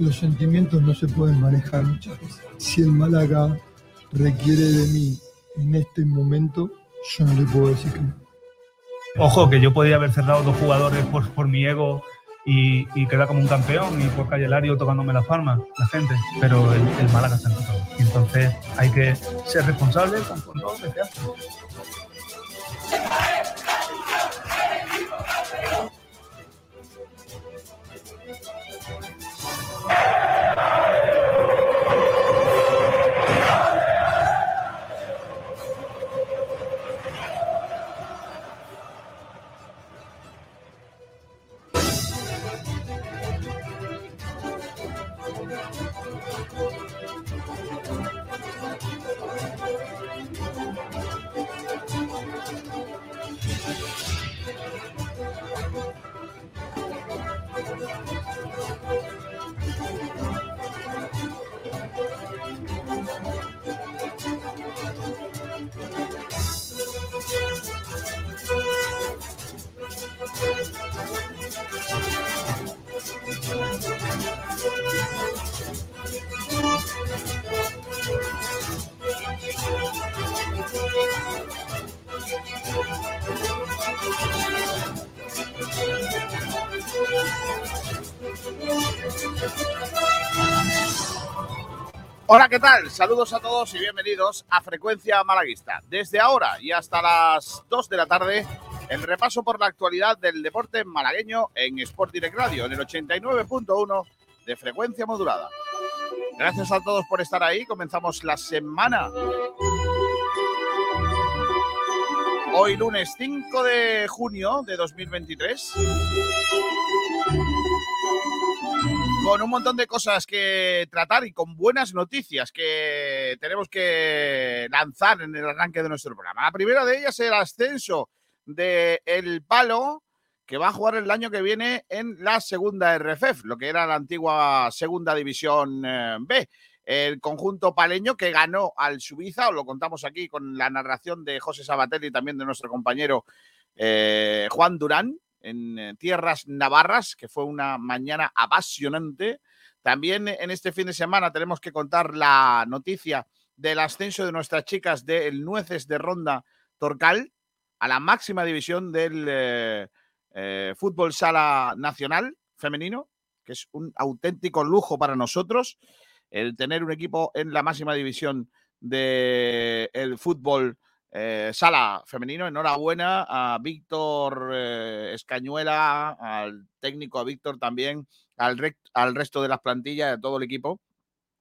Los sentimientos no se pueden manejar muchas veces. Si el Málaga requiere de mí en este momento, yo no le puedo decir que no. Ojo, que yo podía haber cerrado dos jugadores por, por mi ego y, y quedar como un campeón y por Calle Lario tocándome la palma, la gente, pero el, el Málaga está en todo. Entonces hay que ser responsable con, con todo lo que se. Saludos a todos y bienvenidos a Frecuencia Malaguista. Desde ahora y hasta las 2 de la tarde, el repaso por la actualidad del deporte malagueño en Sport Direct Radio, en el 89.1 de frecuencia modulada. Gracias a todos por estar ahí. Comenzamos la semana. Hoy lunes 5 de junio de 2023 con un montón de cosas que tratar y con buenas noticias que tenemos que lanzar en el arranque de nuestro programa. La primera de ellas es el ascenso de El Palo, que va a jugar el año que viene en la segunda RFF, lo que era la antigua segunda división eh, B. El conjunto paleño que ganó al Subiza, os lo contamos aquí con la narración de José Sabatelli y también de nuestro compañero eh, Juan Durán, en eh, tierras navarras, que fue una mañana apasionante. También en este fin de semana tenemos que contar la noticia del ascenso de nuestras chicas del Nueces de Ronda Torcal a la máxima división del eh, eh, fútbol sala nacional femenino, que es un auténtico lujo para nosotros el tener un equipo en la máxima división del fútbol eh, sala femenino. Enhorabuena a Víctor eh, Escañuela, al técnico, a Víctor también, al, al resto de las plantillas, de todo el equipo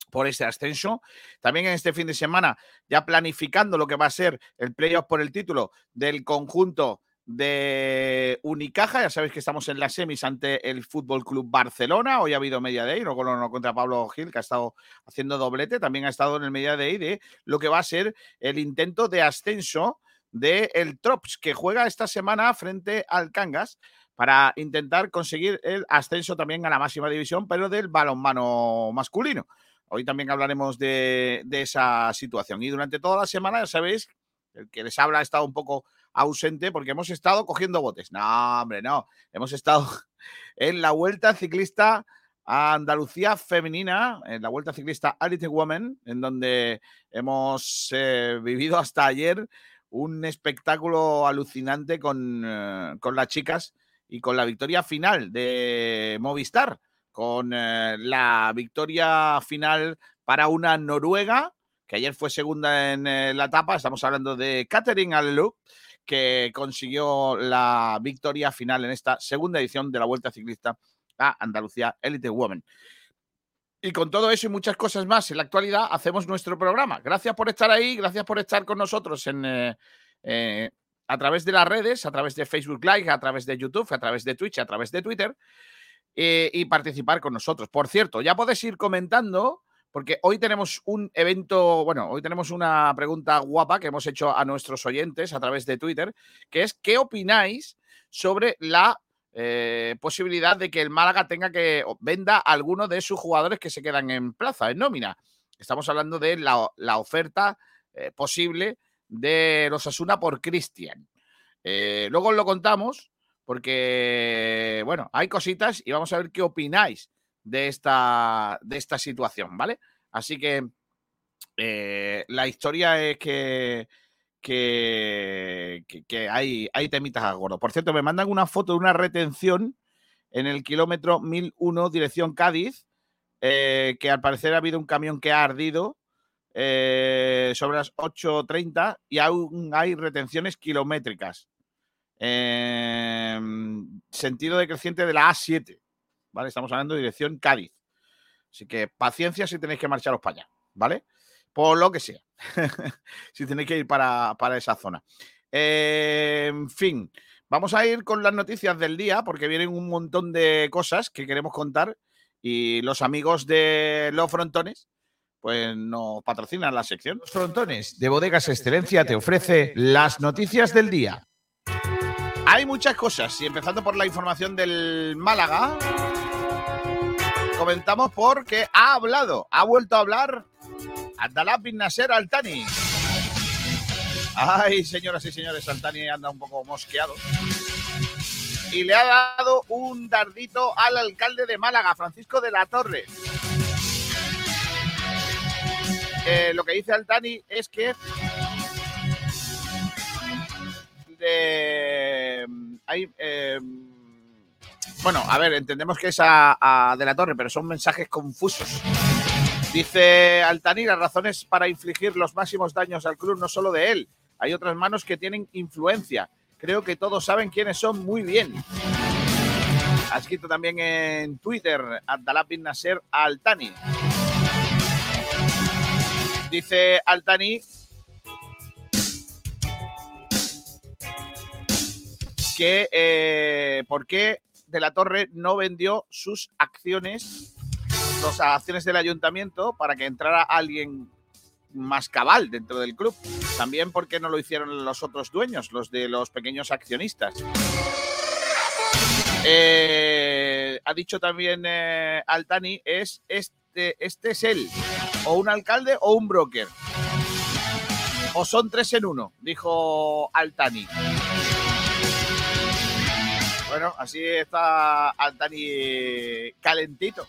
por este ascenso. También en este fin de semana, ya planificando lo que va a ser el playoff por el título del conjunto de Unicaja. Ya sabéis que estamos en las semis ante el Fútbol Club Barcelona. Hoy ha habido media day, no, no contra Pablo Gil, que ha estado haciendo doblete. También ha estado en el media day de lo que va a ser el intento de ascenso del el Trops, que juega esta semana frente al Cangas para intentar conseguir el ascenso también a la máxima división, pero del balonmano masculino. Hoy también hablaremos de, de esa situación. Y durante toda la semana, ya sabéis, el que les habla ha estado un poco ausente porque hemos estado cogiendo botes. No, hombre, no. Hemos estado en la Vuelta Ciclista a Andalucía Femenina, en la Vuelta Ciclista Elite Women, en donde hemos eh, vivido hasta ayer un espectáculo alucinante con, eh, con, las chicas y con la victoria final de Movistar, con eh, la victoria final para una noruega, que ayer fue segunda en la etapa, estamos hablando de Catherine Alelu, que consiguió la victoria final en esta segunda edición de la Vuelta Ciclista a Andalucía Elite Women. Y con todo eso y muchas cosas más en la actualidad hacemos nuestro programa. Gracias por estar ahí, gracias por estar con nosotros en, eh, eh, a través de las redes, a través de Facebook Live, a través de YouTube, a través de Twitch, a través de Twitter eh, y participar con nosotros. Por cierto, ya podéis ir comentando porque hoy tenemos un evento, bueno, hoy tenemos una pregunta guapa que hemos hecho a nuestros oyentes a través de Twitter, que es ¿qué opináis sobre la eh, posibilidad de que el Málaga tenga que venda a alguno de sus jugadores que se quedan en plaza, en nómina? Estamos hablando de la, oferta eh, posible de los Asuna por Cristian. Eh, luego os lo contamos porque, bueno, hay cositas y vamos a ver qué opináis de esta, de esta situación, ¿vale? Así que eh, la historia es que, que, hay, hay temitas a gordo. Por cierto, me mandan una foto de una retención en el kilómetro 1001, dirección Cádiz, eh, que al parecer ha habido un camión que ha ardido eh, sobre las 8.30 y aún hay retenciones kilométricas. Sentido decreciente de la A7. ¿Vale? Estamos hablando de dirección Cádiz. Así que paciencia si tenéis que marcharos para allá, ¿vale? Por lo que sea. si tenéis que ir para, esa zona. en fin, vamos a ir con las noticias del día porque vienen un montón de cosas que queremos contar y los amigos de Los Frontones pues nos patrocinan la sección. Los Frontones de Bodegas Excelencia te ofrece las noticias del día. Hay muchas cosas y empezando por la información del Málaga. Comentamos porque ha hablado, ha vuelto a hablar Abdalá bin Nasser Altani. Ay, señoras y señores, Altani anda un poco mosqueado y le ha dado un dardito al alcalde de Málaga, Francisco de la Torre. Eh, lo que dice Altani es que hay, em, bueno, a ver, entendemos que es a, de la Torre, pero son mensajes confusos. Dice Altani, las razones para infligir los máximos daños al club no solo de él, hay otras manos que tienen influencia Creo que todos saben quiénes son muy bien. Ha escrito también en Twitter Abdallah bin Nasser Altani. Dice Altani que eh, por qué De la Torre no vendió sus acciones, las acciones del ayuntamiento, para que entrara alguien más cabal dentro del club. También porque no lo hicieron los otros dueños, los de los pequeños accionistas. Eh, ha dicho también eh, Altani, es este, este es él, o un alcalde o un broker. O son tres en uno, dijo Altani. Bueno, así está Altani calentito.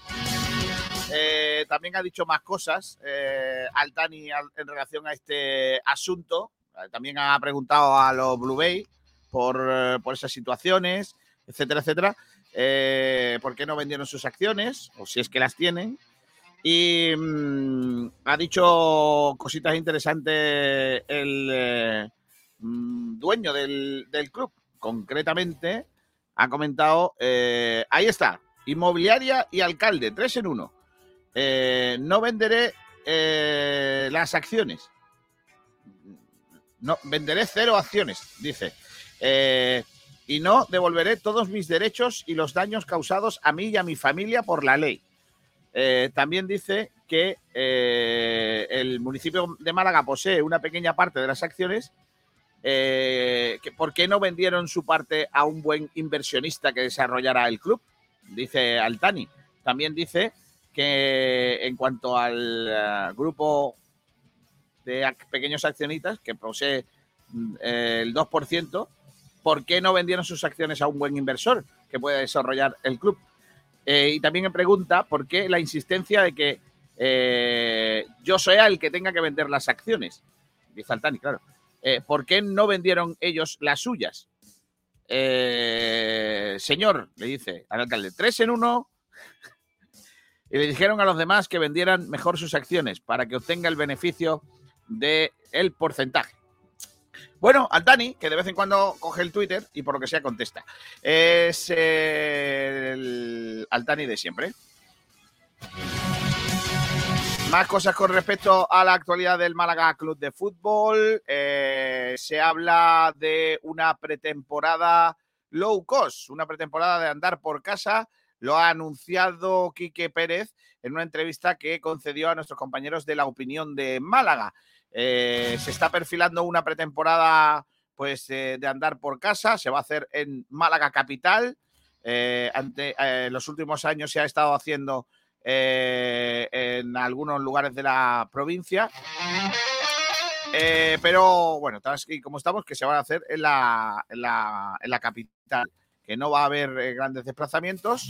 Eh, también ha dicho más cosas eh, Altani en relación a este asunto. Eh, también ha preguntado a los Blue Bay por, por esas situaciones, etcétera, etcétera. ¿Por qué no vendieron sus acciones? O si es que las tienen. Y mm, ha dicho cositas interesantes el mm, dueño del, del, club. Concretamente, ha comentado, ahí está, inmobiliaria y alcalde, tres en uno. Eh, no venderé eh, las acciones. No, venderé cero acciones, dice. Eh, y no devolveré todos mis derechos y los daños causados a mí y a mi familia por la ley. también dice que el municipio de Málaga posee una pequeña parte de las acciones. Que, ¿Por qué no vendieron su parte a un buen inversionista que desarrollara el club? Dice Altani. También dice que en cuanto al eh, grupo de pequeños accionistas que posee mm, el 2%, ¿por qué no vendieron sus acciones a un buen inversor que pueda desarrollar el club? Eh, y también me pregunta por qué la insistencia de que eh, yo sea el que tenga que vender las acciones. Dice Altani, claro. ¿Por qué no vendieron ellos las suyas? señor, le dice al alcalde, tres en uno, y le dijeron a los demás que vendieran mejor sus acciones para que obtenga el beneficio del el porcentaje. Bueno, Altani, que de vez en cuando coge el Twitter y por lo que sea contesta. Es el Altani de siempre. Más cosas con respecto a la actualidad del Málaga Club de Fútbol. Eh, se habla de una pretemporada low cost, una pretemporada de andar por casa lo ha anunciado Quique Pérez en una entrevista que concedió a nuestros compañeros de la opinión de Málaga. Eh, se está perfilando una pretemporada pues eh, de andar por casa, se va a hacer en Málaga capital. Ante, los últimos años se ha estado haciendo en algunos lugares de la provincia. Eh, pero bueno, como estamos, que se van a hacer en la, en la, en la capital, que no va a haber eh, grandes desplazamientos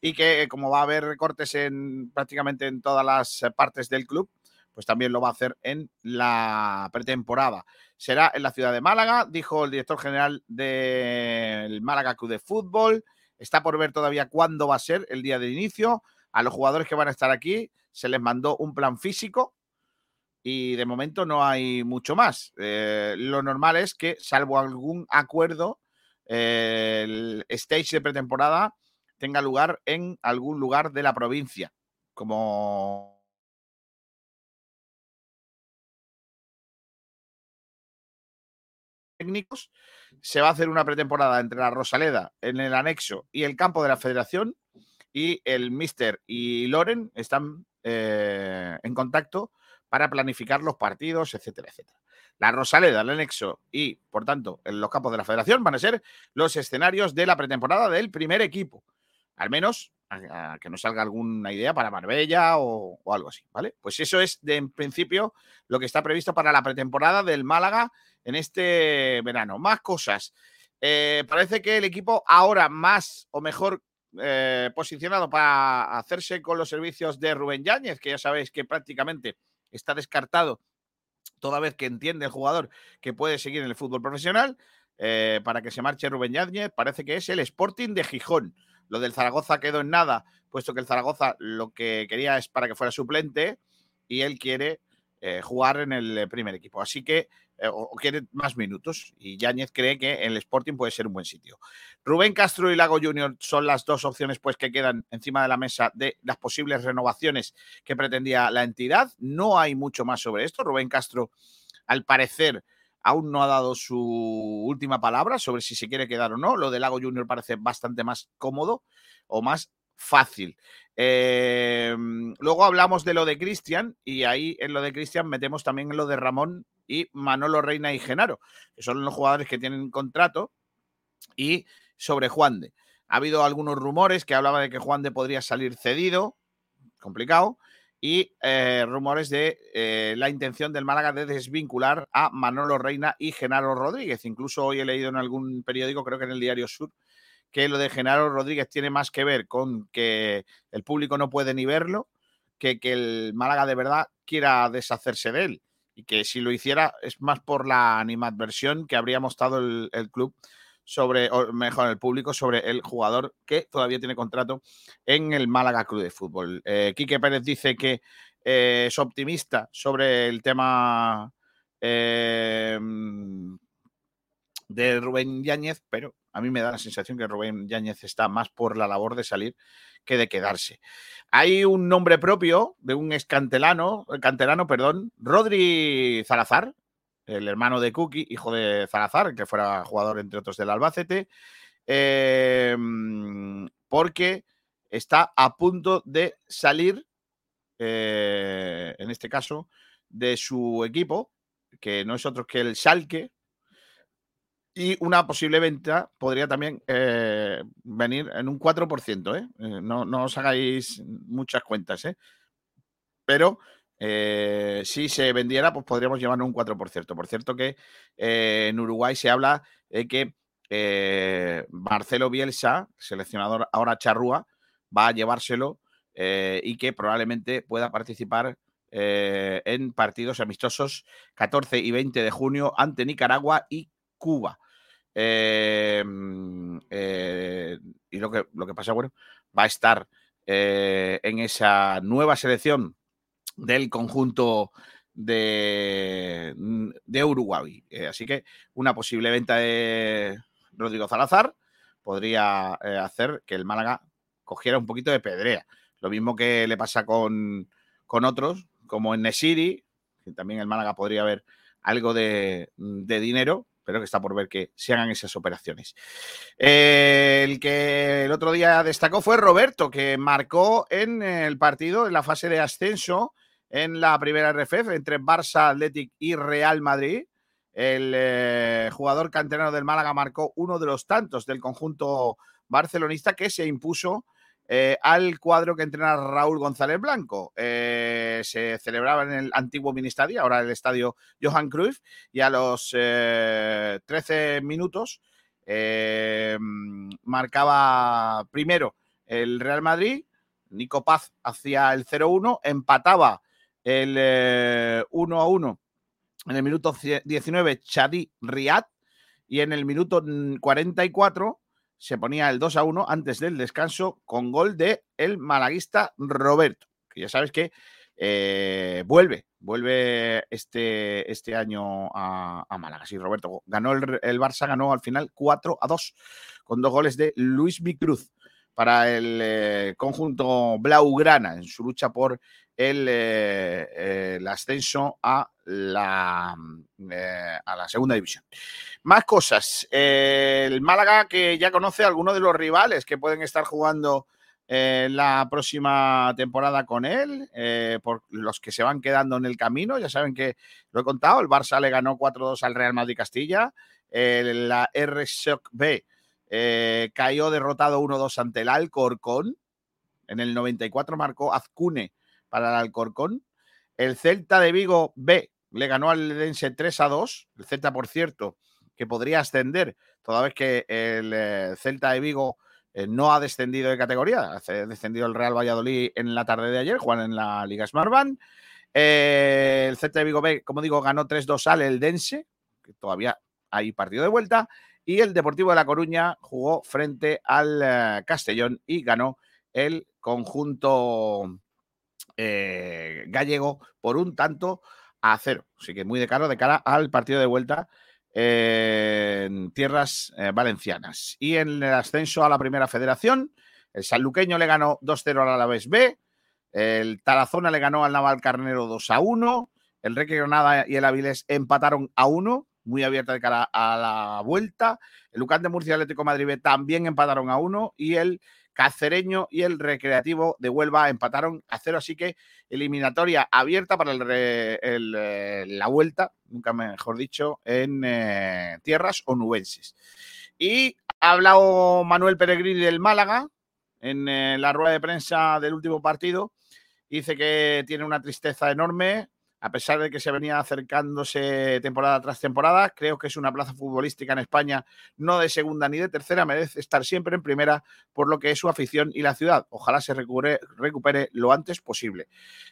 y que como va a haber recortes en prácticamente en todas las partes del club, pues también lo va a hacer en la pretemporada. Será en la ciudad de Málaga, dijo el director general del Málaga Club de Fútbol. Está por ver todavía cuándo va a ser el día de inicio. A los jugadores que van a estar aquí se les mandó un plan físico y de momento no hay mucho más. Eh, lo normal es que, salvo algún acuerdo, eh, el stage de pretemporada tenga lugar en algún lugar de la provincia, como técnicos. Se va a hacer una pretemporada entre la Rosaleda en el anexo y el campo de la Federación. Y el Mister y Loren están eh, en contacto para planificar los partidos, etcétera, etcétera. La Rosaleda, el anexo y, por tanto, en los campos de la Federación van a ser los escenarios de la pretemporada del primer equipo. Al menos que nos salga alguna idea para Marbella o, o, algo así, ¿vale? Pues eso es, de, en principio, lo que está previsto para la pretemporada del Málaga en este verano. Más cosas. Eh, parece que el equipo ahora más o mejor eh, posicionado para hacerse con los servicios de Rubén Yáñez, que ya sabéis que prácticamente está descartado toda vez que entiende el jugador que puede seguir en el fútbol profesional, eh, para que se marche Rubén Yáñez, parece que es el Sporting de Gijón. Lo del Zaragoza quedó en nada, puesto que el Zaragoza lo que quería es para que fuera suplente y él quiere jugar en el primer equipo. Así que eh, o, quiere más minutos y Yáñez cree que el Sporting puede ser un buen sitio. Rubén Castro y Lago Junior son las dos opciones pues que quedan encima de la mesa de las posibles renovaciones que pretendía la entidad. No hay mucho más sobre esto. Rubén Castro, al parecer, aún no ha dado su última palabra sobre si se quiere quedar o no. Lo de Lago Junior parece bastante más cómodo o más fácil. Em, luego hablamos de lo de Cristian y ahí en lo de Cristian metemos también lo de Ramón y Manolo Reina y Genaro, que son los jugadores que tienen contrato, y sobre Juan de. Ha habido algunos rumores que hablaban de que Juan de podría salir cedido, complicado, y eh, rumores de eh, la intención del Málaga de desvincular a Manolo Reina y Genaro Rodríguez. Incluso hoy he leído en algún periódico, creo que en el Diario Sur, que lo de Genaro Rodríguez tiene más que ver con que el público no puede ni verlo, que que el Málaga de verdad quiera deshacerse de él y que si lo hiciera es más por la animadversión que habría mostrado el, club sobre, mejor, el público sobre el jugador que todavía tiene contrato en el Málaga Club de Fútbol. Eh, Quique Pérez dice que eh, es optimista sobre el tema eh, de Rubén Yáñez, pero a mí me da la sensación que Rubén Yáñez está más por la labor de salir que de quedarse. Hay un nombre propio de un escantelano, canterano, perdón, Rodri Zalazar, el hermano de Cookie, hijo de Zalazar, que fuera jugador, entre otros, del Albacete, em, porque está a punto de salir, eh, en este caso, de su equipo, que no es otro que el Salque, y una posible venta podría también eh, venir en un 4%. ¿eh? no, no, os hagáis muchas cuentas. ¿eh? Pero si se vendiera, pues podríamos llevarlo un 4%. Por cierto que en Uruguay se habla de que Marcelo Bielsa, seleccionador ahora charrúa, va a llevárselo y que probablemente pueda participar en partidos amistosos 14 y 20 de junio ante Nicaragua y Cuba. Eh, y lo que, lo que pasa, bueno, va a estar eh, en esa nueva selección del conjunto de, de Uruguay. Eh, así que una posible venta de Rodrigo Salazar podría hacer que el Málaga cogiera un poquito de pedrea. Lo mismo que le pasa con, con otros, como en Nesiri, que también el Málaga podría haber algo de, de dinero pero que está por ver que se hagan esas operaciones. el que el otro día destacó fue Roberto, que marcó en el partido, en la fase de ascenso, en la primera RFF, entre Barça, Athletic y Real Madrid. El eh, jugador canterano del Málaga marcó uno de los tantos del conjunto barcelonista que se impuso eh, al cuadro que entrena Raúl González Blanco. Eh, se celebraba en el antiguo Ministadio, ahora el estadio Johan Cruyff, y a los 13 minutos marcaba primero el Real Madrid, Nico Paz hacía el 0-1, empataba el 1-1 en el minuto 19 Chadi Riad y en el minuto 44 se ponía el 2 a 1 antes del descanso con gol de el malaguista Roberto, que ya sabes que eh, vuelve, vuelve este, este año a, Málaga. Sí, Roberto ganó el, el, Barça, ganó al final 4 a 2 con dos goles de Luis Micruz para el eh, conjunto Blaugrana en su lucha por el, eh, el ascenso a la, a la segunda división. Más cosas. el Málaga que ya conoce a algunos de los rivales que pueden estar jugando eh, la próxima temporada con él, eh, por los que se van quedando en el camino. Ya saben que lo he contado, el Barça le ganó 4-2 al Real Madrid Castilla, la R-Shock B eh, cayó derrotado 1-2 ante el Alcorcón, en el 94 marcó Azcune para el Alcorcón, el Celta de Vigo B le ganó al Dense 3-2, el Celta por cierto que podría ascender, toda vez que el Celta de Vigo eh, no ha descendido de categoría, ha descendido el Real Valladolid en la tarde de ayer, Juan en la Liga Smartbank. Eh, el Celta de Vigo B, como digo, ganó 3-2 al El Dense, que todavía hay partido de vuelta. Y el Deportivo de La Coruña jugó frente al eh, Castellón y ganó el conjunto gallego por un tanto a cero. Así que muy de caro de cara al partido de vuelta en tierras eh, valencianas. Y en el ascenso a la primera federación, el sanluqueño le ganó 2-0 al Alavés B, el Tarazona le ganó al Naval Carnero 2-1, el Reque Granada y el Avilés empataron a 1, muy abierta de cara a la vuelta, el Lucán de Murcia y Atlético Madrid B también empataron a 1 y el Cacereño y el Recreativo de Huelva empataron a cero, así que eliminatoria abierta para eh, la vuelta, nunca mejor dicho, en eh, tierras onubenses. Y ha hablado Manuel Peregrini del Málaga en eh, la rueda de prensa del último partido. Dice que tiene una tristeza enorme, a pesar de que se venía acercándose temporada tras temporada, creo que es una plaza futbolística en España no de segunda ni de tercera, merece estar siempre en primera por lo que es su afición y la ciudad. Ojalá se recupere, lo antes posible.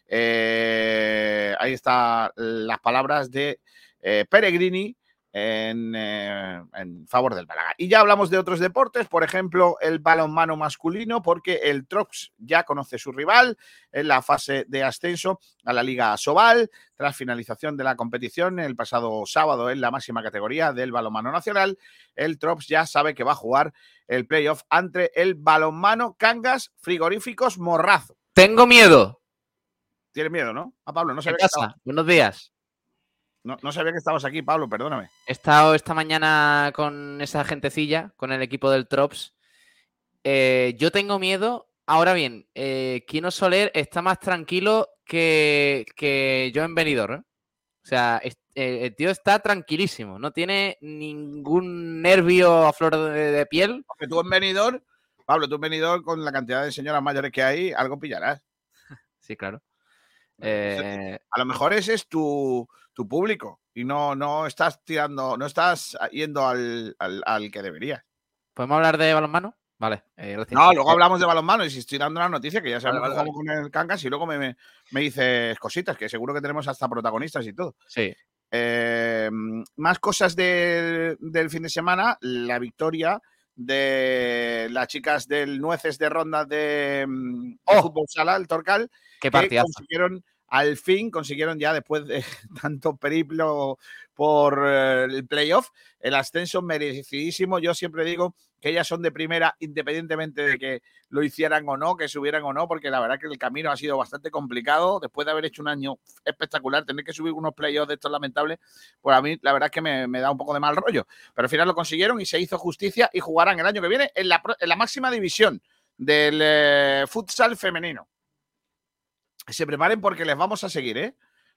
Eh, ahí están las palabras de eh, Peregrini eh, en, favor del Málaga. Y ya hablamos de otros deportes, por ejemplo, el balonmano masculino, porque el Trops ya conoce su rival en la fase de ascenso a la Liga Sobal, tras finalización de la competición el pasado sábado en la máxima categoría del balonmano nacional. El Trops ya sabe que va a jugar el playoff entre el balonmano Cangas Frigoríficos Morrazo. Tengo miedo. Tiene miedo, ¿no? A Pablo, no sé. ¿Qué pasa? Buenos días. No, sabía que estabas aquí, Pablo, perdóname. He estado esta mañana con esa gentecilla, con el equipo del Trops. Eh, yo tengo miedo. Ahora bien, eh, Kino Soler está más tranquilo que, yo en venidor. ¿eh? O sea, el tío está tranquilísimo. No tiene ningún nervio a flor de, piel. Porque tú en venidor, Pablo, tú en venidor con la cantidad de señoras mayores que hay, algo pillarás. sí, claro. A lo mejor ese es tu tu público y no, no estás tirando, no estás yendo al, que deberías. ¿Podemos hablar de balonmano? Vale, eh, No, luego hablamos de balonmano y si estoy dando una noticia que ya sabemos que con el Cancas y luego me, me, dices cositas, que seguro que tenemos hasta protagonistas y todo. Sí. Em, más cosas del fin de semana, la victoria de las chicas del Nueces de Ronda de, mm, oh. Fútbol Sala, el Torcal, que consiguieron al fin consiguieron ya después de tanto periplo por eh, el playoff, el ascenso merecidísimo. Yo siempre digo que ellas son de primera independientemente de que lo hicieran o no, que subieran o no, porque la verdad que el camino ha sido bastante complicado. Después de haber hecho un año espectacular, tener que subir unos playoffs de estos lamentables, pues a mí la verdad es que me, da un poco de mal rollo. Pero al final lo consiguieron y se hizo justicia y jugarán el año que viene en la, máxima división del eh, futsal femenino se preparen porque les vamos a seguir, ¿eh?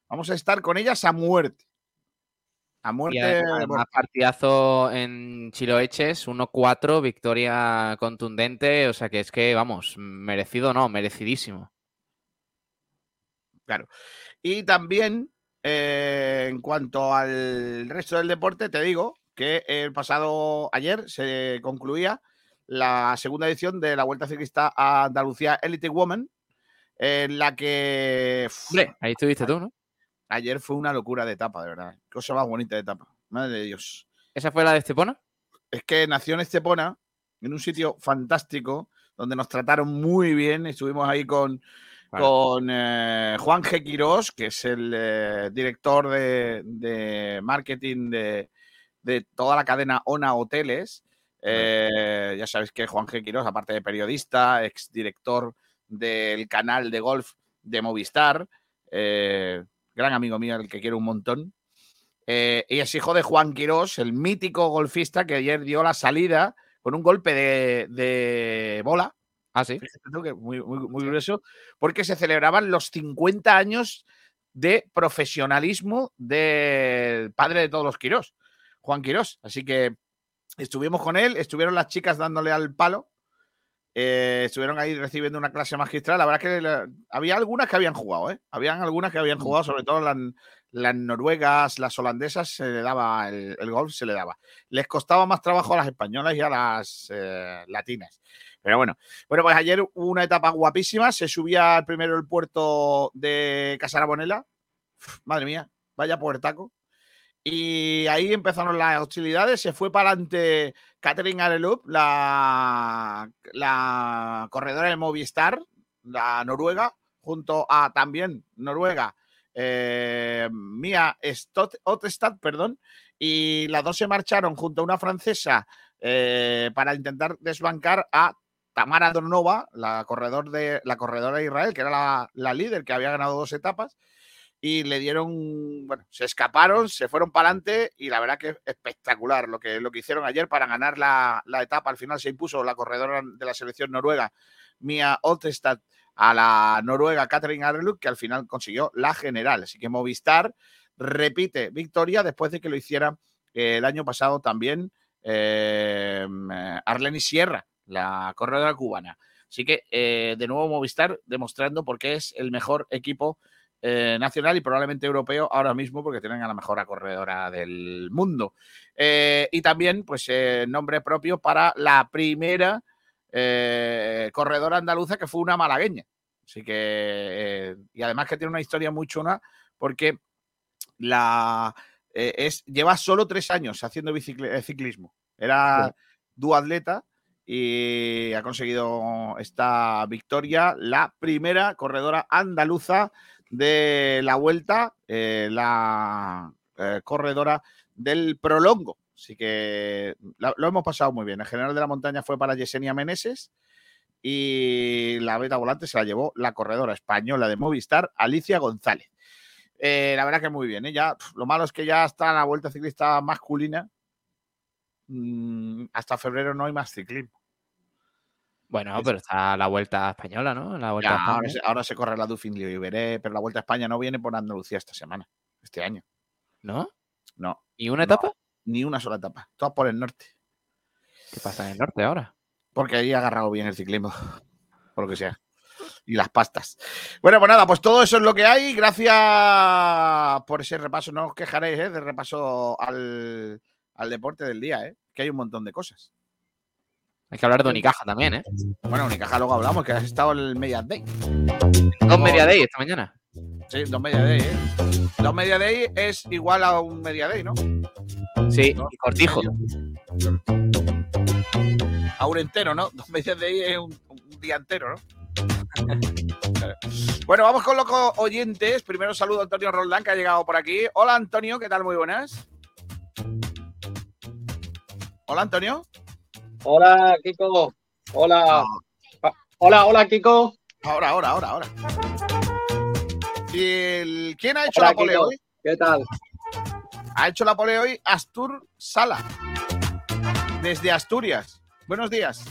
Vamos a estar con ellas a muerte. A muerte. Y además, partidazo en Chiloeches, 1-4, victoria contundente. O sea que es que, vamos, merecido no, merecidísimo. Claro. Y también, eh, en cuanto al resto del deporte, te digo que el pasado ayer se concluía la segunda edición de la Vuelta Ciclista a Andalucía Elite Woman, en la que. Hombre, ahí estuviste tú, ¿no? Ayer fue una locura de etapa, de verdad. Cosa más bonita de etapa. Madre de Dios. ¿Esa fue la de Estepona? Es que nació en Estepona, en un sitio fantástico, donde nos trataron muy bien. Estuvimos ahí con, con eh, Juan G. Quirós, que es el eh, director de, de marketing de, de, toda la cadena ONA Hoteles. Eh, ya sabéis que Juan G. Quirós, aparte de periodista, exdirector del canal de golf de Movistar, gran amigo mío, el que quiero un montón. Eh, y es hijo de Juan Quirós, el mítico golfista que ayer dio la salida con un golpe de, de bola. Ah, sí. muy, muy, muy curioso, porque se celebraban los 50 años de profesionalismo del padre de todos los Quirós, Juan Quirós. Así que estuvimos con él, estuvieron las chicas dándole al palo, eh, estuvieron ahí recibiendo una clase magistral. La verdad es que había algunas que habían jugado, ¿eh? Habían algunas que habían jugado, sobre todo las, las noruegas, las holandesas, se le daba el, golf, se le daba. Les costaba más trabajo a las españolas y a las eh, latinas. Pero bueno, bueno, pues ayer hubo una etapa guapísima. Se subía primero el puerto de Casarabonela. Madre mía, vaya puertaco. Y ahí empezaron las hostilidades. Se fue para adelante Catherine Arelup, la, corredora de Movistar, la noruega, junto a también Noruega, eh, Mia Ottestad, perdón, y las dos se marcharon junto a una francesa eh, para intentar desbancar a Tamara Donova, la, corredor de, la corredora de Israel, que era la líder que había ganado dos etapas y le dieron, bueno, se escaparon, se fueron para adelante y la verdad que es espectacular lo que, lo que hicieron ayer para ganar la, etapa. Al final se impuso la corredora de la selección noruega, Mia Oltestad, a la noruega Catherine Arluk, que al final consiguió la general. Así que Movistar repite victoria después de que lo hiciera eh, el año pasado también eh, Arleni Sierra, la corredora cubana. Así que eh, de nuevo Movistar demostrando por qué es el mejor equipo eh, nacional y probablemente europeo ahora mismo porque tienen a la mejor corredora del mundo. Eh, y también, pues, eh, nombre propio para la primera corredora andaluza que fue una malagueña. Así que, y además que tiene una historia muy chula porque la, es, lleva solo tres años haciendo ciclismo. Era duatleta y ha conseguido esta victoria, la primera corredora andaluza de la vuelta, eh, la eh, corredora del prolongo. Así que lo hemos pasado muy bien. El general de la montaña fue para Yesenia Meneses y la beta volante se la llevó la corredora española de Movistar, Alicia González. Eh, la verdad que muy bien. Ya, lo malo es que ya está la vuelta ciclista masculina. Mm, hasta febrero no hay más ciclismo. Bueno, pero está la Vuelta Española, ¿no? La vuelta ahora, se, corre la Dufin veré, pero la Vuelta a España no viene por Andalucía esta semana, este año. ¿No? No. ¿Y una etapa? Ni una sola etapa. Todas por el norte. ¿Qué pasa en el norte ahora? Porque ahí ha agarrado bien el ciclismo. Por lo que sea. Y las pastas. Bueno, pues nada, pues todo eso es lo que hay. Gracias por ese repaso. No os quejaréis ¿eh? de repaso al, al deporte del día, ¿eh? que hay un montón de cosas. Hay que hablar de Unicaja también, ¿eh? Bueno, Unicaja luego hablamos, que has estado el Media Day. Dos Media Day esta mañana. Sí, dos Media Day, ¿eh? Dos Media Day es igual a un Media Day, ¿no? Sí, y cortijo. A un entero, ¿no? Dos Media Day es un, día entero, ¿no? bueno, vamos con los oyentes. Primero saludo a Antonio Roldán, que ha llegado por aquí. Hola, Antonio, ¿qué tal? Muy buenas. Hola, Antonio. Hola, Kiko. Hola. Ah. Hola, hola, Kiko. Ahora, ahora, ahora, ahora. ¿Y quién ha hecho la pole hoy? ¿Qué tal? Ha hecho la pole hoy Astur Sala. Desde Asturias. Buenos días.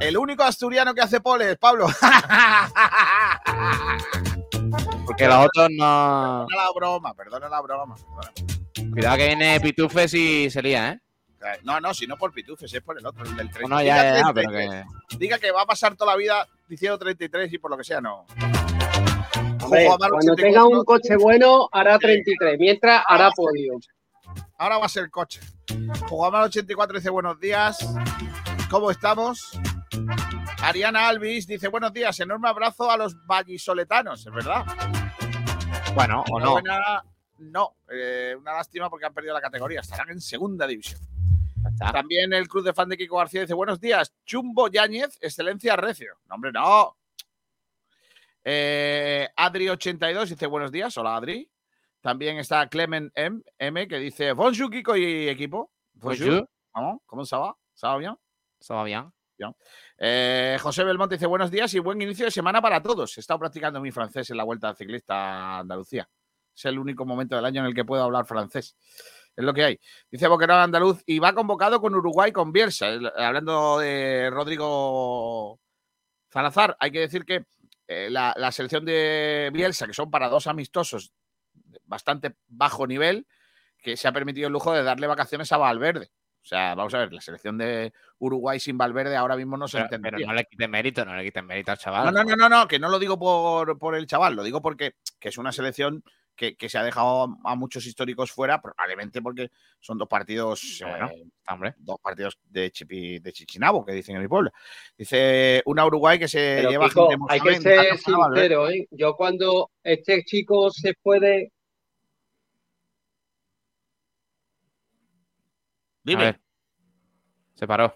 El único asturiano que hace pole, Pablo. Porque los otros no. Perdona la broma, perdona la broma. Cuidado que viene Pitufes y se lía, ¿eh? No, no, si no por Pitufes, es por el otro, el del 30. No, ya, diga, ya, ya, 33. pero que. diga que va a pasar toda la vida diciendo 33 y por lo que sea, no. Hombre, cuando 84. tenga un coche bueno, hará 33. Mientras, hará podio. Ahora va a ser coche. Jugamal 84 dice buenos días. ¿Cómo estamos? Ariana Alvis dice buenos días. Enorme abrazo a los vallisoletanos, ¿es verdad? Bueno, o no. Enhorabuena. No, eh, una lástima porque han perdido la categoría. Estarán en segunda división. También el club de fan de Kiko García dice buenos días. Chumbo Yáñez, excelencia recio. No, hombre, no. Eh, Adri82 dice buenos días. Hola, Adri. También está Clement M, M que dice bonjour Kiko y equipo. Bonjour. Vamos, ¿Cómo se va? ¿Se va bien? Eso va bien. Eh, José Belmonte dice buenos días y buen inicio de semana para todos. He estado practicando mi francés en la Vuelta Ciclista a Andalucía. Es el único momento del año en el que puedo hablar francés. Es lo que hay. Dice Boquerón Andaluz y va convocado con Uruguay con Bielsa. El- Hablando de Rodrigo Salazar, hay que decir que eh, la, la selección de Bielsa, que son para dos amistosos de bastante bajo nivel, que se ha permitido el lujo de darle vacaciones a Valverde. O sea, vamos a ver, la selección de Uruguay sin Valverde ahora mismo no se Pero, entendería. pero no le quiten mérito, no le quiten mérito al chaval. No, no, no, no, no, que no lo digo por, por el chaval, lo digo porque que es una selección que, que se ha dejado a muchos históricos fuera, probablemente porque son dos partidos, bueno. eh, Hombre. dos partidos de, chipi, de chichinabo, que dicen en mi pueblo. Dice una Uruguay que se Pero, lleva Kiko, gente hay que ser Valverde. sincero, ¿eh? Yo cuando este chico se puede... Dime, A ver. Se paró.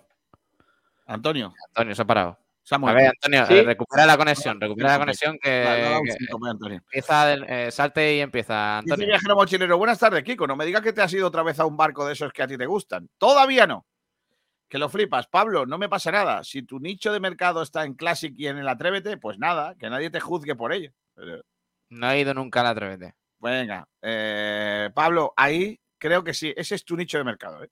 Antonio, Antonio, se ha parado. Samuel. A ver, Antonio, ¿Sí? recupera la conexión. Recupera la conexión que, Vale, dale un que síntoma, Antonio. empieza, eh, salte y empieza, Dice Antonio. viajero mochilero, buenas tardes, Kiko. No me digas que te has ido otra vez a un barco de esos que a ti te gustan. Todavía no. Que lo flipas. Pablo, no me pasa nada. Si tu nicho de mercado está en Classic y en el Atrévete, pues nada, que nadie te juzgue por ello. No he ido nunca al Atrévete. venga, eh, Pablo, ahí creo que sí. Ese es tu nicho de mercado. ¿eh?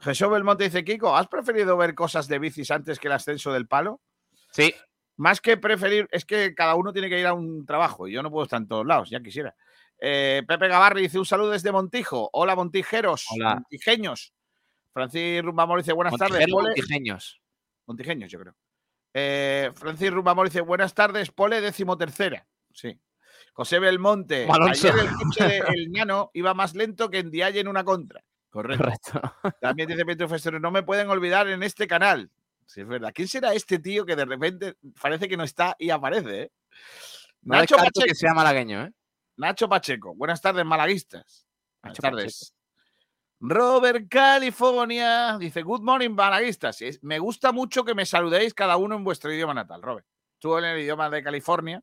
Jesús Belmonte dice, Kiko, ¿has preferido ver cosas de bicis antes que el ascenso del palo? Sí, Más que preferir, es que cada uno tiene que ir a un trabajo y yo no puedo estar en todos lados, ya quisiera. Eh, Pepe Gavarri dice un saludo desde Montijo. Hola, montijeros, Hola. montijeños. Francis Rumbamor dice buenas tardes. Pole. montijeños. Montijeños, yo creo. Eh, Francis Rumbamor dice buenas tardes, Pole decimotercera. Sí. José Belmonte. Alonso. Ayer el coche del Nano iba más lento que en Dialle en una contra. Correcto. Correcto. También dice Petro Festero, no me pueden olvidar en este canal. Sí, es verdad. ¿Quién será este tío que de repente parece que no está y aparece? eh? No Nacho Pacheco. que sea malagueño, ¿eh? Nacho Pacheco. Buenas tardes, malaguistas. Buenas Nacho tardes. Robert California dice, Good morning, malaguistas. Me gusta mucho que me saludéis cada uno en vuestro idioma natal, Robert. Tú en el idioma de California.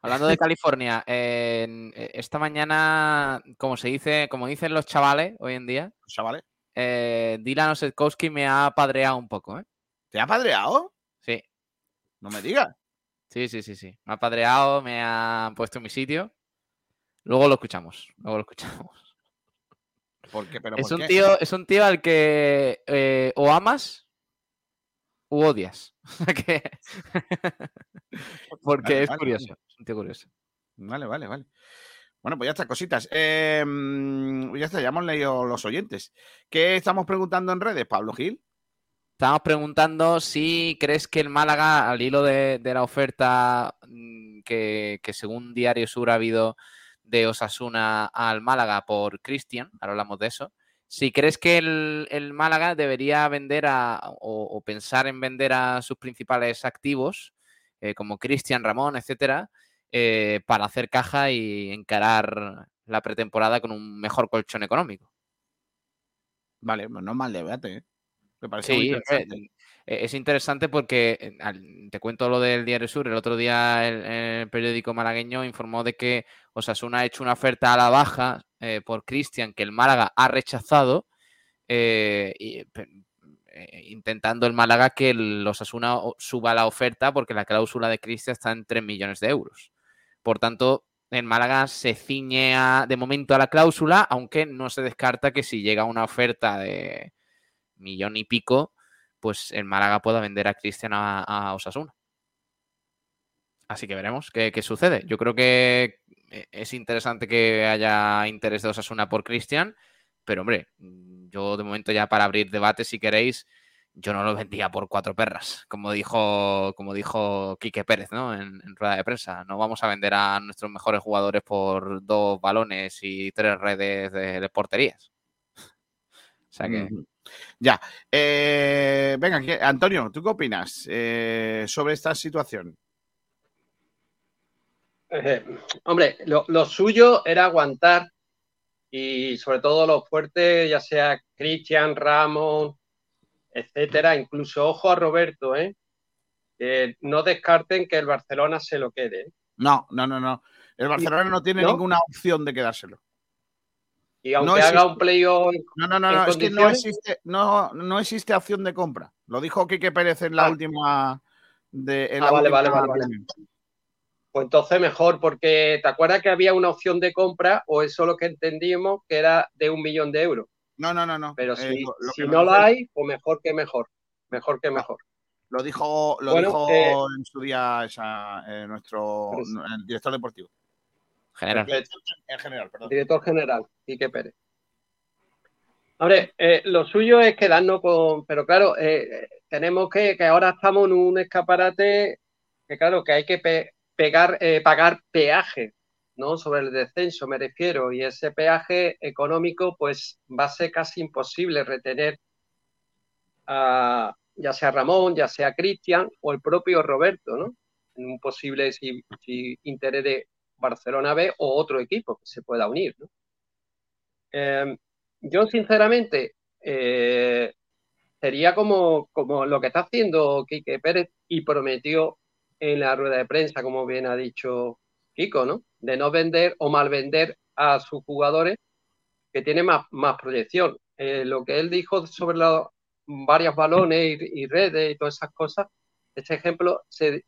Hablando de California, eh, eh, esta mañana, como se dice, como dicen los chavales hoy en día, Chavales. eh, Dylan Osetkowski me ha padreado un poco, ¿eh? ¿Te ha padreado? Sí, No me digas. sí, sí, sí, sí. Me ha padreado, me ha puesto en mi sitio. Luego lo escuchamos, luego lo escuchamos. ¿Por qué? ¿Pero Es por un, qué? tío, es un tío al que eh, o amas u odias. Porque Vale, es vale, curioso, es un tío curioso. Vale, vale, vale. Bueno, pues ya está, cositas. Eh, mm, ya está, ya hemos leído los oyentes. ¿Qué estamos preguntando en redes, Pablo Gil? Estábamos preguntando si crees que el Málaga, al hilo de, la oferta mm, que, según Diario Sur ha habido de Osasuna al Málaga por Cristian, ahora hablamos de eso, si crees que el, Málaga debería vender a, o, pensar en vender a sus principales activos, eh, como Cristian, Ramón, etcétera, eh, para hacer caja y encarar la pretemporada con un mejor colchón económico. Vale, pues no mal debate, ¿eh? Me parece muy Sí, interesante. hombre, eh, es interesante porque eh, te cuento lo del Diario Sur. El otro día el, el periódico malagueño informó de que Osasuna ha hecho una oferta a la baja eh, por Cristian que el Málaga ha rechazado, eh, y, eh, intentando el Málaga que el Osasuna suba la oferta porque la cláusula de Cristian está en 3 millones de euros. Por tanto, el Málaga se ciñe a- de momento a la cláusula, aunque no se descarta que si llega una oferta de millón y pico, pues el Málaga pueda vender a Cristian a, Osasuna. Así que veremos qué, sucede. Yo creo que eh, es interesante que haya interés de Osasuna por Cristian pero hombre, yo de momento ya para abrir debate, si queréis, yo no lo vendía por cuatro perras, como dijo, como dijo Quique Pérez, ¿no? En, rueda de prensa. No vamos a vender a nuestros mejores jugadores por dos balones y tres redes de, porterías. O sea que. Ya. Eh, venga, Antonio, ¿tú qué opinas eh, sobre esta situación? Eh, hombre, lo, suyo era aguantar y sobre todo los fuertes, ya sea Cristian, Ramón, etcétera, incluso ojo a Roberto, ¿eh? no descarten que el Barcelona se lo quede. ¿eh? No, no, no, no. El Barcelona no tiene ninguna opción de quedárselo. Y aunque haga un playoff. No, no, no, no es que no existe, no, no existe opción de compra. Lo dijo Quique Pérez en la ah. última. De, ah, vale, vale, vale, Pues entonces mejor, porque ¿te acuerdas que había una opción de compra o eso lo que entendíamos que era de un millón de euros? No, no, no, no. Pero eh, si, no la hay, pues mejor que mejor. Mejor que mejor. Lo dijo, lo dijo eh, en su día eh, nuestro director deportivo. General. En general, perdón. Director general, Quique Pérez. Hombre, lo suyo es quedarnos con. Pero claro, tenemos que, que ahora estamos en un escaparate que, claro, que hay que pegar, pagar peaje ¿no? Sobre el descenso me refiero, y ese peaje económico, pues va a ser casi imposible retener a ya sea Ramón, ya sea Cristian o el propio Roberto, ¿no? En un posible si, interés de Barcelona B o otro equipo que se pueda unir, ¿no? Em, yo, sinceramente, eh, sería como, como lo que está haciendo Quique Pérez y prometió en la rueda de prensa, como bien ha dicho Kiko, ¿no? De no vender o mal vender a sus jugadores que tienen más, más proyección. Eh, lo que él dijo sobre los varios balones y, redes y todas esas cosas, este ejemplo se,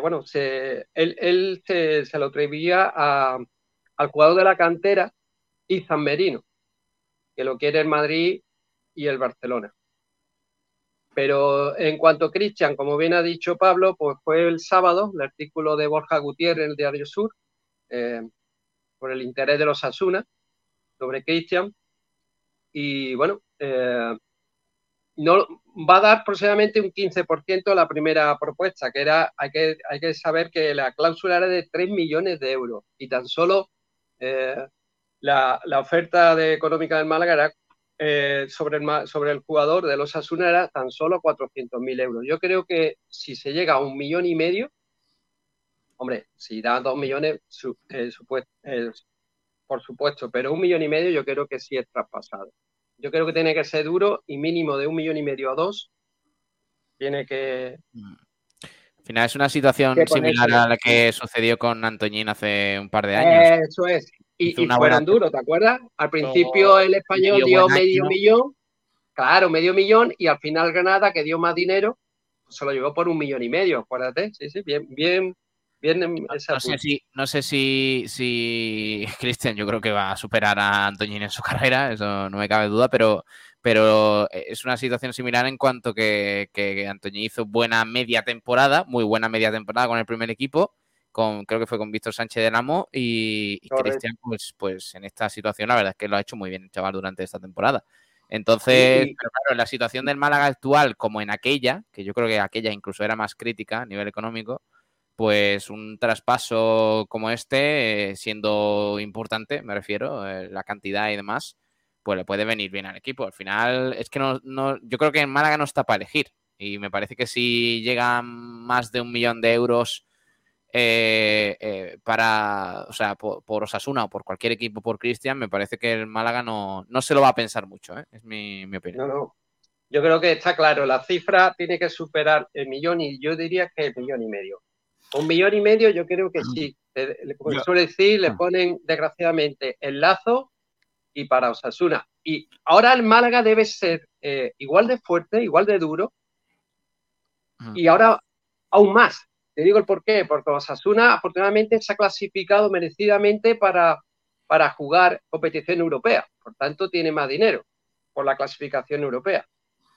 bueno, él, se, lo atribuía al jugador de la cantera y San Merino, que lo quiere el Madrid y el Barcelona. Pero en cuanto a Cristian, como bien ha dicho Pablo, pues fue el sábado el artículo de Borja Gutiérrez en el Diario Sur, eh, por el interés de los Asuna, sobre Cristian. Y bueno, eh, no, va a dar aproximadamente un 15% la primera propuesta, que era, hay que, hay que saber que la cláusula era de 3 millones de euros y tan solo eh, la, la, oferta de económica del Málaga eh, sobre, el, sobre el jugador de los Asuna era tan solo 400.000 euros. Yo creo que si se llega a un millón y medio, hombre, si da dos millones, eh, por supuesto, pero un millón y medio yo creo que sí es traspasado. Yo creo que tiene que ser duro y mínimo de un millón y medio a dos. Tiene que. Al final es una situación similar a la que sucedió con Antoñín hace un par de años. Eso es. Y, fueron duros, ¿te acuerdas? Al principio el español dio medio millón, claro, medio millón, y al final Granada, que dio más dinero, se lo llevó por un millón y medio, acuérdate. Sí, sí, bien, bien, No, sé si, no sé si, si Cristian, yo creo que va a superar a Antoñín en su carrera, eso no me cabe duda, pero, pero es una situación similar en cuanto que, que Antoñín hizo buena media temporada, muy buena media temporada con el primer equipo creo que fue con Víctor Sánchez del Amo y, Cristian, pues, pues en esta situación la verdad es que lo ha hecho muy bien el chaval durante esta temporada. Entonces, pero claro, la situación del Málaga actual, como en aquella, que yo creo que aquella incluso era más crítica a nivel económico, pues un traspaso como este, eh, siendo importante, me refiero, eh, la cantidad y demás, pues le puede venir bien al equipo. Al final, es que no, no, yo creo que en Málaga no está para elegir. Y me parece que si llegan más de un millón de euros eh, eh, para, o sea, por, Osasuna o por cualquier equipo por Cristian, me parece que el Málaga no, no se lo va a pensar mucho, es mi, opinión. No, no. Yo creo que está claro, la cifra tiene que superar el millón y yo diría que el millón y medio. Un millón y medio yo creo que sí. Como suele decir, le ponen desgraciadamente el lazo y para Osasuna. Y ahora el Málaga debe ser igual de fuerte, igual de duro. Y ahora aún más, te digo el por qué, porque Osasuna afortunadamente se ha clasificado merecidamente para, para jugar competición europea, por tanto tiene más dinero por la clasificación europea.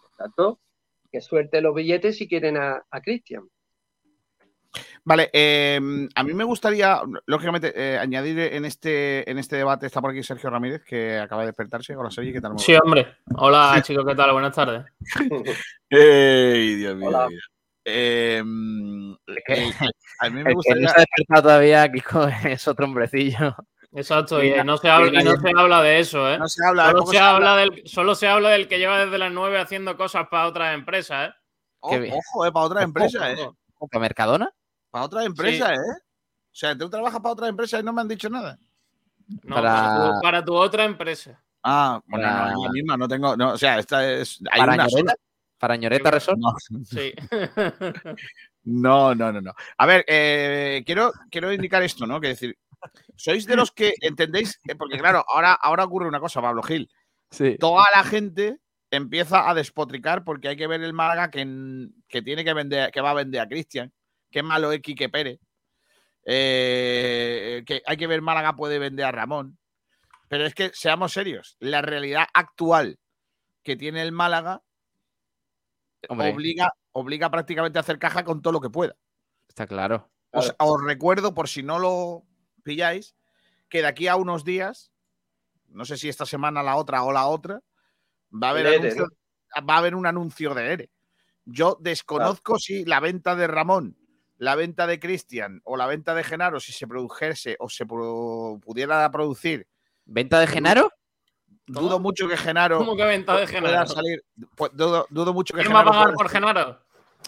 Por tanto, que suerte los billetes si quieren a, Cristian. Vale, em, a mí me gustaría, lógicamente, eh, añadir en este, en este debate, está por aquí Sergio Ramírez, que acaba de despertarse. Hola, Sergio, ¿qué tal? Sí, hombre. Hola, chicos, ¿qué tal? Buenas tardes. ¡Ey, Dios mío! Hola. Em, eh, a mí me El que no gustaría... se ha despertado todavía, Kiko, es otro hombrecillo. Exacto, y no se habla, y no se habla de eso, ¿eh? No se habla, Solo poco se, habla del, solo se habla del que lleva desde las 9 haciendo cosas para otras empresas, ¿eh? O- Qué bien. Ojo, eh, para otra empresa, eh. ¿Para Mercadona? Para otra empresa, ¿eh? O sea, tú trabajas para otra empresa y no me han dicho nada. No, Para- para... tu, para tu otra empresa. Ah, bueno, no, Para- la misma, no tengo. No, o sea, esta es. Hay ¿Para una Ñoreta? ¿Para Ñoreta Resort? No, Sí. no, no, no. no. A ver, eh, quiero, quiero indicar esto, ¿no? Que decir, sois de los que entendéis, Eh, porque claro, ahora, ahora ocurre una cosa, Pablo Gil. Sí. Toda la gente empieza a despotricar porque hay que ver el Málaga que, que tiene que vender, que va a vender a Cristian. Qué malo es Quique Pérez. Eh, que hay que ver Málaga puede vender a Ramón. Pero es que seamos serios, la realidad actual que tiene el Málaga Hombre, obliga, obliga prácticamente a hacer caja con todo lo que pueda. está claro. Os, os recuerdo, por si no lo pilláis, que de aquí a unos días, no sé si esta semana, la otra o la otra, va a haber, El ERE, anuncio- va a haber un anuncio de ERE. Yo desconozco si la venta de Ramón, la venta de Cristian o la venta de Genaro, si se produjese o se pro- pudiera producir, ¿Venta de Genaro? ¿Cómo? dudo mucho que Genaro ¿Cómo que venta de pueda Genaro? salir. pues, dudo, dudo mucho que ¿Quién va a Genaro pagar pueda por salir. Genaro?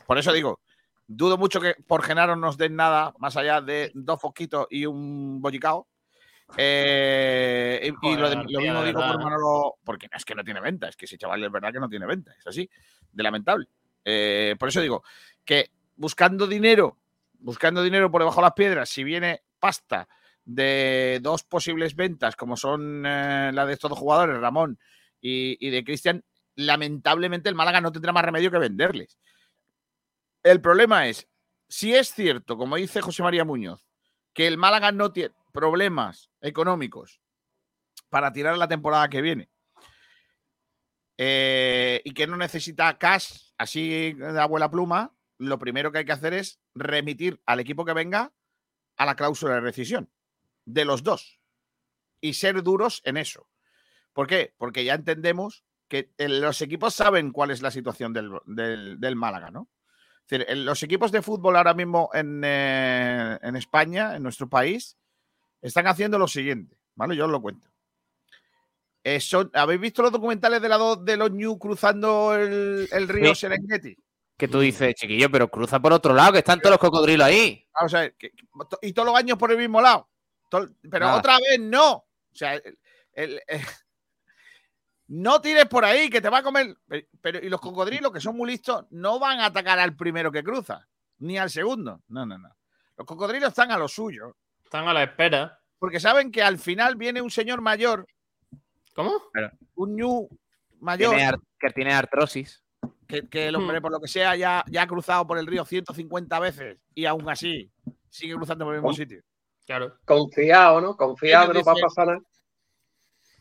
Por eso digo, dudo mucho que por Genaro nos den nada más allá de dos fosquitos y un bollicao. Eh, y- y, lo, de- mismo digo verdad, por ¿eh? Manolo, porque no es que no tiene venta, es que ese chaval es verdad que no tiene venta, es así, de lamentable. Eh, por eso digo que buscando dinero, buscando dinero por debajo de las piedras, si viene pasta de dos posibles ventas, como son eh, la de estos dos jugadores, Ramón y, de Cristian, lamentablemente el Málaga no tendrá más remedio que venderles. El problema es, si es cierto, como dice José María Muñoz, que el Málaga no tiene problemas económicos para tirar la temporada que viene eh, y que no necesita cash así de abuela pluma, lo primero que hay que hacer es remitir al equipo que venga a la cláusula de rescisión de los dos y ser duros en eso. ¿Por qué? Porque ya entendemos que eh, los equipos saben cuál es la situación del, del- del Málaga, ¿no? Es decir, los equipos de fútbol ahora mismo en, eh, en España, en nuestro país, están haciendo lo siguiente, ¿vale? Yo os lo cuento. Eh, son- ¿Habéis visto los documentales de, la do- de los New cruzando el, el río Sí. Serengeti? Que tú dices, chiquillo, pero cruza por otro lado, que están todos los cocodrilos ahí. Vamos a ver, que- y todos los años por el mismo lado. Pero Nada. otra vez no. O sea, el- el- eh, no tires por ahí, que te va a comer. Pero, pero- y los cocodrilos, que son muy listos, no van a atacar al primero que cruza, ni al segundo. No, no, no. Los cocodrilos están a lo suyo, Están a la espera. porque saben que al final viene un señor mayor, ¿Cómo? un ñu mayor, que tiene artrosis. Que, que el hombre, por lo que sea, ya, ya ha cruzado por el río 150 veces y aún así sigue cruzando por el mismo sitio. Claro. Confiado, ¿no? Confiado que no va a pasar nada.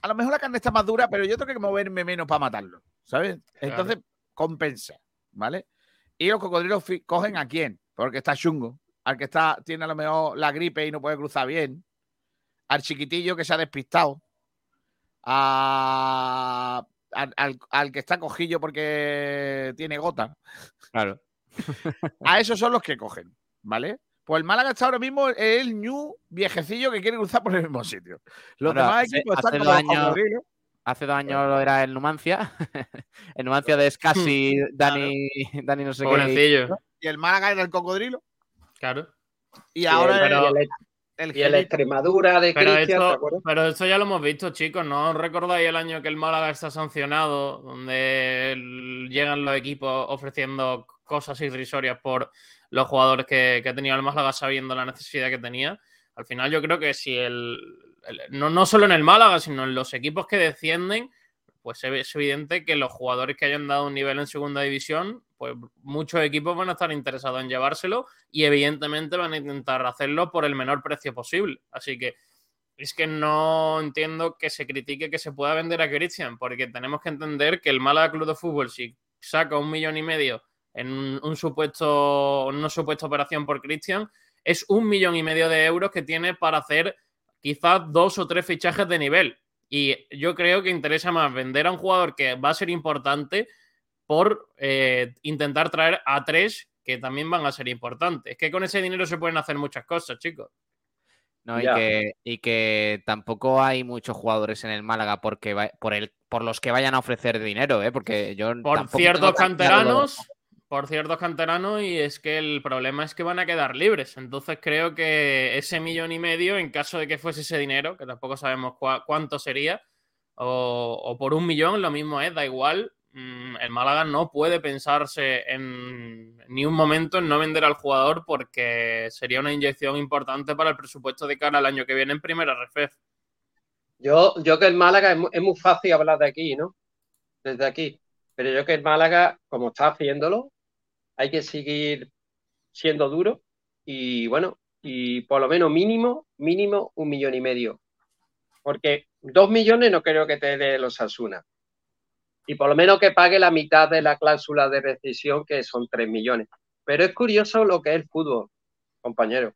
a lo mejor la carne está más dura, pero yo tengo que moverme menos para matarlo, ¿sabes? Entonces compensa, ¿vale? Y los cocodrilos cogen a quién, porque está chungo, al que está, tiene a lo mejor la gripe y no puede cruzar bien, al chiquitillo que se ha despistado, a- al, al- al que está cojillo porque tiene gota. Claro. A esos son los que cogen, ¿vale? Pues el Málaga está ahora mismo el ñu viejecillo que quiere cruzar por el mismo sitio. Los Bueno, demás hace- equipos están hace como años-. Hace dos años lo era el Numancia. el Numancia de Scassi, Dani, Dani no sé qué. Pobrecillo. y el Málaga era el cocodrilo Claro. y ahora el, y el- el, y el. Extremadura de Pero Cristian, ¿te esto, pero esto ya lo hemos visto, chicos. ¿No recordáis el año que el Málaga está sancionado? Donde llegan los equipos ofreciendo cosas irrisorias por los jugadores que, que tenía el Málaga sabiendo la necesidad que tenía. Al final yo creo que si el, el- no, no solo en el Málaga, sino en los equipos que descienden, pues es evidente que los jugadores que hayan dado un nivel en segunda división, pues muchos equipos van a estar interesados en llevárselo y evidentemente van a intentar hacerlo por el menor precio posible. Así que es que no entiendo que se critique que se pueda vender a Christian, porque tenemos que entender que el Málaga Club de Fútbol, si saca un millón y medio en un supuesto, una supuesta operación por Christian, es un millón y medio de euros que tiene para hacer quizás dos o tres fichajes de nivel. Y yo creo que interesa más vender a un jugador que va a ser importante por eh, intentar traer a tres que también van a ser importantes. Es que con ese dinero se pueden hacer muchas cosas, chicos. No, y que, y que, tampoco hay muchos jugadores en el Málaga porque por, el, por los que vayan a ofrecer dinero, ¿eh? porque yo. Por ciertos canteranos, por ciertos canteranos, y es que el problema es que van a quedar libres. Entonces creo que ese millón y medio, en caso de que fuese ese dinero, que tampoco sabemos cuánto sería, o, por un millón, lo mismo es, da igual. Mm, el Málaga no puede pensarse en ni un momento en no vender al jugador porque sería una inyección importante para el presupuesto de cara al año que viene en primera RFEF. Yo, yo que el Málaga es muy, fácil hablar de aquí, ¿no? Desde aquí. Pero yo que el Málaga, como está haciéndolo, hay que seguir siendo duro y bueno, y por lo menos mínimo, mínimo un millón y medio. Porque dos millones no creo que te dé los Asuna y por lo menos que pague la mitad de la cláusula de rescisión, que son 3 millones. Pero es curioso lo que es el fútbol, compañero.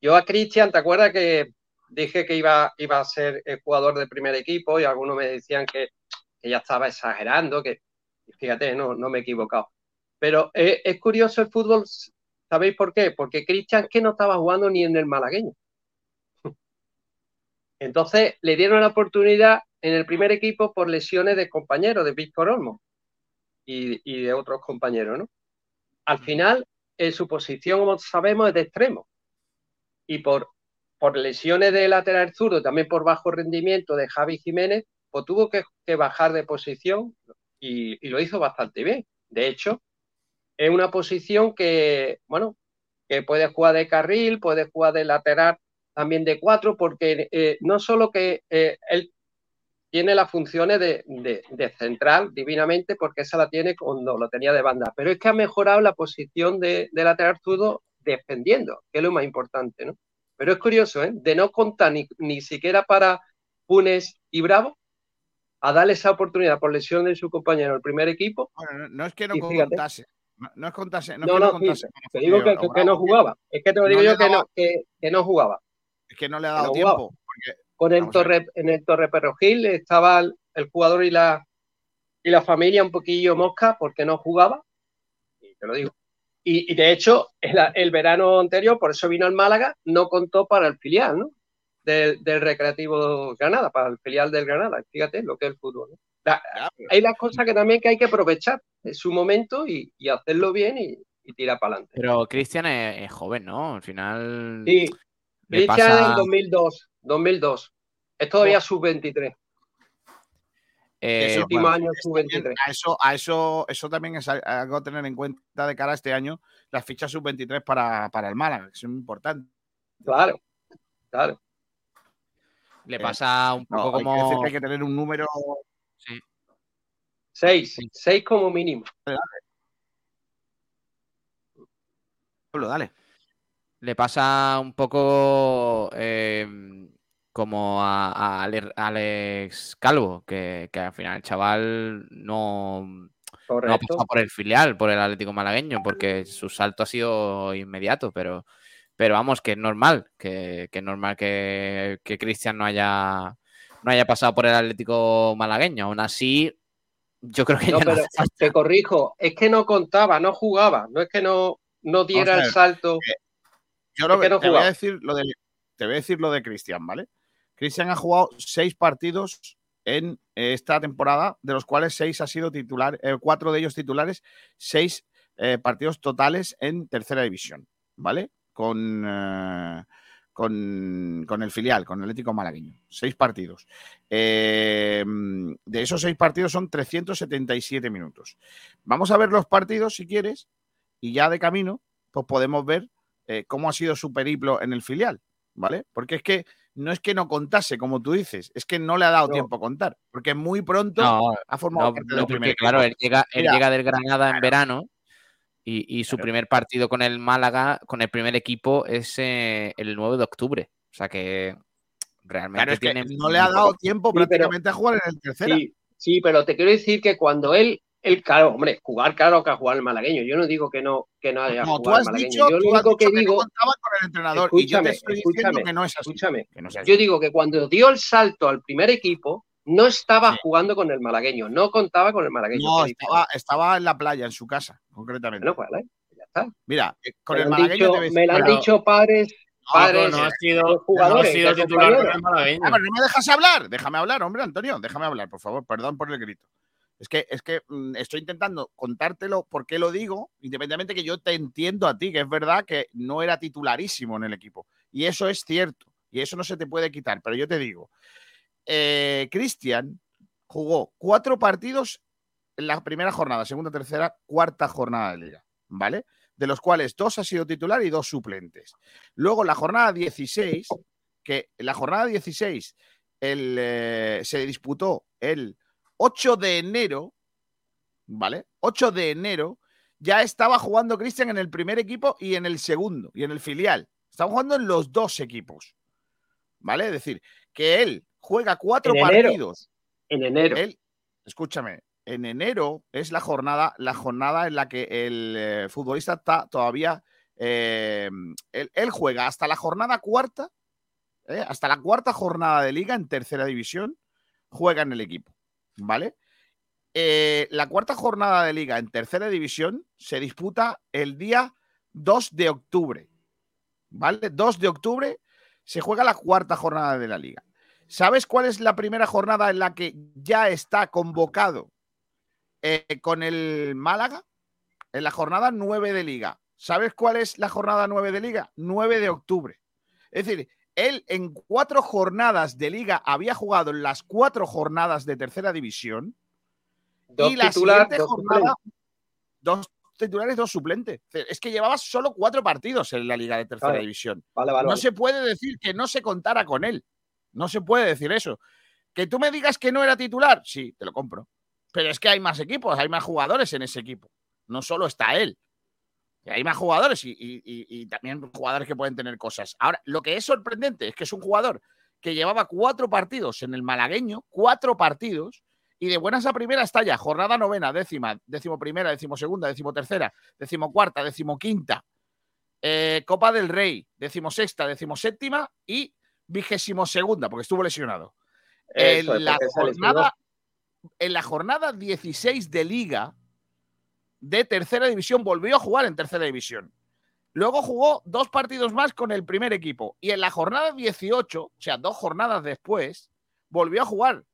Yo a Cristian, ¿te acuerdas que dije que iba, iba a ser el jugador del primer equipo y algunos me decían que, ya estaba exagerando, que fíjate, no, no me he equivocado. Pero es, es curioso el fútbol, ¿sabéis por qué? Porque Cristian que no estaba jugando ni en el malagueño. Entonces le dieron la oportunidad en el primer equipo por lesiones de compañeros, de Víctor Olmo y, de otros compañeros, ¿no? Al final, en su posición, como sabemos, es de extremo. Y por, por lesiones de lateral zurdo, también por bajo rendimiento de Javi Jiménez, pues tuvo que, bajar de posición y, y, lo hizo bastante bien. De hecho, es una posición que, bueno, que puede jugar de carril, puede jugar de lateral también de cuatro, porque eh, no solo que eh, él tiene las funciones de, central divinamente porque esa la tiene cuando lo tenía de banda. Pero es que ha mejorado la posición de, lateral zurdo defendiendo, que es lo más importante, ¿no? Pero es curioso, ¿eh? De no contar ni, siquiera para Punes y Bravo, a darle esa oportunidad por lesión de su compañero el primer equipo. Bueno, no, es que no contase. No, es contase. No, no, te digo que, no jugaba. Es que te lo digo yo que no, que, no jugaba. Es que no le ha dado tiempo el Torre, en el Torre Perrogil estaba el, jugador y la, y la familia un poquillo mosca porque no jugaba, y te lo digo. Y, de hecho, el, verano anterior, por eso vino al Málaga, no contó para el filial, ¿no? Del, Recreativo Granada, para el filial del Granada. Fíjate lo que es el fútbol. Hay las cosas que también que hay que aprovechar en su momento y, hacerlo bien y, tirar para adelante. Pero Cristian es, joven, ¿no? Al final. Sí, Cristian en 2002. 2002. Es todavía sub-23. Eh, último año sub-23. A eso, a eso, eso también es algo a tener en cuenta de cara a este año, las fichas sub-23 para, para el Málaga, que son importantes. Claro, claro. Le pasa un poco como. Hay que, hay que tener un número. Sí. Seis, seis como mínimo. Dale. dale. dale le pasa un poco eh, como a, Alex Calvo, que, al final el chaval no, no, ha pasado por el filial, por el Atlético Malagueño, porque su salto ha sido inmediato, pero, pero vamos, que es normal, que, es normal que, Cristian no haya, no haya pasado por el Atlético Malagueño. Aún así, yo creo que no, pero te corrijo, es que no contaba, no jugaba, no es que no, no diera el salto. Eh, yo lo que, te, voy a decir lo de, te voy a decir lo de Cristian, ¿vale? Cristian ha jugado seis partidos en esta temporada, de los cuales seis ha sido titular, eh, cuatro de ellos titulares, seis eh, partidos totales en tercera división, ¿vale? Con, eh, con, con, el filial, con el Atlético Malagueño. Seis partidos. de esos seis partidos son 377 minutos. Vamos a ver los partidos si quieres, y ya de camino, pues podemos ver eh, cómo ha sido su periplo en el filial, ¿vale? Porque es que no es que no contase, como tú dices, es que no le ha dado tiempo a contar, porque muy pronto ha formado parte del primer Claro, él llega, él llega del Granada en verano y, su primer partido con el Málaga, con el primer equipo, es eh, el 9 de octubre. O sea que realmente no le ha dado tiempo prácticamente a jugar en el tercero. Sí, sí, pero te quiero decir que cuando él El claro, hombre, jugar claro que a jugar el malagueño. Yo no digo que no, que no haya No, tú jugado el has malagueño. dicho, yo tú lo has único que dicho que no digo, contaba con el entrenador y yo te Escúchame, estoy diciendo escúchame, que no es así. escúchame. que no es así. Yo digo que cuando dio el salto al primer equipo, no estaba Sí. jugando con el malagueño, no contaba con el malagueño. No, estaba, estaba en la playa, en su casa, concretamente. Bueno, pues vale, ya está. Mira, eh, con Me el lo han malagueño dicho, te ves- me lo han Pero- dicho padres, No, padres, no ha sido, jugadores, no ha sido titular con el malagueño. Ah, pero no me dejas hablar. Déjame hablar, hombre, Antonio. Déjame hablar, por favor. Perdón por el grito. Es que, es que mm, estoy intentando contártelo por qué lo digo, independientemente que yo te entiendo a ti, que es verdad que no era titularísimo en el equipo. Y eso es cierto. Y eso no se te puede quitar. Pero yo te digo, eh, Cristian jugó cuatro partidos en la primera jornada, segunda, tercera, cuarta jornada de liga, ¿vale? De los cuales dos ha sido titular y dos suplentes. Luego la jornada 16, que la jornada 16 el, eh, se disputó el 8 de enero, ¿vale? 8 de enero ya estaba jugando Cristian en el primer equipo y en el segundo, y en el filial. Estaba jugando en los dos equipos, ¿vale? Es decir, que él juega cuatro En enero. partidos. en enero. Él, escúchame, en enero es la jornada, la jornada en la que el eh, futbolista está todavía. eh, él, él juega hasta la jornada cuarta, ¿eh? hasta la cuarta jornada de liga en tercera división, juega en el equipo, ¿vale? Eh, la cuarta jornada de liga en tercera división se disputa el día 2 de octubre, ¿vale? 2 de octubre se juega la cuarta jornada de la liga. ¿Sabes cuál es la primera jornada en la que ya está convocado eh, con el Málaga? En la jornada 9 de liga. ¿Sabes cuál es la jornada 9 de liga? 9 de octubre. Es decir, él en cuatro jornadas de liga había jugado en las cuatro jornadas de tercera división Dos y la titular, siguiente dos jornada, dos titulares, dos suplentes. Es que llevaba solo cuatro partidos en la liga de tercera Vale. división. Vale, vale, No se puede decir que no se contara con él. No se puede decir eso. Que tú me digas que no era titular, sí, te lo compro. Pero es que hay más equipos, hay más jugadores en ese equipo. No solo está él. Hay más jugadores y, también jugadores que pueden tener cosas. Ahora, lo que es sorprendente es que es un jugador que llevaba cuatro partidos en el malagueño, cuatro partidos, y de buenas a primera está ya jornada novena, décima, décimo primera, décimo segunda, décimo tercera, décimo cuarta, décimo quinta, eh, Copa del Rey, décimo sexta, décimo séptima y vigésimo segunda, porque estuvo lesionado. Eso en, la jornada, en la jornada 16 de liga de tercera división volvió a jugar en tercera división. Luego jugó dos partidos más con el primer equipo. Y en la jornada 18, o sea, dos jornadas después, volvió a jugar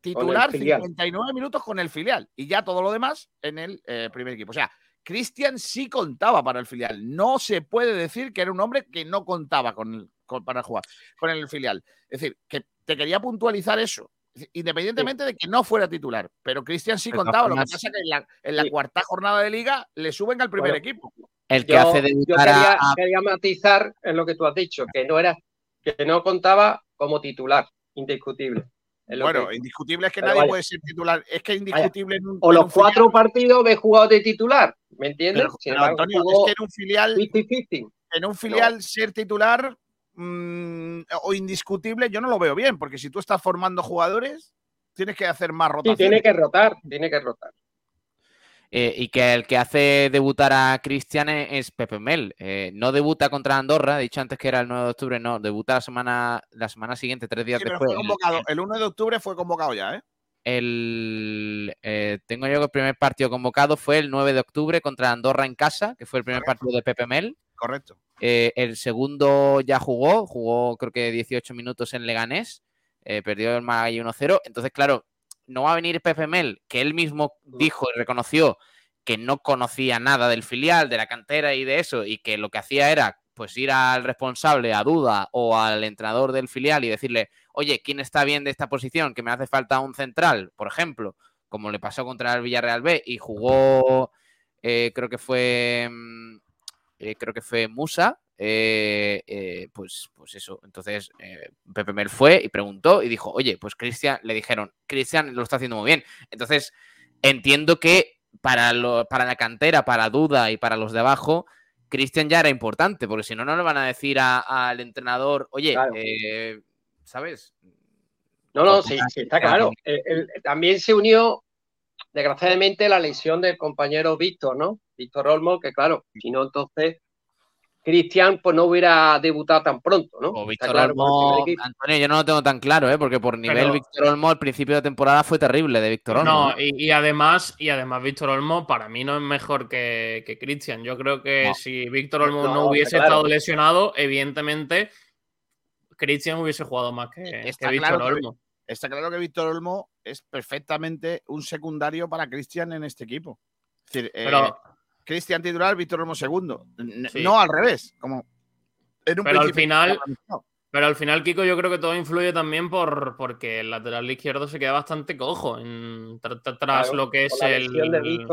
titular filial. 59 minutos con el filial. Y ya todo lo demás en el eh, primer equipo. O sea, Cristian sí contaba para el filial. No se puede decir que era un hombre que no contaba con el- con- para jugar con el filial. Es decir, que te quería puntualizar eso. Independientemente de que no fuera titular, pero Cristian sí De contaba. Lo que pasa es que en la, en la Sí. cuarta jornada de liga le suben al primer Bueno, equipo. El que Yo, hace yo quería, a, a- quería matizar en lo que tú has dicho, que no era, que no contaba como titular, indiscutible. Bueno, que- indiscutible es que Pero nadie puede ser titular. Es que indiscutible en un, o en los un filial- cuatro partidos he jugado de titular, ¿me entiendes? Pero, pero, Antonio, es que en un filial, 50-50. en un filial ser titular mm, o indiscutible, yo no lo veo bien, porque si tú estás formando jugadores, tienes que hacer más Sí, rotaciones. tiene que rotar, tiene que rotar. Eh, y que el que hace debutar a Cristian es, Pepe Mel. Eh, no debuta contra Andorra, he dicho antes que era el 9 de octubre, no, debuta la semana, la semana siguiente, tres días Sí, pero después. fue convocado. El 1 de octubre fue convocado ya, ¿eh? El, eh, tengo yo que el primer partido convocado fue el 9 de octubre contra Andorra en casa, que fue el primer Correcto. partido de Pepe Mel. Correcto. Eh, el segundo ya jugó, jugó creo que 18 minutos en Leganés, eh, perdió el Magallanes 1-0. Entonces, claro, no va a venir Pepe Mel, que él mismo dijo y reconoció que no conocía nada del filial, de la cantera y de eso, y que lo que hacía era pues ir al responsable, a Duda o al entrenador del filial y decirle, oye, ¿quién está bien de esta posición? Que me hace falta un central, por ejemplo, como le pasó contra el Villarreal B y jugó, eh, creo que fue, mm, eh, creo que fue Musa, eh, eh, pues, pues eso. Entonces eh, Pepe Mel fue y preguntó y dijo, oye, pues Cristian, le dijeron, Cristian lo está haciendo muy bien. Entonces entiendo que para, lo- para la cantera, para Duda y para los de abajo, Cristian ya era importante, porque si no, no le van a decir al entrenador, oye, Claro. ¿sabes? No, no, Pues, sí, sí, está claro. claro. El- el- también se unió desgraciadamente la lesión del compañero Víctor, ¿no? Víctor Olmo, que claro, si no, entonces Cristian pues no hubiera debutado tan pronto, ¿no? O Víctor Olmo, Antonio, yo no lo tengo tan claro, ¿eh? porque por nivel Víctor Olmo al principio de temporada fue terrible de Víctor Olmo. No, y, además, y además Víctor Olmo para mí no es mejor que, que Cristian. Yo creo que si Víctor Olmo no, hubiese estado lesionado, evidentemente Cristian hubiese jugado más que, Víctor Olmo. está claro que Víctor Olmo es perfectamente un secundario para Cristian en este equipo. Es decir, pero, eh, Cristian titular, Víctor Olmo segundo. No al revés, como pero al final, pero al final, Kiko, yo creo que todo influye también por porque el lateral izquierdo se queda bastante cojo en, tras lo que es el.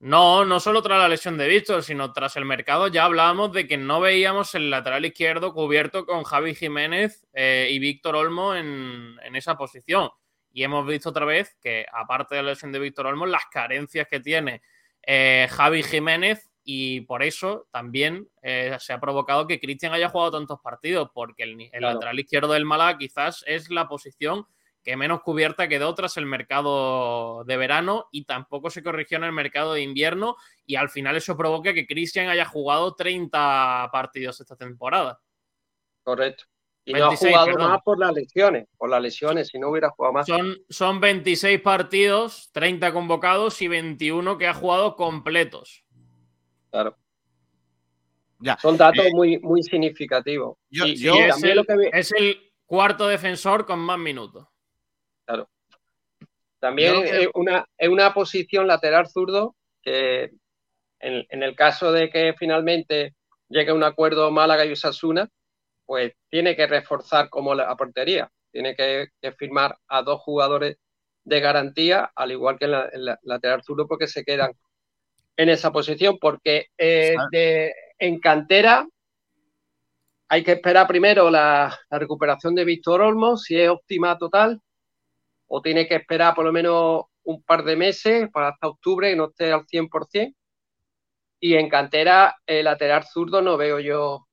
No, no solo tras la lesión de Víctor, sino tras el mercado ya hablábamos de que no veíamos el lateral izquierdo cubierto con Javi Jiménez eh, y Víctor Olmo en, en, esa posición. Y hemos visto otra vez que, aparte de la lesión de Víctor Olmo, las carencias que tiene eh, Javi Jiménez y por eso también eh, se ha provocado que Cristian haya jugado tantos partidos, porque el, lateral izquierdo del Málaga quizás es la posición que menos cubierta quedó tras el mercado de verano y tampoco se corrigió en el mercado de invierno y al final eso provoca que Cristian haya jugado 30 partidos esta temporada. Correcto. Y no ha jugado más por las lesiones, por las lesiones, si no hubiera jugado más. Son, son 26 partidos, 30 convocados y 21 que ha jugado completos. Claro. Ya. Son datos eh, muy, muy significativos. es, el, cuarto defensor con más minutos. Claro. También es, una, es una posición lateral zurdo que en, en el caso de que finalmente llegue a un acuerdo Málaga y Osasuna, pues tiene que reforzar como la portería, tiene que, firmar a dos jugadores de garantía, al igual que en la, lateral zurdo, porque se quedan en esa posición, porque eh, en cantera hay que esperar primero la, recuperación de Víctor Olmo, si es óptima total, o tiene que esperar por lo menos un par de meses para hasta octubre y no esté al 100%. Y en cantera, el lateral zurdo no veo yo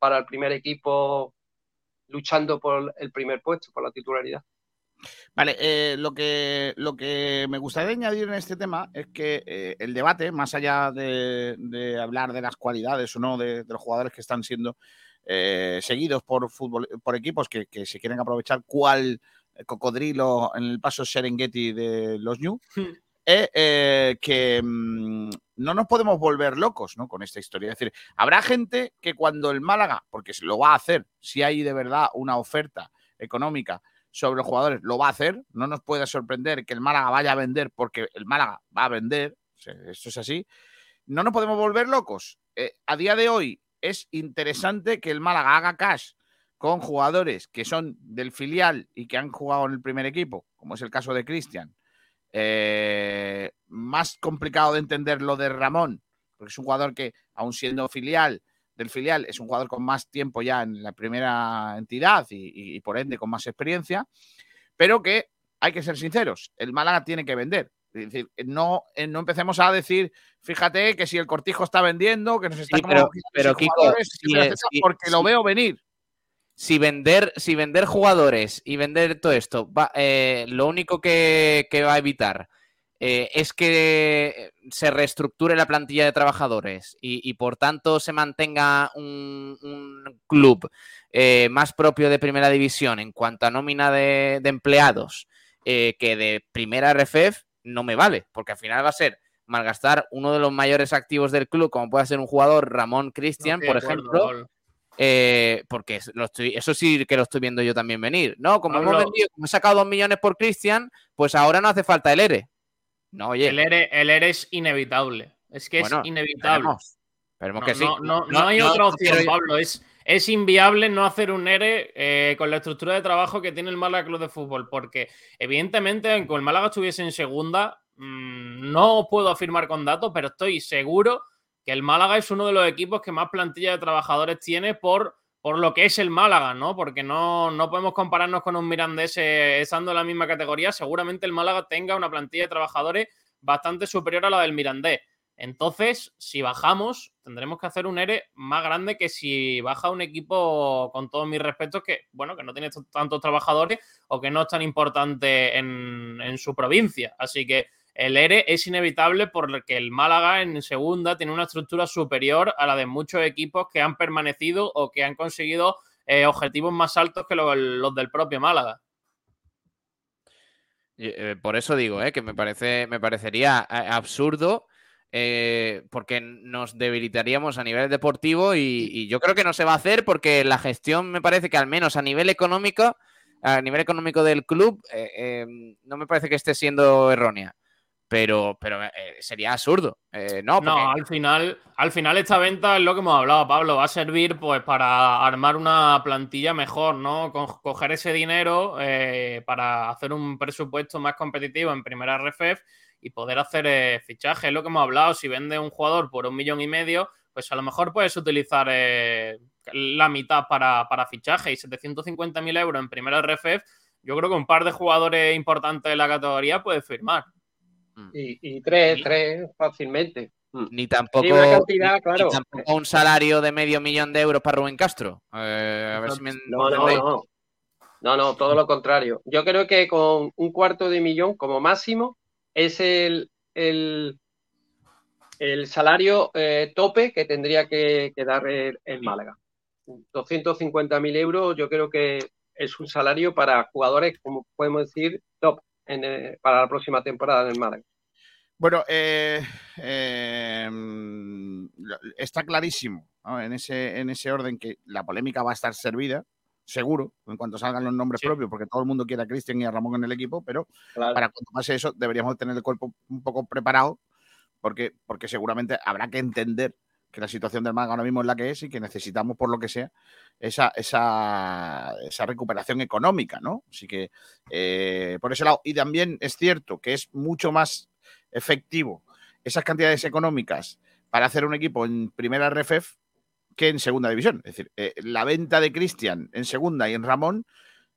para el primer equipo luchando por el primer puesto, por la titularidad. Vale, eh, lo, que, lo que me gustaría añadir en este tema es que eh, el debate, más allá de, hablar de las cualidades o no de, los jugadores que están siendo eh, seguidos por, fútbol, por equipos que, que, se quieren aprovechar cuál cocodrilo en el paso Serengeti de los New, hmm. es que mm, no nos podemos volver locos ¿no? con esta historia. Es decir, habrá gente que cuando el Málaga, porque se lo va a hacer, si hay de verdad una oferta económica sobre los jugadores, lo va a hacer. No nos puede sorprender que el Málaga vaya a vender porque el Málaga va a vender. esto es así. No nos podemos volver locos. Eh, a día de hoy es interesante que el Málaga haga cash con jugadores que son del filial y que han jugado en el primer equipo, como es el caso de Cristian, eh, más complicado de entender lo de Ramón, porque es un jugador que, aún siendo filial del filial, es un jugador con más tiempo ya en la primera entidad y, por ende con más experiencia, pero que hay que ser sinceros, el Málaga tiene que vender. Es decir, no, eh, no empecemos a decir, fíjate que si el cortijo está vendiendo, que nos está pero, pero porque lo veo venir si vender, si vender jugadores y vender todo esto, eh, lo único que, va a evitar eh, es que se reestructure la plantilla de trabajadores y, por tanto se mantenga un, club eh, más propio de primera división en cuanto a nómina de, empleados que de primera RFF, no me vale, porque al final va a ser malgastar uno de los mayores activos del club, como puede ser un jugador Ramón Cristian, por ejemplo. Eh, porque eso sí que lo estoy viendo yo también venir. No, como hemos vendido, como he sacado dos millones por Cristian, pues ahora no hace falta el ERE. No, oye. El ERE, el ERE es inevitable. Es que es inevitable. Esperemos, que sí. No, hay otra opción, Pablo. Es, es inviable no hacer un ERE eh, con la estructura de trabajo que tiene el Málaga Club de Fútbol. Porque, evidentemente, aunque el Málaga estuviese en segunda, mm, no puedo afirmar con datos, pero estoy seguro que el Málaga es uno de los equipos que más plantilla de trabajadores tiene por, por lo que es el Málaga, ¿no? Porque no, no podemos compararnos con un Mirandés eh, estando en la misma categoría. Seguramente el Málaga tenga una plantilla de trabajadores bastante superior a la del Mirandés. Entonces, si bajamos, tendremos que hacer un ERE más grande que si baja un equipo, con todos mis respetos, que, bueno, que no tiene tantos trabajadores o que no es tan importante en, en su provincia. Así que el ERE es inevitable porque el Málaga en segunda tiene una estructura superior a la de muchos equipos que han permanecido o que han conseguido eh, objetivos más altos que los, del propio Málaga. Eh, por eso digo, eh, que me parece, me parecería absurdo. porque nos debilitaríamos a nivel deportivo y, yo creo que no se va a hacer porque la gestión me parece que al menos a nivel económico, a nivel económico del club, no me parece que esté siendo errónea pero, pero eh, sería absurdo. Eh, no, no al, final, al final esta venta es lo que hemos hablado, Pablo, va a servir pues para armar una plantilla mejor, ¿no? coger ese dinero eh, para hacer un presupuesto más competitivo en primera RFF y poder hacer fichaje. Es lo que hemos hablado, si vende un jugador por un millón y medio, pues a lo mejor puedes utilizar la mitad para, para fichaje y 750.000 euros en primera RFF. Yo creo que un par de jugadores importantes de la categoría puedes firmar. Mm. Y, tres, tres fácilmente. Mm. Ni tampoco, un salario de medio millón de euros para Rubén Castro. Eh, no, no, no. No, no, todo lo contrario. Yo creo que con un cuarto de millón como máximo es el, el, salario eh, tope que tendría que, dar el, Málaga. 250.000 euros yo creo que es un salario para jugadores, como podemos decir, top eh, para la próxima temporada en el Málaga. Bueno, eh, em, está clarísimo en, ese, en ese orden que la polémica va a estar servida, seguro, en cuanto salgan los nombres propios, porque todo el mundo quiere a Cristian y a Ramón en el equipo, pero para cuando pase eso deberíamos tener el cuerpo un poco preparado, porque, porque seguramente habrá que entender que la situación del Málaga ahora mismo es la que es y que necesitamos, por lo que sea, esa, esa, esa recuperación económica, ¿no? Así que, eh, por ese lado, y también es cierto que es mucho más efectivo esas cantidades económicas para hacer un equipo en primera RFF que en segunda división. Es decir, eh, la venta de Cristian en segunda y en Ramón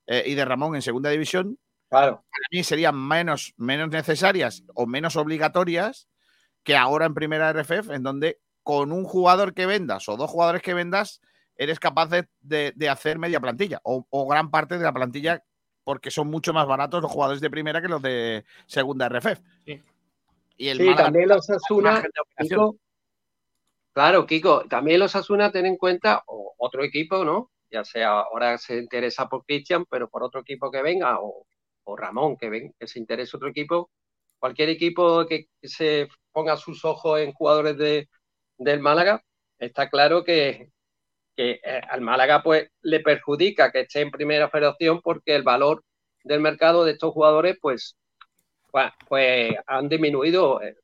eh, y de Ramón en segunda división, claro. para mí serían menos, menos necesarias o menos obligatorias que ahora en primera RFF, en donde con un jugador que vendas o dos jugadores que vendas, eres capaz de, hacer media plantilla o, o, gran parte de la plantilla porque son mucho más baratos los jugadores de primera que los de segunda RFF. Sí. Y el sí, también los Asuna. claro, Kiko, también los Asuna ten en cuenta otro equipo, ¿no? Ya sea ahora se interesa por Cristian, pero por otro equipo que venga, o, Ramón que, ven, que se interese otro equipo. Cualquier equipo que, se ponga sus ojos en jugadores de, del Málaga, está claro que, que eh, al Málaga pues le perjudica que esté en primera federación porque el valor del mercado de estos jugadores pues pues, han disminuido eh,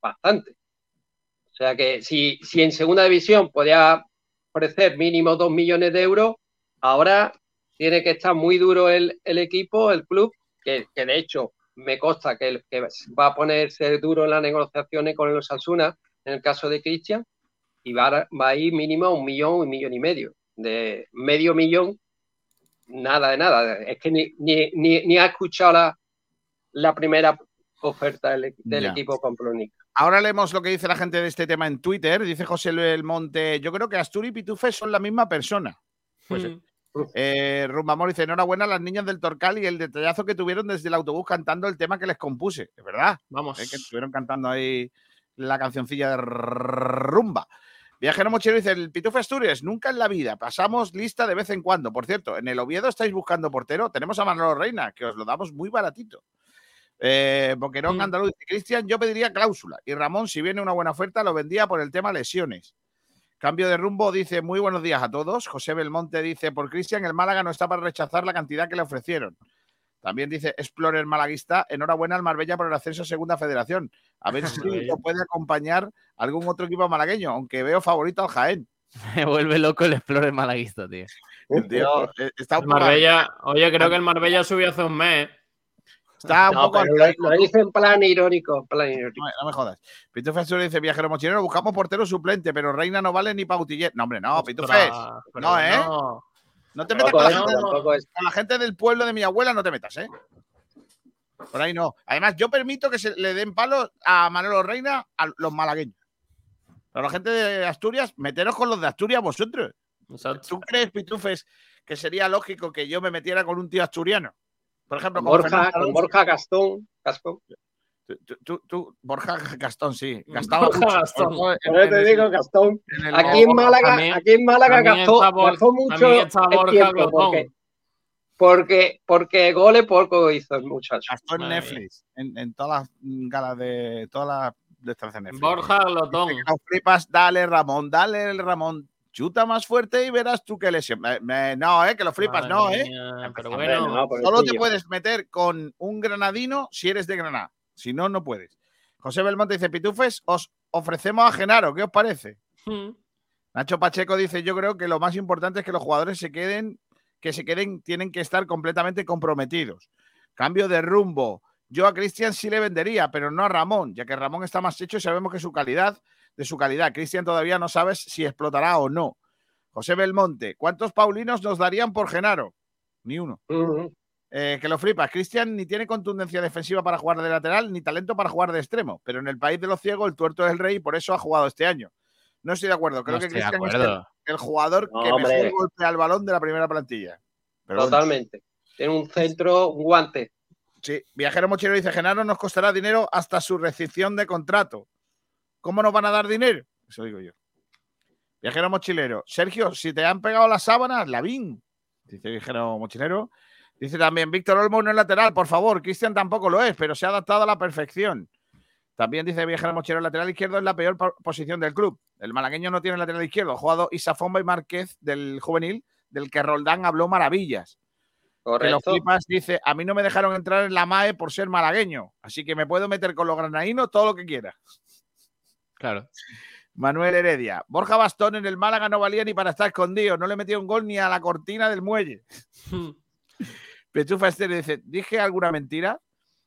bastante. O sea que si, si en segunda división podía ofrecer mínimo dos millones de euros, ahora tiene que estar muy duro el, equipo, el club, que, de hecho me consta que, que, va a ponerse duro en las negociaciones con los Asuna, en el caso de Cristian, y va, va a ir mínimo un millón, un millón y medio. De medio millón, nada de nada. Es que ni, ni, ni ha escuchado la, la primera oferta del, equipo con Ahora leemos lo que dice la gente de este tema en Twitter. Dice José Luis Monte, yo creo que Asturi y Pitufe son la misma persona. Pues, mm. eh, Rumbamor dice, enhorabuena a las niñas del Torcal y el detallazo que tuvieron desde el autobús cantando el tema que les compuse. Es verdad. Vamos. que estuvieron cantando ahí la cancioncilla de rumba. Viajero Mochero dice, el Pitufe Asturias, nunca en la vida, pasamos lista de vez en cuando. Por cierto, en el Oviedo estáis buscando portero, tenemos a Manolo Reina, que os lo damos muy baratito. Eh, Boquerón mm. Andaluz dice, Cristian, yo pediría cláusula. Y Ramón, si viene una buena oferta, lo vendía por el tema lesiones. Cambio de rumbo dice, muy buenos días a todos. José Belmonte dice, por Cristian, el Málaga no está para rechazar la cantidad que le ofrecieron. También dice Explorer Malaguista, enhorabuena al Marbella por el ascenso a Segunda Federación. A ver si lo puede acompañar algún otro equipo malagueño, aunque veo favorito al Jaén. Me vuelve loco el Explorer Malaguista, tío. Eh, está Marbella, oye, creo que el Marbella subió hace un mes. Está un poco. Lo, dice en plan irónico. Plan irónico. No, me jodas. Pitufes dice: Viajero mochilero, buscamos portero suplente, pero Reina no vale ni para No, hombre, no, Pitufes. No, ¿eh? No, te metas con la, gente, del pueblo de mi abuela, no te metas, ¿eh? Por ahí no. Además, yo permito que se le den palos a Manolo Reina a los malagueños. Pero la gente de Asturias, meteros con los de Asturias vosotros. Exacto. ¿Tú crees, Pitufes, que sería lógico que yo me metiera con un tío asturiano? Por ejemplo, Con con Borja, con. Borja Gastón. Gascón. Tú- tú- Borja Gastón, sí. Gastaba Borja mucho. Gastón. en- en te digo, Gastón. en Aquí en Málaga, también- aquí en Málaga gastó, gastó mucho el Borja tiempo, porque, porque, porque goles poco hizo el muchacho. Gastó en Netflix, en, en todas las galas de todas las de estas Netflix. Borja Glotón. Que flipas, dale Ramón, dale el Ramón. Chuta más fuerte y verás tú qué lesión. Me- me- no, eh, que lo flipas, Madre no, eh. mía, Pero bueno, no, Solo te puedes meter con un granadino si eres de Granada. Si no, no puedes. José Belmonte dice: Pitufes, os ofrecemos a Genaro. ¿Qué os parece? hmm, Nacho Pacheco dice: Yo creo que lo más importante es que los jugadores se queden, que se queden, tienen que estar completamente comprometidos. Cambio de rumbo. Yo a Cristian sí le vendería, pero no a Ramón, ya que Ramón está más hecho y sabemos que su calidad, de su calidad. Cristian todavía no sabes si explotará o no. José Belmonte, ¿cuántos paulinos nos darían por Genaro? Ni uno. Ujú. Eh, que lo flipas. Cristian ni tiene contundencia defensiva para jugar de lateral, ni talento para jugar de extremo. Pero en el país de los ciegos, el tuerto es el rey y por eso ha jugado este año. No estoy de acuerdo. Creo No que Cristian es el, jugador No, que mejor golpea el balón de la primera plantilla. Pero bueno, Totalmente. Tiene un centro, un guante. sí. Viajero Mochilero dice: Genaro nos costará dinero hasta su rescisión de contrato. ¿Cómo nos van a dar dinero? Eso digo yo. Viajero Mochilero. Sergio, si te han pegado las sábanas, Lavín. Dice Viajero Mochilero. Dice también Víctor Olmo no es lateral, por favor. Cristian tampoco lo es, pero se ha adaptado a la perfección. También dice Viajero Mochilero, el lateral izquierdo es la peor po- posición del club. El malagueño no tiene lateral izquierdo. Ha jugado Isafomba y Márquez del juvenil, del que Roldán habló maravillas. Que los Correcto. flipas dice, a mí no me dejaron entrar en la MAE por ser malagueño, así que me puedo meter con los granadinos todo lo que quiera. Claro. Manuel Heredia, Borja Bastón en el Málaga no valía ni para estar escondido, no le metió un gol ni a la cortina del muelle. Pechufa Estéreo dice, ¿dije alguna mentira?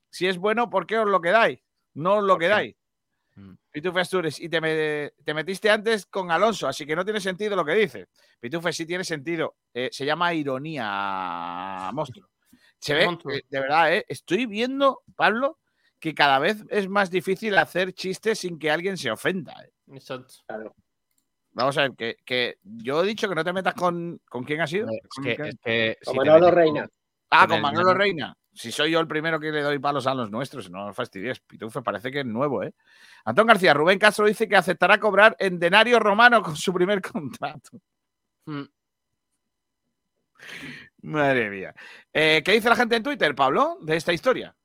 Si es bueno, ¿por qué os lo quedáis? No os lo quedáis. Mm. Pitufe Astures, y te, me- te metiste antes con Alonso, así que no tiene sentido lo que dices. Pitufe sí tiene sentido. Eh, se llama ironía, monstruo. Se ve, Monstruo. eh, de verdad, eh, estoy viendo, Pablo, que cada vez es más difícil hacer chistes sin que alguien se ofenda. eh. Exacto. Claro. Vamos a ver, que, que yo he dicho que no te metas con. ¿Con quién ha sido? Es ¿Con que, es metes con- Reina. Ah, con Manolo. Reina. Si soy yo el primero que le doy palos a los nuestros, no os fastidies. Pitufe parece que es nuevo, ¿eh? Antón García, Rubén Castro dice que aceptará cobrar en denario romano con su primer contrato. Mm. Madre mía. Eh, ¿Qué dice la gente en Twitter, Pablo, de esta historia?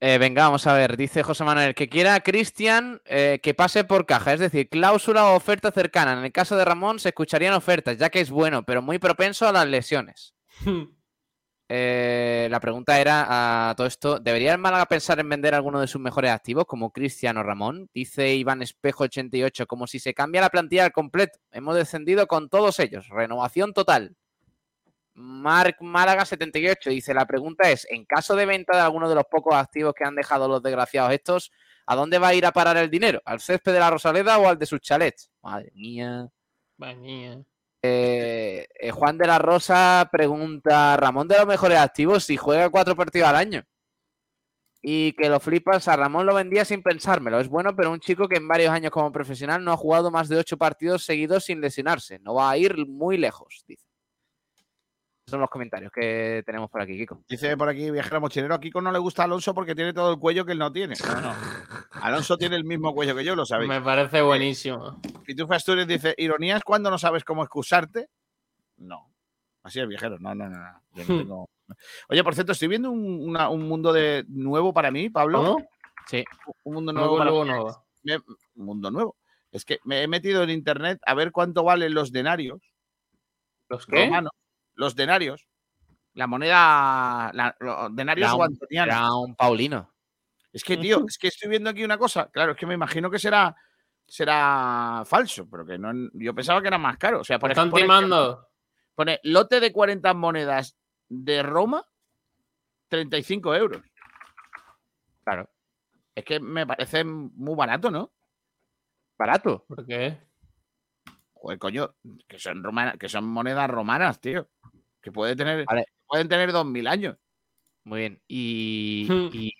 Eh, venga, vamos a ver. Dice José Manuel que quiera a Cristian eh, que pase por caja, es decir, cláusula o oferta cercana. En el caso de Ramón se escucharían ofertas, ya que es bueno, pero muy propenso a las lesiones. Eh, la pregunta era a todo esto: ¿debería el Málaga pensar en vender alguno de sus mejores activos, como Cristian o Ramón? Dice Iván Espejo 88, como si se cambia la plantilla al completo. Hemos descendido con todos ellos. Renovación total. Marc Málaga 78 dice: La pregunta es: en caso de venta de alguno de los pocos activos que han dejado los desgraciados estos, ¿a dónde va a ir a parar el dinero? ¿Al césped de la Rosaleda o al de sus chalets? Madre mía. Madre mía. Eh, eh, Juan de la Rosa pregunta: Ramón de los mejores activos si juega cuatro partidos al año. Y que lo flipas, a Ramón lo vendía sin pensármelo. Es bueno, pero un chico que en varios años como profesional no ha jugado más de ocho partidos seguidos sin lesionarse. No va a ir muy lejos, dice. Esos son los comentarios que tenemos por aquí, Kiko. Dice por aquí, viajero mochilero, a Kiko no le gusta Alonso porque tiene todo el cuello que él no tiene. No, no. Alonso tiene el mismo cuello que yo, lo sabéis. Me parece buenísimo. Pitufa Asturias dice, ¿ironía es cuando no sabes cómo excusarte? No. Así es, viajero. No, no, no. no. Yo no tengo- Oye, por cierto, estoy viendo un, una- un mundo de nuevo para mí, Pablo. ¿Cómo? Sí. Un mundo Nuevo, nuevo para nuevo, mí. nuevo. Me- un mundo nuevo. Es que me he metido en internet a ver cuánto valen los denarios ¿Los qué? romanos. Los denarios. La moneda. La, los denarios guantonianos. Era un Paulino. Es que, tío, es que estoy viendo aquí una cosa. Claro, es que me imagino que será, será falso, pero que no. Yo pensaba que era más caro. O sea, por ¿Me están ejemplo, pone- timando? Pone lote de 40 monedas de Roma, 35 euros. Claro. Es que me parece muy barato, ¿no? Barato. ¿Por qué? Joder, coño, que son, romana- que son monedas romanas, tío. Que puede tener, Vale. pueden tener 2000 años. Muy bien. Y. Hmm. y,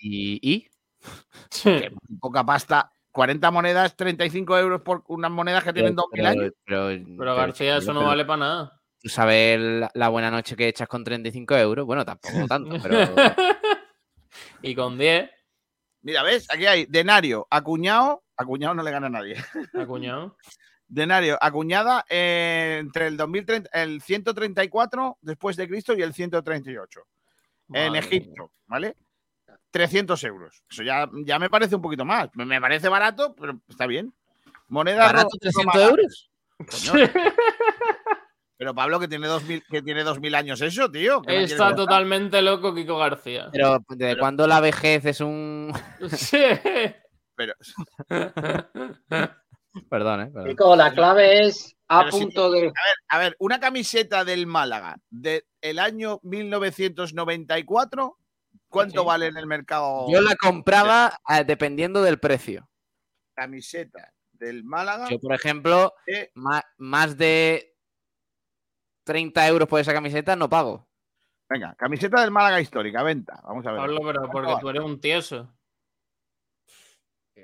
y- Que muy poca pasta. 40 monedas, 35 euros por unas monedas que tienen 2.000 años. Pero, Pero García, eso no pero- vale para nada. ¿Tú sabes la, la buena noche que echas con 35 euros? Bueno, tampoco tanto, pero. y con 10, Mira, ¿ves? Aquí hay denario, acuñado. Acuñado no le gana a nadie. acuñado. Denario, acuñada eh, entre el 2030, el 134 después de Cristo y el 138 en Madre Egipto, ¿vale? 300 euros. Eso ya, ya me parece un poquito más. Me, me parece barato, pero está bien. Moneda ¿Barato ro- 300 romana. euros? Coño. Pero Pablo, que tiene 2000, que tiene 2000 años eso, tío. ¿qué me quieres Está totalmente loco Kiko García. Pero ¿desde cuándo la vejez es un. Sí. Pero, Perdón, ¿eh? Perdón. Chico, la clave es a Pero si- punto de. a ver, una camiseta del Málaga del año 1994, ¿cuánto Sí. vale en el mercado? Yo la compraba eh, dependiendo del precio. Camiseta del Málaga. Yo, por ejemplo, de- ma- más de 30 euros por esa camiseta no pago. Venga, camiseta del Málaga histórica, venta. Vamos a ver. Pablo, pero porque tú eres un tieso.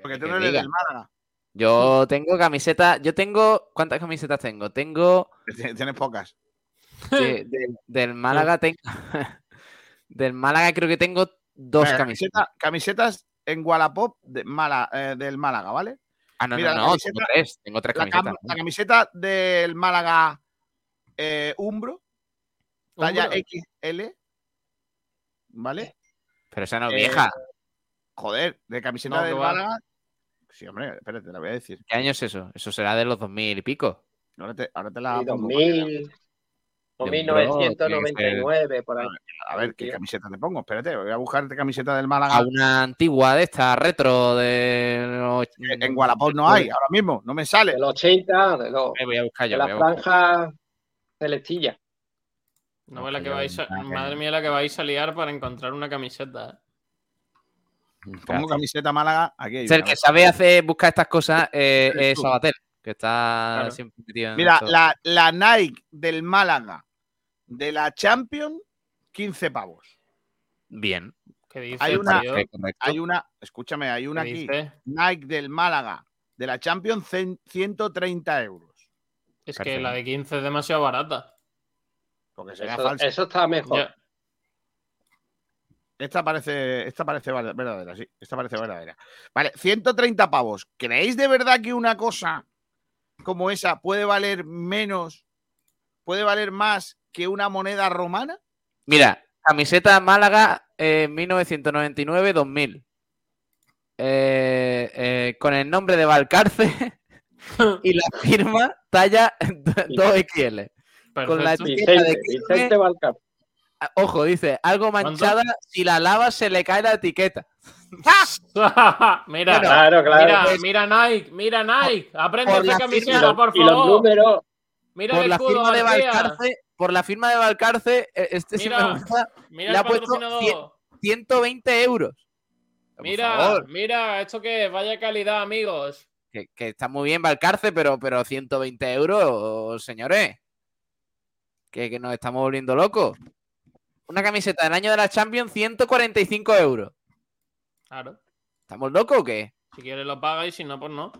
Porque tú no eres diga. del Málaga. Yo tengo camiseta, yo tengo, ¿cuántas camisetas tengo? Tengo Tienes pocas. de- del- del Málaga, tengo, del Málaga creo que tengo dos Venga, camisetas. camiseta- camisetas en Wallapop de Mala- eh, del Málaga, ¿vale? Ah, no, mira, no, la no, camiseta- tengo tres, tengo tres La, cam- camisetas. la camiseta del Málaga eh, Umbro, talla. XL, ¿vale? Pero esa no es Eh, vieja. Joder, de camiseta No, del. Málaga. Sí, hombre, espérate, te la voy a decir. ¿Qué año es eso? Eso será de los 2000 y pico. Ahora te, ahora te la Sí, pongo. 2000, o De 1999, por ahí. A ver, ¿qué Tío. camiseta te pongo? Espérate, voy a buscarte camiseta del Málaga. A una antigua de esta, retro de los- En Wallapop no hay, ahora mismo, no me sale. Del 80, de, los, Eh, voy a buscar de yo. la voy a buscar. franja celestilla. No ve la que vais a- Madre mía, la que vais a liar para encontrar una camiseta. ¿eh? Pongo camiseta Málaga, aquí hay el que sabe hacer, buscar estas cosas eh, es tú. Sabater, que está Claro. siempre metido en Mira, la, la Nike del Málaga de la Champions, 15 pavos. Bien. ¿Qué dices, Hay una-. Hay una, escúchame, hay una ¿Qué aquí. Nike del Málaga de la Champions, cen- 130 euros. Es que la de 15 es demasiado barata. Porque sería Eso, falsa. eso está mejor. Esta parece, esta parece ver- verdadera, sí. Esta parece verdadera. Vale, 130 pavos. ¿Creéis de verdad que una cosa como esa puede valer menos, puede valer más que una moneda romana? Mira, camiseta Málaga eh, 1999-2000. Eh, eh, con el nombre de Valcarce y la firma talla 2XL. Con la etiqueta de Vicente Valcar. ah, Ojo, dice, algo manchada, si la lavas se le cae la etiqueta. mira, Claro, claro. mira, pues- mira Nike, mira Nike. Aprende a por la hacer y, camiseta, por y los favor. números, Mira Por el la escudo, firma de. Valcarce, por la firma de Valcarce, eh, este sí Mira. me gusta, Mira le el ha puesto patrocinador. 120 euros. Por Mira, favor, mira, esto que vaya calidad, amigos. que, que está muy bien Valcarce, pero, pero 120 euros, señores. Que, que nos estamos volviendo locos. Una camiseta del año de la Champions, 145 euros. Claro. ¿Estamos locos o qué? Si quieres lo pagas y si no, pues no.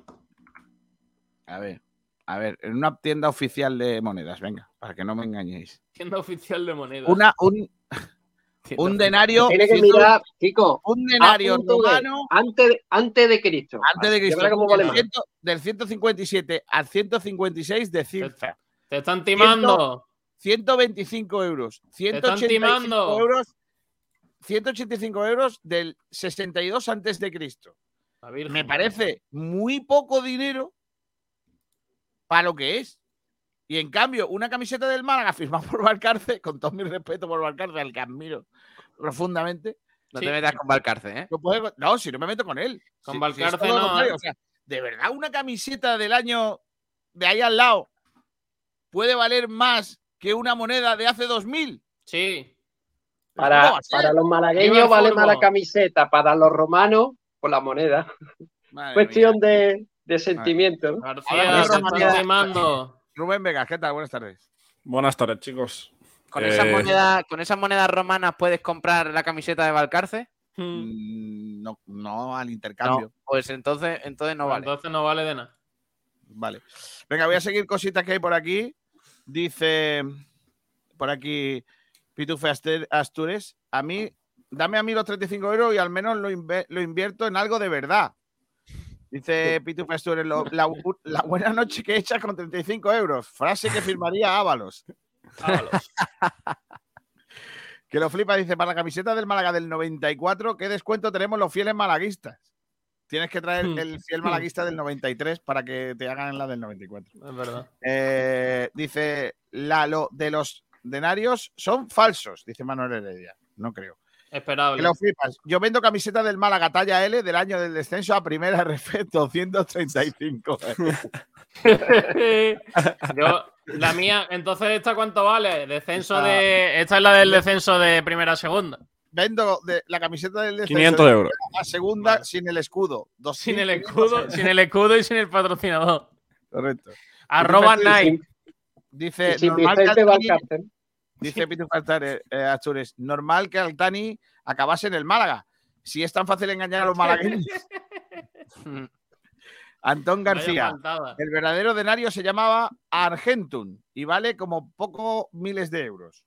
A ver, a ver, en una tienda oficial de monedas, venga, para que no me engañéis. Tienda oficial de moneda. Una, un, un denario, tiene que mirar, chico, un denario punto de- romano antes, de- antes de Cristo. antes de Cristo, del, vale más. ciento- del 157 al 156 de cifra. Te están timando. 125 euros. están 185 timando. euros. 185 euros del 62 antes de Cristo. Me parece muy poco dinero para lo que es. Y en cambio, una camiseta del Málaga firmada por Valcarce, con todo mi respeto por Valcarce, al que admiro profundamente. No Sí. te metas con Valcarce, ¿eh? No, si no me meto con él. Con Si- Valcarce de verdad, una camiseta del año de ahí al lado puede valer más que una moneda de hace 2000. Sí. ¿Cómo Para, para los malagueños vale más la camiseta, para los romanos, por la moneda. Madre Cuestión mía. de, de sentimiento. Rubén Vega, ¿qué tal? Buenas tardes. Buenas tardes, chicos. ¿Con, Eh, esas monedas, ¿Con esas monedas romanas puedes comprar la camiseta de Valcarce? Mm, No, no al No, intercambio. pues entonces, entonces no vale. Entonces no vale de nada. Vale. Venga, voy a seguir cositas que hay por aquí. Dice por aquí Pitufe Astures. A mí, dame a mí los 35 euros y al menos lo, invierto en algo de verdad. Dice Pitufe Astures, lo- la, bu- la buena noche que echa con 35 euros. Frase que firmaría Ábalos. Ábalos. Que lo flipa, dice, para la camiseta del Málaga del 94, ¿qué descuento tenemos los fieles malaguistas? Tienes que traer Hmm. el fiel malaguista del 93 para que te hagan la del 94. es verdad. Eh, dice, la, lo de los denarios son falsos, dice Manuel Heredia. No creo. Que Esperable. lo flipas. Yo vendo camiseta del Málaga talla L del año del descenso a primera RF 235. Yo, la mía, entonces, ¿esta cuánto vale? Descenso de. Esta es la del descenso de primera a segunda. Vendo de, la camiseta del descenso 500 de euros. primera a segunda Vale. sin el escudo. Sin el 2.500 escudo, sin el escudo y sin el patrocinador. Correcto. Arroba Nike. Dice, normal que Altani-. Dice eh, Astures, normal que Altani acabase en el Málaga. Si es tan fácil engañar a los malagueños. Antón García, el verdadero denario se llamaba Argentum y vale como poco miles de euros.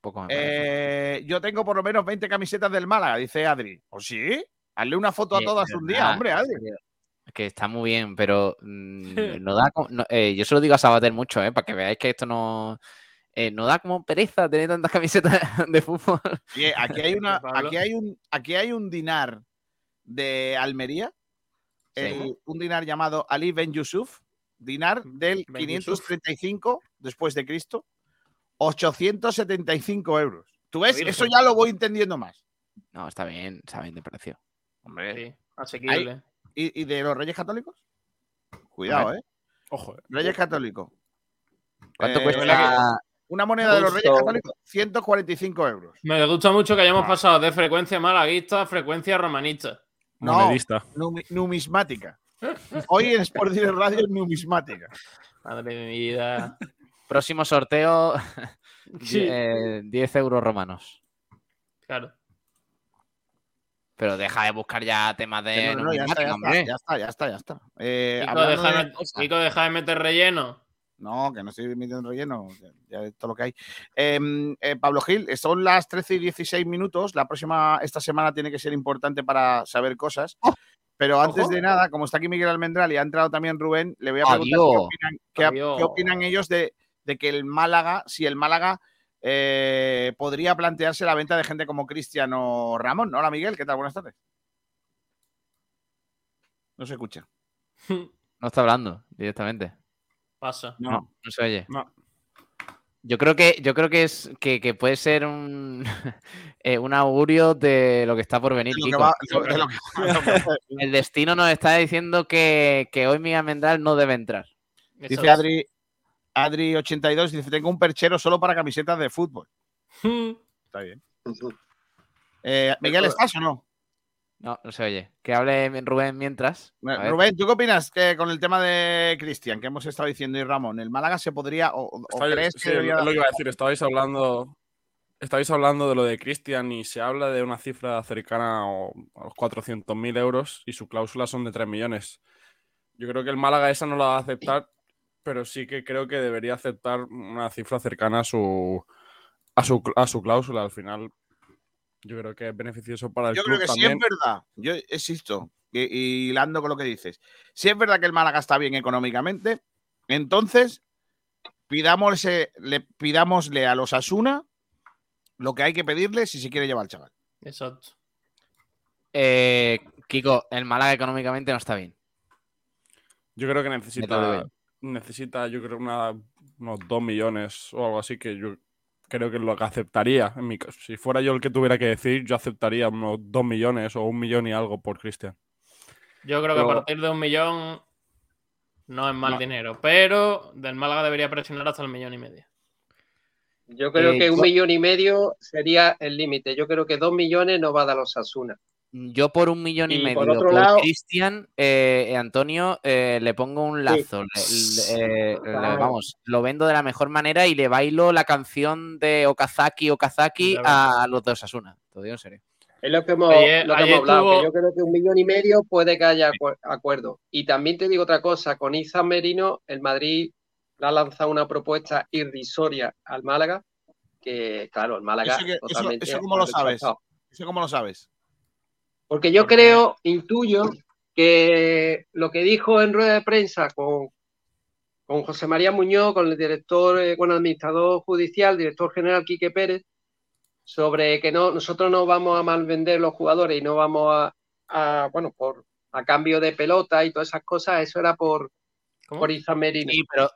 Poco. Eh, yo tengo por lo menos 20 camisetas del Málaga, dice Adri. ¿O sí? Hazle una foto a todas un día, hombre, Adri. Que está muy bien, pero mm, no da como- no, eh, yo se lo digo a Sabater mucho, eh, para que veáis que esto no, eh, no da como pereza tener tantas camisetas de fútbol. Oye, aquí hay una, aquí hay un, aquí hay un dinar de Almería, Sí. un dinar llamado Ali Ben Yusuf, dinar del Ben Yusuf. 535 después de Cristo, 875 euros. ¿Tú ves? Eso ya lo voy entendiendo más. No, está bien, está bien de precio. Hombre. Sí, asequible. ¿Y, y de los Reyes Católicos? Cuidado, ¿eh? Ojo. eh. Reyes Católicos. ¿Cuánto Eh, cuesta? Una moneda de los Reyes. Católicos, 145 euros. Me gusta mucho que hayamos Ah. pasado de frecuencia malaguista a frecuencia romanista. No. Numismática. Hoy en Sport Direct Radio es numismática. Madre de mi vida. Próximo sorteo, Sí, die- eh, 10 euros romanos. claro. Pero deja de buscar ya temas de No, no, no, ya, está, ya, está, ya está, ya está, ya está. Eh, Kiko, hablando deja, de de cosas- Kiko, deja de meter relleno. No, que no estoy metiendo relleno, ya, es todo lo que hay. Em, eh, Pablo Gil, son las 13 y 16 minutos. La próxima, esta semana tiene que ser importante para saber cosas. Pero antes Ojo. de nada, como está aquí Miguel Almendral y ha entrado también Rubén, le voy a preguntar qué opinan, qué- Adiós. qué opinan ellos de, de que el Málaga, si el Málaga eh, podría plantearse la venta de gente como Cristiano Ramón. Hola Miguel, ¿qué tal? Buenas tardes. No se escucha. No está hablando directamente. Pasa. No, no, se oye. No. Yo creo que, yo creo que es que, que puede ser un, eh, un augurio de lo que está por venir. De lo que Kiko. va- de lo que- El destino nos está diciendo que, que hoy Miguel Mendral no debe entrar. Dice Adri, Adri82, dice, tengo un perchero solo para camisetas de fútbol. Está bien. Eh, Miguel, ¿estás o no? No, no se oye. Que hable Rubén mientras. Rubén, ¿tú qué opinas que con el tema de Cristian, que hemos estado diciendo, y Ramón, el Málaga se podría, o, o Estabais- crees que sí, debería- es lo que iba a decir. Estabais hablando, estabais hablando de lo de Cristian y se habla de una cifra cercana a los 400.000 euros y su cláusula son de 3 millones. Yo creo que el Málaga esa no la va a aceptar, pero sí que creo que debería aceptar una cifra cercana a su, a su, a su cláusula. Al final, yo creo que es beneficioso para el Yo club creo que sí también. es verdad. Yo existo. Y, y hilando con lo que dices. Si es verdad que el Málaga está bien económicamente, entonces pidámosle, le, pidámosle a los Asuna lo que hay que pedirle si se quiere llevar al chaval. Exacto. Eh, Kiko, el Málaga económicamente no está bien. Yo creo que necesita. Necesita yo creo, una, unos 2 millones o algo así que yo creo que es lo que aceptaría. En mi caso. Si fuera yo el que tuviera que decir, yo aceptaría unos 2 millones o un millón y algo por Cristian. Yo creo que a partir de un millón no es mal No. dinero, pero del Málaga debería presionar hasta el millón y medio. Yo creo Eh, que un millón y medio sería el límite. Yo creo que dos millones no va a dar los Asuna. Yo por un millón y, Y medio por por, otro lado- Cristian, eh, eh, Antonio, eh, le pongo un lazo. le- le- le- Claro. vamos, lo vendo de la mejor manera y le bailo la canción de Okazaki Okazaki a los dos Asuna. Te digo en serio. Es lo que hemos, Ayer- lo que hemos hablado, tuvo- que yo creo que un millón y medio puede que haya acu- acuerdo. Y también te digo otra cosa, con Izan Merino, el Madrid le ha lanzado una propuesta irrisoria al Málaga, que claro, el Málaga ¿Eso, que- eso- totalmente eso cómo lo sabes? ¿Eso cómo lo sabes? Porque yo creo, intuyo, que lo que dijo en rueda de prensa con, con José María Muñoz, con el director, eh, con el administrador judicial, director general Quique Pérez, sobre que no, nosotros no vamos a malvender los jugadores y no vamos a, a, bueno, por a cambio de pelota y todas esas cosas, eso era por, ¿Cómo? por. Sí,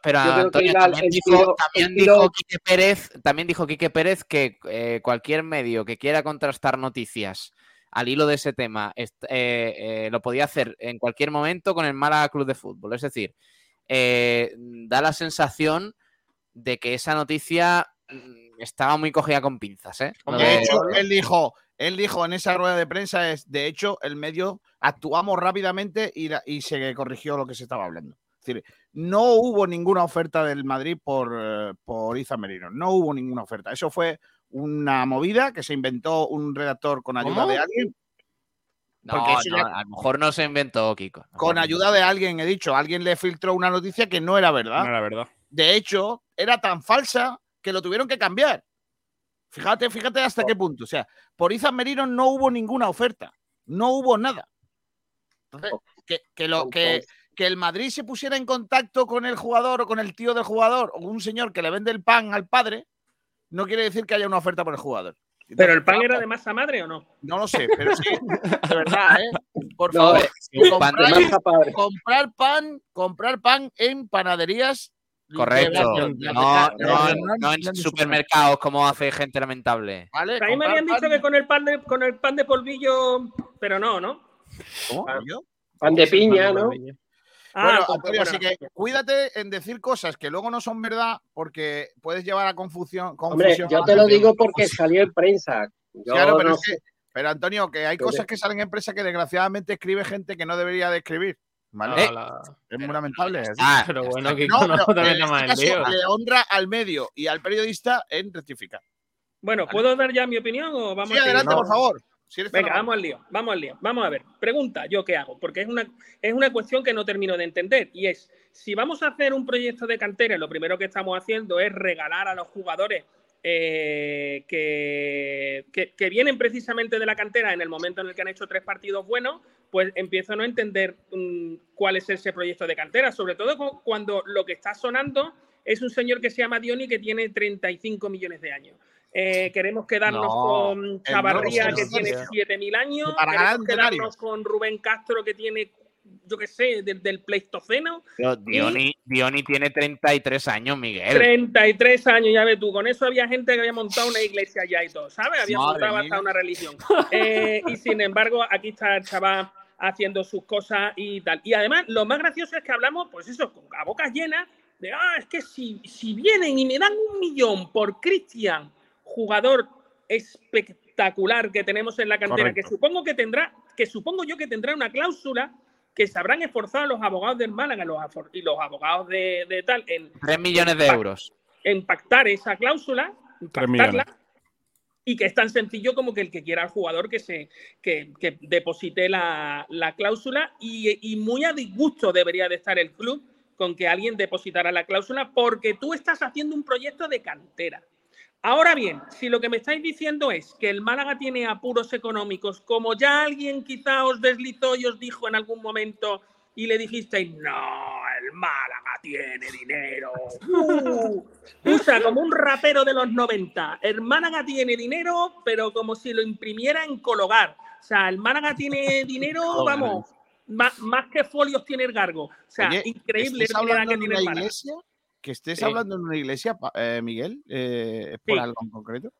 pero, Antonio, también, el dijo, también Quique Pérez, también dijo Quique Pérez que eh, cualquier medio que quiera contrastar noticias al hilo de ese tema eh, eh, lo podía hacer en cualquier momento con el Málaga Club de Fútbol. Es decir, eh, da la sensación de que esa noticia mm, estaba muy cogida con pinzas, ¿eh? De de- hecho, él dijo, él dijo en esa rueda de prensa, es, de hecho, el medio actuamos rápidamente y, la- y se corrigió lo que se estaba hablando. Es decir, no hubo ninguna oferta del Madrid por, por Izan Merino. No hubo ninguna oferta. Eso fue una movida que se inventó un redactor con ayuda ¿Cómo? de alguien. No, a lo mejor no se inventó, Kiko. Con ayuda de alguien, he dicho. Alguien le filtró una noticia que no era verdad. No era verdad. De hecho, era tan falsa que lo tuvieron que cambiar. Fíjate, fíjate hasta qué punto. O sea, por Izan Merino no hubo ninguna oferta. No hubo nada. Entonces, que, que lo, que, que el Madrid se pusiera en contacto con el jugador o con el tío del jugador o un señor que le vende el pan al padre, no quiere decir que haya una oferta por el jugador. ¿Pero el pan era de masa madre o no? No lo sé, pero sí, de verdad, ¿eh? Por No, favor, pan comprar, masa padre. comprar pan, comprar pan en panaderías. Correcto. No, no, no en supermercados como hace gente lamentable. ¿Vale? A mí me habían dicho pan- que con el pan de, con el pan de polvillo, pero no, ¿no? ¿Cómo? Pan de piña, ¿no? Ah, bueno, pues, Antonio, bueno, así que cuídate en decir cosas que luego no son verdad porque puedes llevar a confusión. Hombre, yo te lo digo porque salió en prensa. Yo Claro, pero, no es que- sé. pero Antonio, que hay Pero- cosas que salen en prensa que desgraciadamente escribe gente que no debería de escribir. ¿vale? Eh, es muy lamentable. Ah, Pero bueno, que No, no, te en este en caso lío. le honra al medio y al periodista en rectificar. Bueno, ¿puedo dar ya mi opinión o vamos Sí, adelante, No. por favor. Si Venga, vamos al lío, vamos al lío. Vamos a ver, pregunta, ¿yo qué hago? Porque es una, es una cuestión que no termino de entender. Y es, si vamos a hacer un proyecto de cantera, lo primero que estamos haciendo es regalar a los jugadores eh, que, que, que vienen precisamente de la cantera en el momento en el que han hecho tres partidos buenos, pues empiezo a no entender mm, cuál es ese proyecto de cantera, sobre todo cu- cuando lo que está sonando es un señor que se llama Dioni que tiene 35 millones de años. Eh, queremos quedarnos No, con el Chavarría, que tiene tío. 7.000 años. Para Queremos quedarnos con Rubén Castro, que tiene, yo qué sé, del, del Pleistoceno. Pero Dioni, Dioni tiene 33 años, Miguel. 33 años, ya ves tú. Con eso había gente que había montado una iglesia ya y todo, ¿sabes? Había Madre montado mía. hasta una religión. Eh, y sin embargo, aquí está el chaval haciendo sus cosas y tal. Y además, lo más gracioso es que hablamos, pues eso, a bocas llenas, de, ah, es que si, si vienen y me dan un millón por Cristian, jugador espectacular que tenemos en la cantera, que supongo que tendrá, que supongo yo que tendrá una cláusula que se habrán esforzado los abogados del Málaga los y los abogados de, de tal en 3 millones de euros. en pactar esa cláusula, Tres pactarla, millones. y que es tan sencillo como que el que quiera al jugador que se que, que deposite la, la cláusula y, y muy a disgusto debería de estar el club con que alguien depositara la cláusula porque tú estás haciendo un proyecto de cantera. Ahora bien, si lo que me estáis diciendo es que el Málaga tiene apuros económicos, como ya alguien quizá os deslizó y os dijo en algún momento y le dijisteis, no, el Málaga tiene dinero. Uh, o sea, como un rapero de los 90. El Málaga tiene dinero, pero como si lo imprimiera en Cologar. O sea, el Málaga tiene dinero, vamos, más, más que folios tiene el gargo. O sea, Oye, increíble ¿estés el dinero hablando que en tiene una el Málaga. iglesia? ¿Que estés Sí. hablando en una iglesia, eh, Miguel? Eh, ¿Es por Sí. algo en concreto?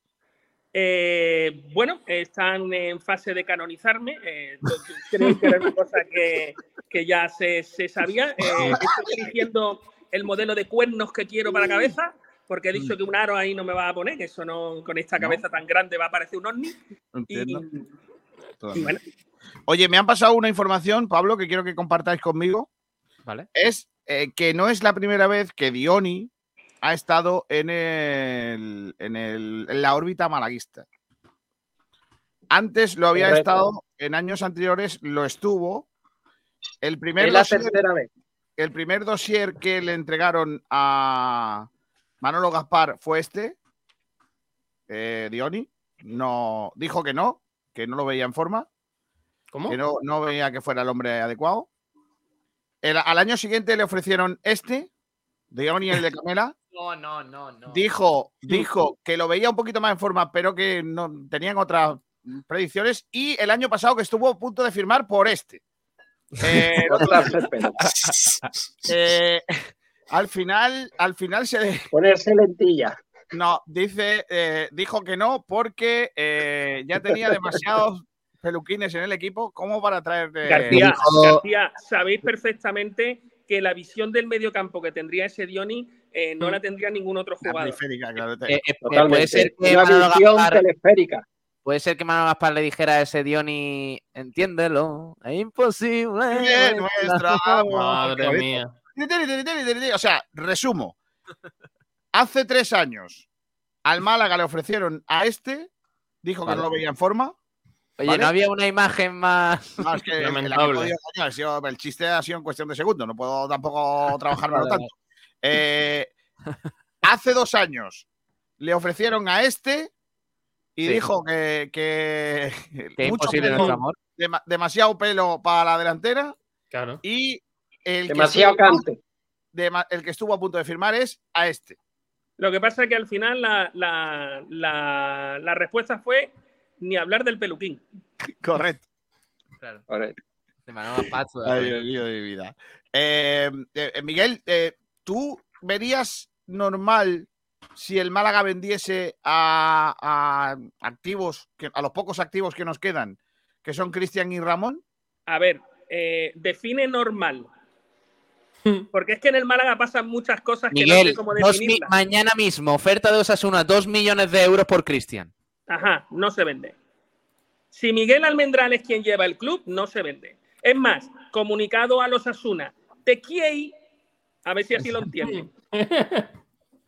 Eh, bueno, están en fase de canonizarme. eh, creo que era una cosa que, que ya se, se sabía. Eh, estoy eligiendo el modelo de cuernos que quiero para cabeza, porque he dicho que un aro ahí no me va a poner, que eso no, con esta Mm. No. cabeza tan grande va a parecer un ovni. Entiendo. y totalmente. bueno, Oye, me han pasado una información, Pablo, que quiero que compartáis conmigo. ¿Vale? Es eh, que no es la primera vez que Dioni ha estado en, el, en, el- en la órbita malaguista. Antes lo había Correcto. estado, en años anteriores lo estuvo. El primer, Es la dossier, tercera vez. el primer dossier que le entregaron a Manolo Gaspar fue este. Eh, Dioni. No, dijo que no, que no lo veía en forma, ¿Cómo? que no, no veía que fuera el hombre adecuado. El- al año siguiente le ofrecieron este, Dioni el de Camela. No, no, no, no. Dijo, dijo que lo veía un poquito más en forma, pero que no tenían otras predicciones. Y el año pasado que estuvo a punto de firmar por este. Eh, eh, al final, al final se Ponerse lentilla. no dice, eh, dijo que no porque eh, ya tenía demasiados peluquines en el equipo como para traer. eh, García, García, sabéis perfectamente que la visión del mediocampo que tendría ese Dioni eh, no la tendría ningún otro jugador. periférica, claro, te- Eh, eh, eh, puede ser que Una Manolo visión Gaspar, telesférica. puede ser que Manolo Gaspar le dijera a ese Dioni, entiéndelo, es imposible. Bien, nuestro amor. Madre mía. O sea, resumo. Hace tres años al Málaga le ofrecieron a este, dijo que Vale. no lo veía en forma. Oye, ¿Vale? no había una imagen más. No, es que el, coño, ha sido- chiste ha sido en cuestión de segundos, no puedo tampoco trabajármelo Vale, tanto. Eh, hace dos años le ofrecieron a este y Sí. dijo que, que Que mucho imposible pelo, nuestro amor. dema- demasiado pelo para la delantera Claro. y el que, Demasiado estuvo, cante. el que estuvo a punto de firmar es a este. Lo que pasa es que al final la, la- la- la respuesta fue ni hablar del peluquín. Correcto. Claro, Correcto. de Manolo Gaspar, Ay. Dios mío de mi vida. Eh, eh, Miguel, eh, ¿tú verías normal si el Málaga vendiese a, a activos, que, a los pocos activos que nos quedan, que son Cristian y Ramón? A ver, eh, define normal. Porque es que en el Málaga pasan muchas cosas que no Miguel, sé cómo mi- definirlas. mañana mismo, oferta de Osasuna, 2 millones de euros por Cristian. Ajá, no se vende. Si Miguel Almendral es quien lleva el club, no se vende. Es más, comunicado a los Asuna, te quiei, a ver si así lo entienden.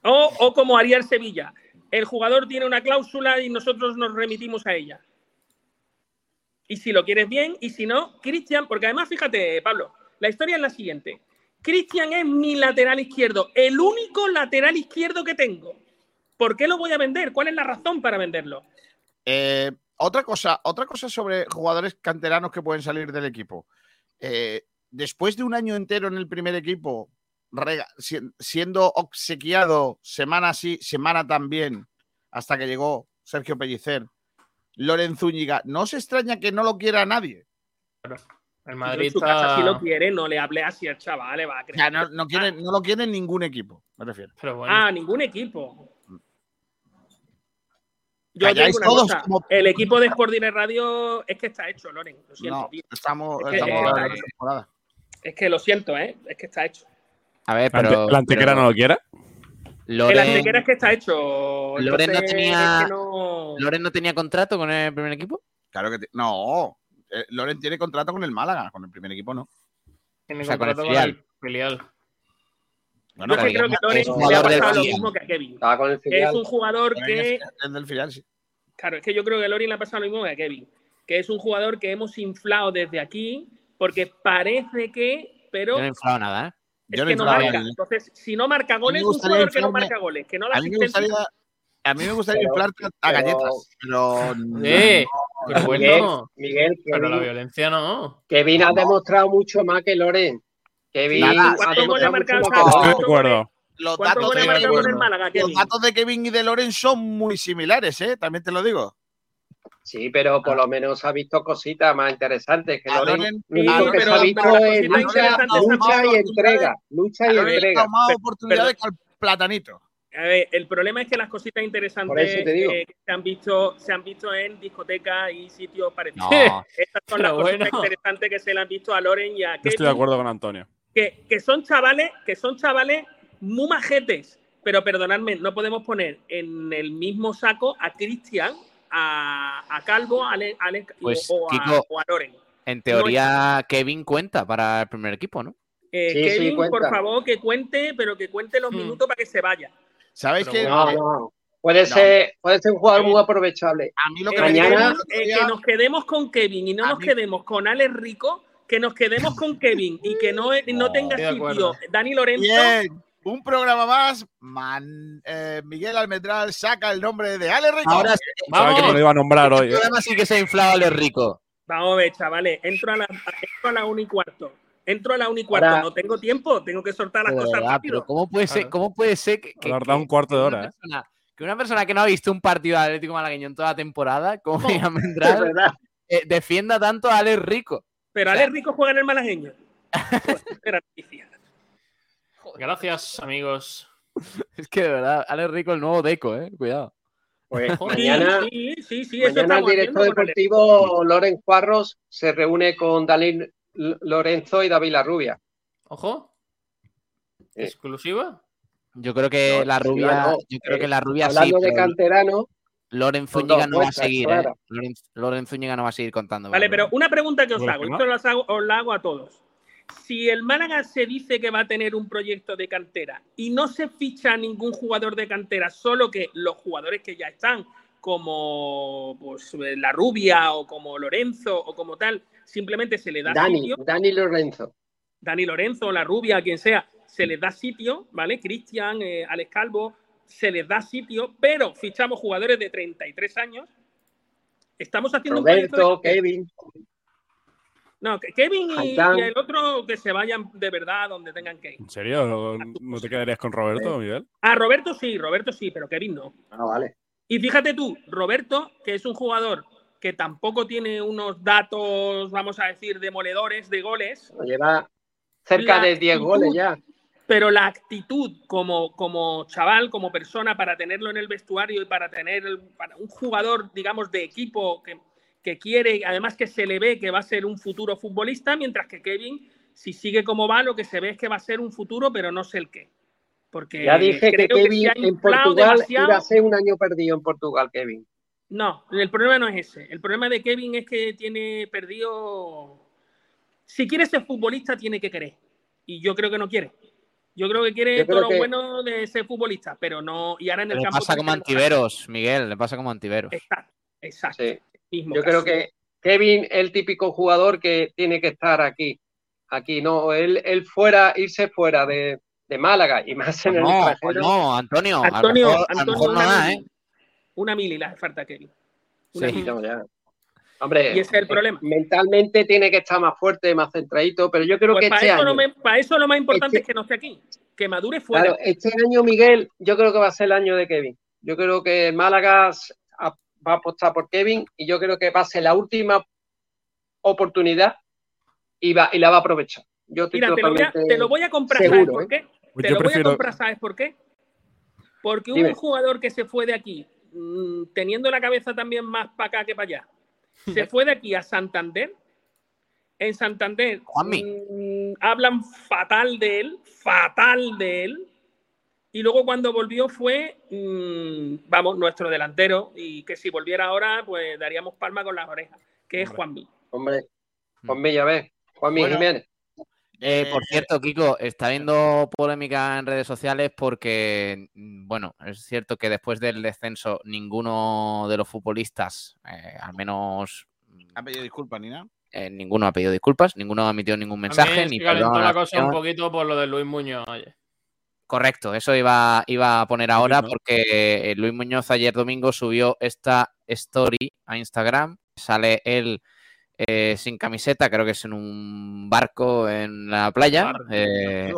O, o como haría el Sevilla, el jugador tiene una cláusula y nosotros nos remitimos a ella. Y si lo quieres bien, y si no, Cristian, porque además fíjate, Pablo, la historia es la siguiente. Cristian es mi lateral izquierdo, el único lateral izquierdo que tengo. ¿Por qué lo voy a vender? ¿Cuál es la razón para venderlo? Eh, otra cosa, otra cosa sobre jugadores canteranos que pueden salir del equipo. Eh, después de un año entero en el primer equipo, rega- si- siendo obsequiado semana sí, semana también, hasta que llegó Sergio Pellicer, Loren Zúñiga, ¿no se extraña que no lo quiera nadie? El Madrid en su casa, está. si lo quiere, no le hable así al chaval, le va a O creer. sea, no, no quiere- no lo quiere ningún equipo, me refiero. Pero bueno. Ah, ningún equipo. Yo Calláis una todos cosa, como- el equipo de Sport Direct Radio es que está hecho, Loren. Lo siento, No, tío. estamos, Es que- estamos eh, en la temporada. Es que lo siento, ¿eh? Es que está hecho. A ver, ¿La ante- pero. ¿La antequera pero no lo quiera? El Loren, antequera es que está hecho. Loren no tenía- es que no- ¿Loren no tenía contrato con el primer equipo? Claro que te- no. eh, Loren tiene contrato con el Málaga, con el primer equipo no. Tiene o sea, con el contrato con el filial. Bueno, Yo es que creo que Loren es le ha pasado lo mismo que a Kevin. Es un jugador que. es el del filial, sí. Claro, es que yo creo que a Lorin le ha pasado lo mismo que a Kevin. Que es un jugador que hemos inflado desde aquí, porque parece que, pero Yo no he inflado nada, ¿eh? es Yo no que no marca. el- Entonces, si no marca goles, es un jugador que no marca goles, que no la A mí me asistencia. gustaría, a mí me gustaría Pero- inflarte a pero- galletas, pero no. Eh, pero Miguel, bueno. Miguel, Pero la violencia no. Kevin ha demostrado mucho más que Loren. Kevin Nada, ha ¿cuántos goles ha demostrado mucho marcado más el que No, Estoy Loren. de acuerdo. los ¿Cuántos datos, goles de Kevin, los Kevin? datos de Kevin y de Loren son muy similares, ¿eh? También te lo digo. Sí, pero por lo menos ha visto cositas más interesantes que Loren. Lo que se ha visto es lucha, y entrega. Lucha y entrega. ha más oportunidades que al platanito. A ver, el problema es que las cositas interesantes eh, que se han visto se han visto en discotecas y sitios parecidos. No. Estas son Pero las cositas bueno. interesantes que se le han visto a Loren y a Yo estoy de Kevin, acuerdo con Antonio. Que, que son chavales, que son chavales muy majetes. Pero perdonadme, no podemos poner en el mismo saco a Cristian, a, a Calvo, a, Ale- Ale- y- Pues, o, a, Kiko, o a Loren. En teoría, Kevin cuenta para el primer equipo, ¿no? Eh, Sí, sí, Kevin, por favor, que cuente, pero que cuente los Hmm. minutos para que se vaya. ¿Sabéis Pero que No, eh, no. Puede, No. ser, puede ser un jugador muy aprovechable. A mí lo que Eh, me mañana- eh, que nos quedemos con Kevin y no nos mí- quedemos con Alex Rico, que nos quedemos con Kevin y que no, no tenga sitio. Dani Lorenzo. Bien, un programa más. Man- eh, Miguel Almendral saca el nombre de Ale Rico. Ahora sí, Sabía que me lo iba a nombrar hoy. el ¿eh? programa sí que se ha inflado el rico. Vamos a ver, chavales, entro a la, entro a la 1 y cuarto. Entro a la 1 y cuarto, Ahora- no tengo tiempo, tengo que soltar las cosas verdad, rápido. pero ¿cómo puede ser, Claro. cómo puede ser que, que- La verdad, que- un cuarto de que hora, una ¿eh? persona- que una persona que no ha visto un partido de Atlético Malagueño en toda la temporada, como Miguel Almendral, eh, defienda tanto a Alex Rico. Pero o sea- Alex Rico juega en el noticia. Gracias, amigos. Es que de verdad, Alex Rico el nuevo Deco, eh. Cuidado. Pues Sí, mañana, sí, sí, sí, mañana el director deportivo Loren Cuarros se reúne con L- Lorenzo y David Larrubia. Ojo. Eh. ¿Exclusiva? Yo creo que No, la rubia, no, yo creo eh, que la rubia sí, Hablando de pero canterano, Loren Zúñiga no va a seguir, claro. eh. Loren, Loren Zúñiga no va a seguir contando. Vale, pero una pregunta que os ¿Por hago, no? esto lo hago, os la hago a todos. Si el Málaga se dice que va a tener un proyecto de cantera y no se ficha a ningún jugador de cantera, solo que los jugadores que ya están, como pues, la Rubia o como Lorenzo o como tal, simplemente se le da Dani, sitio, Dani Lorenzo. Dani Lorenzo, la Rubia, quien sea, se les da sitio, ¿vale? Cristian, eh, Alex Calvo, se les da sitio, pero fichamos jugadores de 33 años. Estamos haciendo un de. Kevin. No, Kevin y, el otro que se vayan de verdad donde tengan que ir. ¿En serio? ¿No, no te quedarías con Roberto, Miguel? Ah, Roberto sí, Roberto sí, pero Kevin no. Ah, vale. Y fíjate tú, Roberto, que es un jugador que tampoco tiene unos datos, vamos a decir, demoledores de goles, Lleva cerca La de 10 actitud. goles ya. Pero la actitud como, como chaval, como persona, para tenerlo en el vestuario y para tener para un jugador, digamos, de equipo que, que quiere, además que se le ve que va a ser un futuro futbolista, mientras que Kevin, si sigue como va, lo que se ve es que va a ser un futuro, pero no sé el qué. Porque Ya dije que Kevin en Portugal demasiado. iba a ser un año perdido en Portugal, Kevin. No, el problema no es ese. El problema de Kevin es que tiene perdido. Si quiere ser futbolista, tiene que querer. Y yo creo que no quiere. Yo creo que quiere todo lo que- bueno de ser futbolista, pero no. Y ahora en el Le campo. pasa como Antiveros, Miguel, le pasa como Antiveros. Exacto, exacto. Sí. Mismo Yo caso. creo que Kevin es el típico jugador que tiene que estar aquí. Aquí, no, él, él fuera, irse fuera de, de Málaga y más en el No, pues extranjero. no, Antonio, Antonio, a lo mejor, a lo Antonio, mejor no una, da, mili, ¿eh? una mili le hace falta a Kevin. Una Sí. mili. No, ya. Hombre, Y ese es el problema. mentalmente tiene que estar más fuerte, más centradito, pero yo creo Pues que para, este eso año, me- para eso lo más importante Este- es que no esté aquí. Que madure fuera. claro, este año, Miguel, yo creo que va a ser el año de Kevin. Yo creo que el Málaga va a apostar por Kevin y yo creo que va a ser la última oportunidad y, va, y la va a aprovechar. Yo estoy Mira, te lo, voy a, totalmente te lo voy a comprar, seguro, ¿sabes por ¿eh? qué? Pues Te lo voy a comprar, ¿sabes por qué? Porque hubo Dime. un jugador que se fue de aquí, mm, teniendo la cabeza también más para acá que para allá. Se fue de aquí a Santander. En Santander Juanmi. mm, hablan fatal de él, fatal de él. Y luego cuando volvió fue, mm, vamos, nuestro delantero. Y que si volviera ahora, pues daríamos palma con las orejas, que es. Juanmi. Hombre, Mm. Juan Villavé, Juan Bueno. Jiménez. Eh, por Eh, cierto, Kiko, está habiendo polémica en redes sociales porque, mm, bueno, es cierto que después del descenso ninguno de los futbolistas, eh, al menos mm, Ha pedido disculpas, Nina. eh, ninguno ha pedido disculpas, ninguno ha emitido ningún mensaje, También ni se calentó perdón a la cosa un poquito por lo de Luis Muñoz. Oye. Correcto, eso iba, iba a poner ahora ¿no? porque Luis Muñoz ayer domingo subió esta story a Instagram. Sale él eh, sin camiseta, creo que es en un barco en la playa. Eh, ¿eh?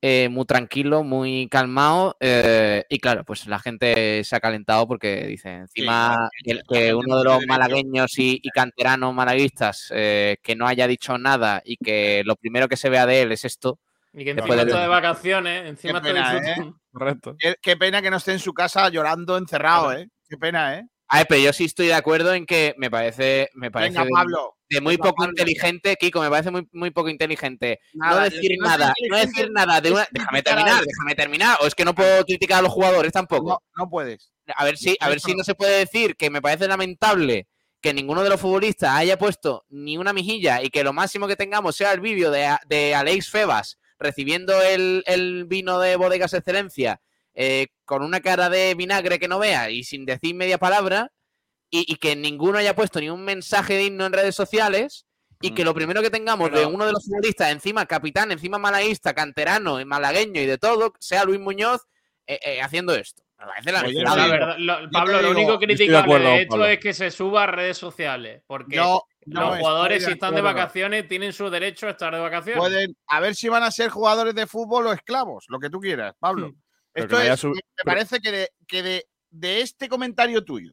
eh, muy tranquilo, muy calmado. eh, y claro, pues la gente se ha calentado porque dice encima Sí, que, uno no de los malagueños y, y canteranos malaguistas eh, que no haya dicho nada y que lo primero que se vea de él es esto. Y que Después encima está de vacaciones, encima Qué está pena, ¿eh? disfrutando. Correcto. Qué, qué pena que no esté en su casa llorando encerrado, ¿eh? Qué pena, ¿eh? A ver, pero yo sí estoy de acuerdo en que me parece, me parece Venga, de, Pablo. de muy poco Pablo. inteligente, Kiko, me parece muy, muy poco inteligente. Nada, no de- decir nada, no decir nada de una. Déjame terminar, déjame terminar. O es que no puedo criticar a los jugadores tampoco. No, no puedes. A ver si, a ver si no. se puede decir que me parece lamentable que ninguno de los futbolistas haya puesto ni una mijilla y que lo máximo que tengamos sea el vídeo de, de Alex Febas recibiendo el, el vino de Bodegas Excelencia eh, con una cara de vinagre que no vea y sin decir media palabra, y, y que ninguno haya puesto ni un mensaje digno en redes sociales, y que lo primero que tengamos de uno de los futbolistas, encima capitán, encima malaguista, canterano, y malagueño y de todo, sea Luis Muñoz eh, eh, haciendo esto. Oye, la verdad, lo- Pablo, lo único criticable acuerdo de esto Pablo. es que se suba a redes sociales. Porque No, no los jugadores, si están de vacaciones, tienen su derecho a estar de vacaciones. Pueden, a ver si van a ser jugadores de fútbol o esclavos, lo que tú quieras, Pablo. Esto que no haya es, sub- me parece que, de, que de, de este comentario tuyo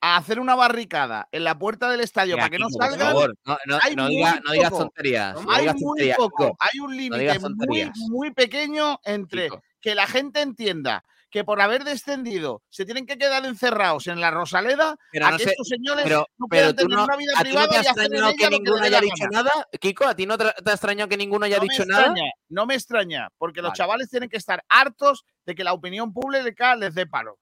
a hacer una barricada en la puerta del estadio Mira, para que no favor, no, no- no muy diga- no digas tonterías. no hay digas muy tonterías, poco, hay un límite muy, pequeño entre Kiko. que la gente entienda que por haber descendido se tienen que quedar encerrados en la Rosaleda, Pero a no que sé- estos señores Pero, no pero puedan tú tener no, una vida ¿a ti no privada te ella que ninguno haya dicho nada? Kiko, ¿a ti no te, ha extrañado que ninguno haya no dicho nada? extraña, no me extraña, porque los Vale. chavales tienen que estar hartos de que la opinión pública les dé palo.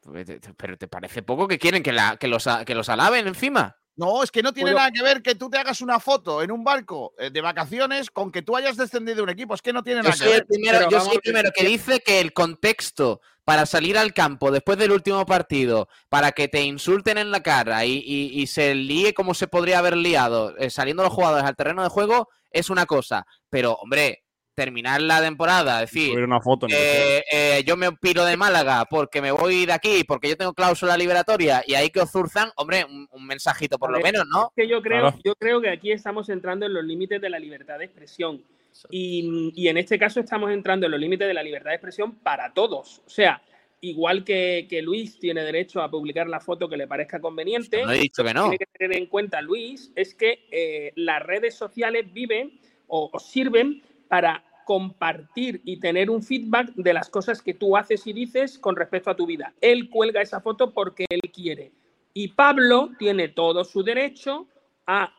Pues Pero te parece poco que quieren que, la, que, los, que los alaben encima. No, es que no tiene Bueno. nada que ver que tú te hagas una foto en un barco eh, de vacaciones con que tú hayas descendido de un equipo. Es que no tiene nada que ver. primero, yo vamos soy el primero que dice que el contexto para salir al campo después del último partido, para que te insulten en la cara y, y- y se líe como se podría haber liado eh, saliendo los jugadores al terreno de juego, es una cosa. Pero, hombre, terminar la temporada, decir, una foto. eh, eh, yo me piro de Málaga porque me voy de aquí, porque yo tengo cláusula liberatoria y ahí que os zurzan, hombre, un, un mensajito por lo menos, ¿no? que yo creo, Claro. yo creo que aquí estamos entrando en los límites de la libertad de expresión. Y, y en este caso estamos entrando en los límites de la libertad de expresión para todos. O sea, igual que, que Luis tiene derecho a publicar la foto que le parezca conveniente, No he dicho que no. tiene que tener en cuenta Luis es que eh, las redes sociales viven o, o sirven para compartir y tener un feedback de las cosas que tú haces y dices con respecto a tu vida. Él cuelga esa foto porque él quiere. Y Pablo tiene todo su derecho a,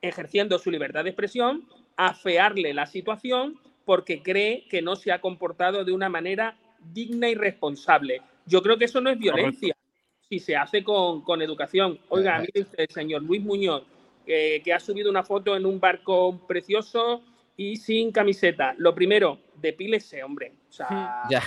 ejerciendo su libertad de expresión, afearle la situación porque cree que no se ha comportado de una manera digna y responsable. Yo creo que eso no es violencia si se hace con, con educación. Oiga, mire usted, señor Luis Muñoz, eh, que ha subido una foto en un barco precioso y sin camiseta. Lo primero, depílese, hombre. O sea, Ya.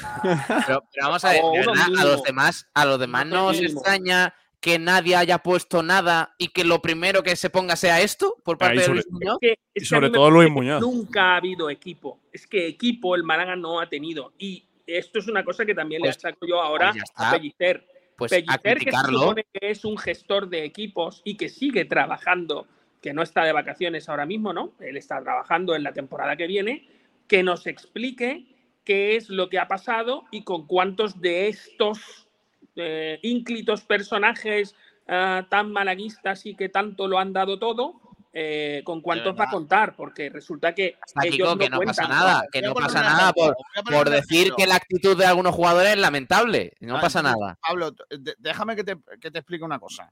Pero, pero vamos a ver, verdad, a los demás, a los demás no os extraña que nadie haya puesto nada y que lo primero que se ponga sea esto por parte Ahí de sobre- Luis Muñoz. que- Y es sobre todo Luis Muñoz. Nunca ha habido equipo. Es que equipo el Málaga no ha tenido. Y esto es una cosa que también Pues- le achaco yo ahora pues ya a está. Pellicer. Pues a Pellicer, que se supone que es un gestor de equipos y que sigue trabajando, que no está de vacaciones ahora mismo, ¿no? Él está trabajando en la temporada que viene, que nos explique qué es lo que ha pasado y con cuántos de estos eh, ínclitos personajes ah, tan malaguistas y que tanto lo han dado todo, eh, con cuántos va a contar, porque resulta que Hasta ellos Kiko, que no cuentan pasa nada, que no pasa nada por, decir que la actitud de algunos jugadores es lamentable. No Ah, pasa nada. Pablo, déjame que te, que te explique una cosa.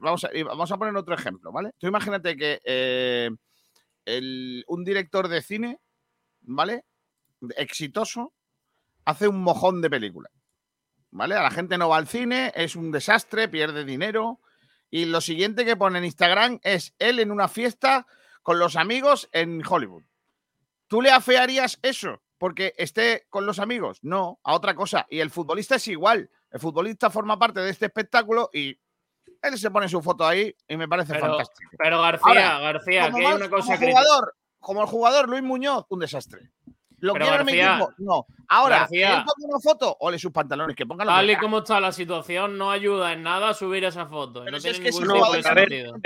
Vamos, a, vamos a poner otro ejemplo, ¿vale? Tú imagínate que eh, el- un director de cine, ¿vale? Exitoso, hace un mojón de películas, ¿vale? A la gente no va al cine, es un desastre, pierde dinero. Y lo siguiente que pone en Instagram es él en una fiesta con los amigos en Hollywood. ¿Tú le afearías eso porque esté con los amigos? No, a otra cosa. Y el futbolista es igual. El futbolista forma parte de este espectáculo y él se pone su foto ahí y me parece Pero, fantástico. pero García, Ahora, García, Como, que hay una cosa como jugador, como el jugador Luis Muñoz, un desastre. ¿Lo Pero García- equipo? No. Ahora, García- él ponga una foto, ole sus pantalones, que ponga lo que Tal y como está la situación, no ayuda en nada a subir esa foto. Pero no si tiene es que de no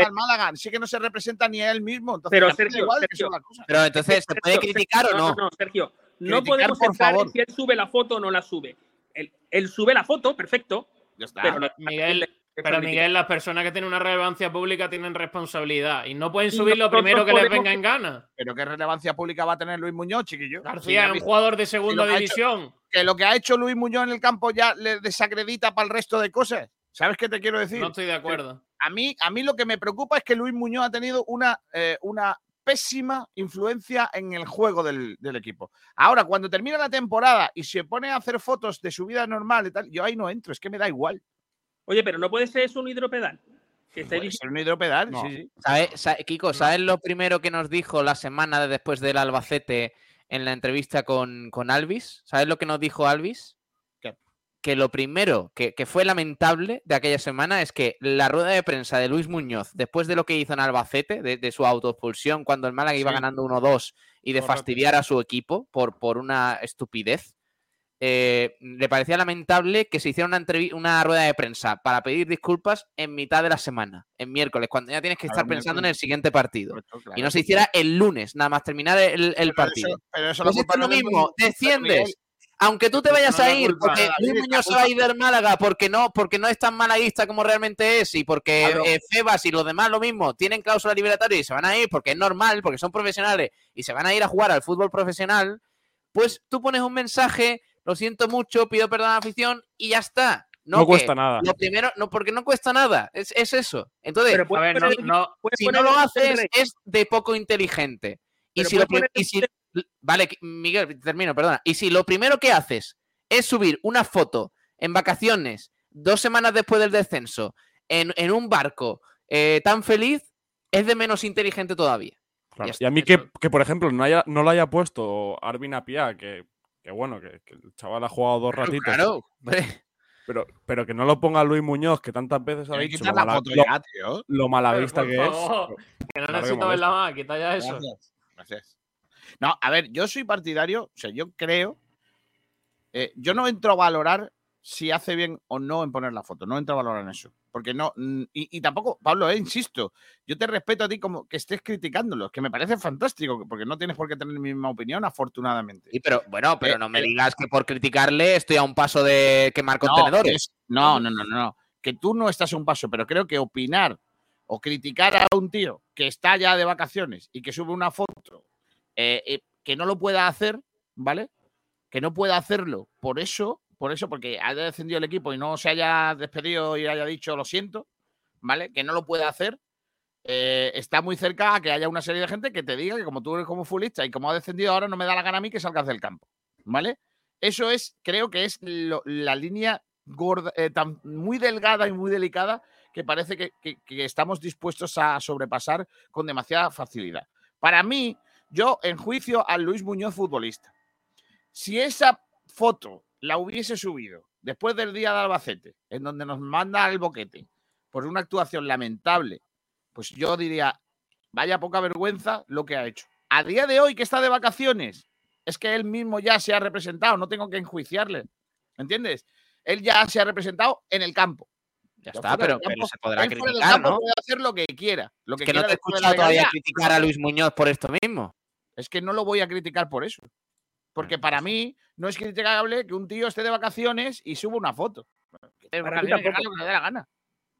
al Málaga, sí que no se representa ni a él mismo. Entonces, Pero, Sergio, igual Sergio, cosas. Pero entonces, ¿se puede Sergio, criticar o no? No, no, Sergio. No podemos por entrar favor. en si él sube la foto o no la sube. Él, él sube la foto, perfecto. Ya está. pero Miguel, Pero Miguel, las personas que tienen una relevancia pública tienen responsabilidad y no pueden subir lo primero que les venga en gana. Pero qué relevancia pública va a tener Luis Muñoz, chiquillo. García es un jugador de segunda que hecho- división. que lo que ha hecho Luis Muñoz en el campo ya le desacredita para el resto de cosas. ¿Sabes qué te quiero decir? No estoy de acuerdo. A mí, a mí lo que me preocupa es que Luis Muñoz ha tenido una, eh, una pésima influencia en el juego del, del equipo. Ahora, cuando termina la temporada y se pone a hacer fotos de su vida normal y tal, yo ahí no entro, es que me da igual. Oye, pero no puede ser eso un hidropedal. Que estáis Puede diciendo- ser un hidropedal, No. sí, sí. ¿Sabe- sa- Kiko, ¿sabes lo primero que nos dijo la semana de después del Albacete en la entrevista con, con Alvis. ¿Sabes lo que nos dijo Alvis? ¿Qué? Que lo primero que, que fue lamentable de aquella semana es que la rueda de prensa de Luis Muñoz, después de lo que hizo en Albacete, de, de su autoexpulsión cuando el Málaga iba ganando 1-2 y de Correcto. fastidiar a su equipo por, por una estupidez, eh, le parecía lamentable que se hiciera una, una rueda de prensa para pedir disculpas en mitad de la semana, en miércoles, cuando ya tienes que Claro, estar pensando en el siguiente partido. Y no se hiciera el lunes, nada más terminar el, el Pero partido. eso- pero eso Pues es lo es del mismo, desciendes. Aunque tú te vayas no a ir, culpa porque Luis Muñoz se va a ir del Málaga porque no, porque no es tan malaguista como realmente es y porque eh, Febas y los demás lo mismo tienen cláusula liberatoria y se van a ir porque es normal, porque son profesionales y se van a ir a jugar al fútbol profesional, pues tú pones un mensaje, lo siento mucho, pido perdón a la afición y ya está. No, cuesta nada. Lo primero, no, porque no cuesta nada, es, es eso. Entonces, Pero A puedes ver, no, poner- no, si no lo haces es de poco inteligente. Y si, lo y si- vale, Miguel, termino, perdona. Y si lo primero que haces es subir una foto en vacaciones, dos semanas después del descenso, en, en un barco eh, tan feliz, es de menos inteligente todavía. Claro. Está, Y a mí que, que, por ejemplo, no, haya, no lo haya puesto Arvin Apia, que, que bueno, que, que el chaval ha jugado dos ratitos, Claro, hombre. pero, pero que no lo ponga Luis Muñoz, que tantas veces ha dicho lo, la mala- lo- ya, tío. lo malaguista Por que favor, es. que no Claro necesito verla más, quita ya eso. Gracias. Gracias. No, a ver, yo soy partidario, o sea, yo creo. eh, yo no entro a valorar si hace bien o no en poner la foto, no entro a valorar en eso. Porque no. Y, y tampoco, Pablo, eh, insisto, yo te respeto a ti como que estés criticándolo, que me parece fantástico, porque no tienes por qué tener mi misma opinión, afortunadamente. Sí, pero bueno, pero Eh, no me eh. digas que por criticarle estoy a un paso de quemar contenedores. es- No, no, no, no, no. Que tú no estás a un paso, pero creo que opinar o criticar a un tío que está ya de vacaciones y que sube una foto eh, eh, que no lo pueda hacer, ¿vale? Que no pueda hacerlo por eso, por eso, porque haya descendido el equipo y no se haya despedido y haya dicho lo siento, ¿vale? Que no lo pueda hacer. eh, está muy cerca a que haya una serie de gente que te diga que como tú eres como futbolista y como ha descendido ahora no me da la gana a mí que salgas del campo, ¿vale? Eso es, creo que es la línea gorda, eh, tan, muy delgada y muy delicada que parece que, que- estamos dispuestos a sobrepasar con demasiada facilidad. Para mí, yo enjuicio a Luis Muñoz futbolista. Si esa foto la hubiese subido después del día de Albacete, en donde nos manda el boquete por una actuación lamentable, pues yo diría, vaya poca vergüenza lo que ha hecho. A día de hoy que está de vacaciones, es que él mismo ya se ha representado, no tengo que enjuiciarle. ¿Entiendes? Él ya se ha representado en el campo. Ya está, pero, campo- se podrá criticar, campo ¿no? puede hacer lo que quiera. Lo que, Que no te he escuchado todavía criticar a Luis Muñoz por esto mismo. Es que no lo voy a criticar por eso. Porque para mí no es criticable que un tío esté de vacaciones y suba una foto. De Para mí tampoco. lo que le dé la gana.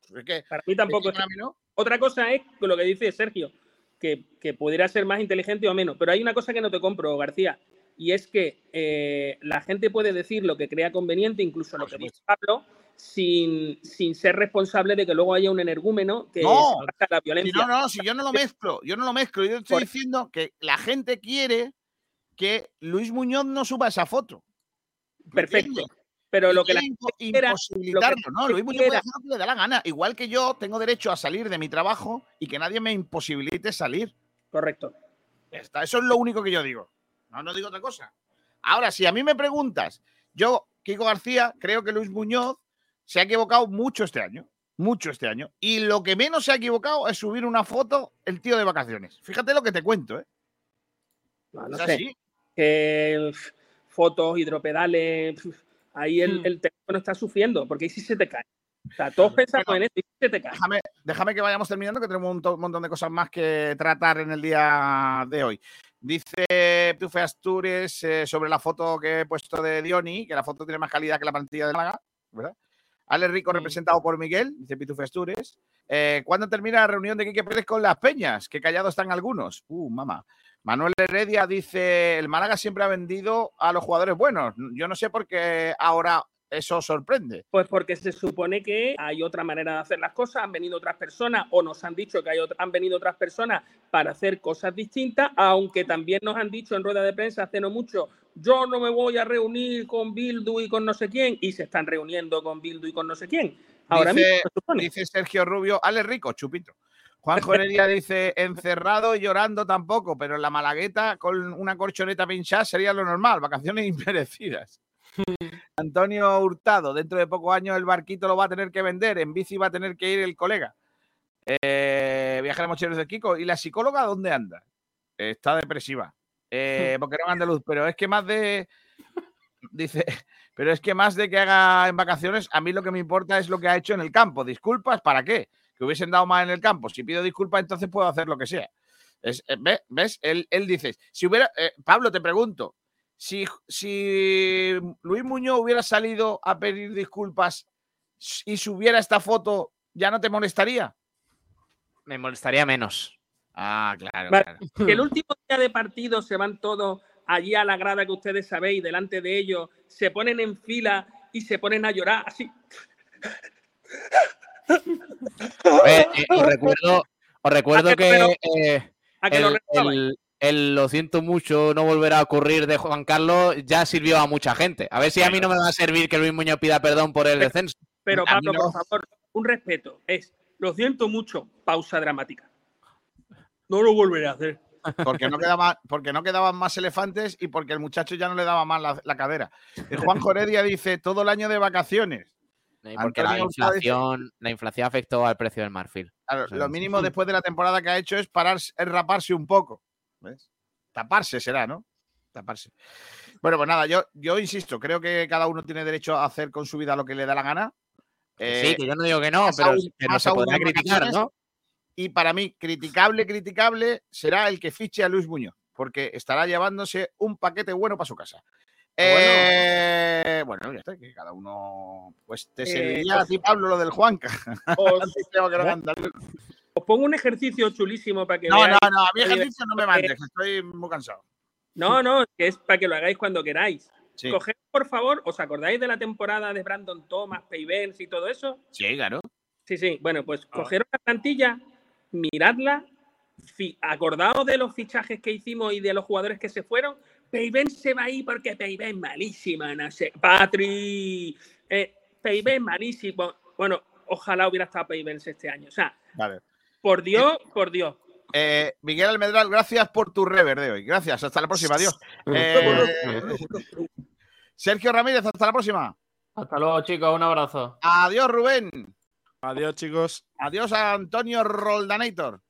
Es que, Para mí tampoco. para mí no. Otra cosa es lo que dice Sergio, que, que pudiera ser más inteligente o menos. Pero hay una cosa que no te compro, García, y es que eh, la gente puede decir lo que crea conveniente, incluso lo que dice. Pablo, sin, sin ser responsable de que luego haya un energúmeno que No. la Si violencia. no, no, si yo no lo mezclo, yo no lo mezclo. Yo estoy Por- diciendo que la gente quiere que Luis Muñoz no suba esa foto. ¿me Perfecto. entiendes? Pero lo que la quiera- imposibilitarlo, lo que ¿no? Luis Muñoz puede hacer lo que le da la gana. Igual que yo tengo derecho a salir de mi trabajo y que nadie me imposibilite salir. Correcto. Está, Eso es lo único que yo digo. No, no digo otra cosa. Ahora, si a mí me preguntas, yo, Kiko García, creo que Luis Muñoz se ha equivocado mucho este año. Mucho este año. Y lo que menos se ha equivocado es subir una foto el tío de vacaciones. Fíjate lo que te cuento, ¿eh? No, no Es sé. así. Que fotos, hidropedales, ahí el, Hmm. el teléfono está sufriendo, porque ahí sí se te cae. O sea, todos pensamos Bueno, en esto y sí se te cae. Déjame, déjame que vayamos terminando, que tenemos un montón de cosas más que tratar en el día de hoy. Dice Tufe Astures eh, sobre la foto que he puesto de Dioni, que la foto tiene más calidad que la plantilla de Málaga, ¿verdad? Ale Rico, representado por Miguel, dice Pitufe Astures. Eh, ¿Cuándo termina la reunión de Quique Pérez con las peñas? Que callados están algunos. Uh, mamá. Manuel Heredia dice: el Málaga siempre ha vendido a los jugadores buenos. Yo no sé por qué ahora eso sorprende. Pues porque se supone que hay otra manera de hacer las cosas, han venido otras personas o nos han dicho que hay otra- han venido otras personas para hacer cosas distintas, aunque también nos han dicho en rueda de prensa hace no mucho, yo no me voy a reunir con Bildu y con no sé quién, y se están reuniendo con Bildu y con no sé quién. Ahora Dice- mismo se supone. Dice Sergio Rubio, Ale Rico, chupito. Juan Jonería dice, encerrado y llorando tampoco, pero en la Malagueta con una corchoneta pinchada sería lo normal, vacaciones inmerecidas. Antonio Hurtado, dentro de pocos años el barquito lo va a tener que vender, en bici va a tener que ir el colega. Eh, mochileros de Kiko. ¿Y la psicóloga dónde anda? Está depresiva. Eh, porque no andaluz, pero es que más de. Dice, pero es que más de que haga en vacaciones, a mí lo que me importa es lo que ha hecho en el campo. Disculpas, ¿para qué? Que hubiesen dado más en el campo. Si pido disculpas, entonces puedo hacer lo que sea. Es, eh, ¿ve- ¿Ves? Él, él dice, si hubiera, eh, Pablo, te pregunto, si, si Luis Muñoz hubiera salido a pedir disculpas y subiera esta foto, ¿ya no te molestaría? Me molestaría menos. Ah, claro, claro. Que el último día de partido se van todos allí a la grada que ustedes sabéis, delante de ellos, se ponen en fila y se ponen a llorar así. A ver, eh, os recuerdo, os recuerdo ¿A que eh, el, recordabais? el- el lo siento mucho, no volverá a ocurrir de Juan Carlos ya sirvió a mucha gente. A ver si a mí no me va a servir que Luis Muñoz pida perdón por el descenso. Pero Pablo, no. por favor, un respeto. Es, lo siento mucho, pausa dramática. No lo volveré a hacer. Porque no, quedaba, porque no quedaban más elefantes y porque el muchacho ya no le daba más la, la cadera. Y Juan Joredia dice, todo el año de vacaciones. Porque la dice- inflación, la inflación afectó al precio del marfil. Claro, O sea, lo sí. mínimo después de la temporada que ha hecho es parar, es raparse un poco. ¿Ves? Taparse será, ¿no? Taparse. Bueno, pues nada, yo, yo insisto, creo que cada uno tiene derecho a hacer con su vida lo que le da la gana. Sí, Eh, que yo no digo que no, pero, se podrá criticar. ¿no? Y para mí, criticable, criticable será el que fiche a Luis Muñoz, porque estará llevándose un paquete bueno para su casa. Eh, bueno, ya está, que cada uno. Pues te Eh, serviría a pues- ti, Pablo, lo del Juanca. Os, Antes creo que era andaluz. os pongo un ejercicio chulísimo para que No, veáis. no, no, a mí Eh, ejercicio no me mandes, que estoy muy cansado. No, no, que es para que lo hagáis cuando queráis. Sí, Coged, por favor, ¿os acordáis de la temporada de Brandon Thomas, Payvens y todo eso? sí, claro. Sí, sí. Bueno, pues cogeros la plantilla, miradla, acordaos de los fichajes que hicimos y de los jugadores que se fueron. Payven se va ahí porque Payven malísima, no sé. Patri, eh, Payven malísimo. Bueno, ojalá hubiera estado Payven este año. O sea, Vale. por Dios, por Dios. Eh, Miguel Almedral, gracias por tu rever de hoy. Gracias, hasta la próxima. Adiós. Eh, Sergio Ramírez, hasta la próxima. Hasta luego, chicos. Un abrazo. Adiós, Rubén. Adiós, chicos. Adiós a Antonio Roldanator.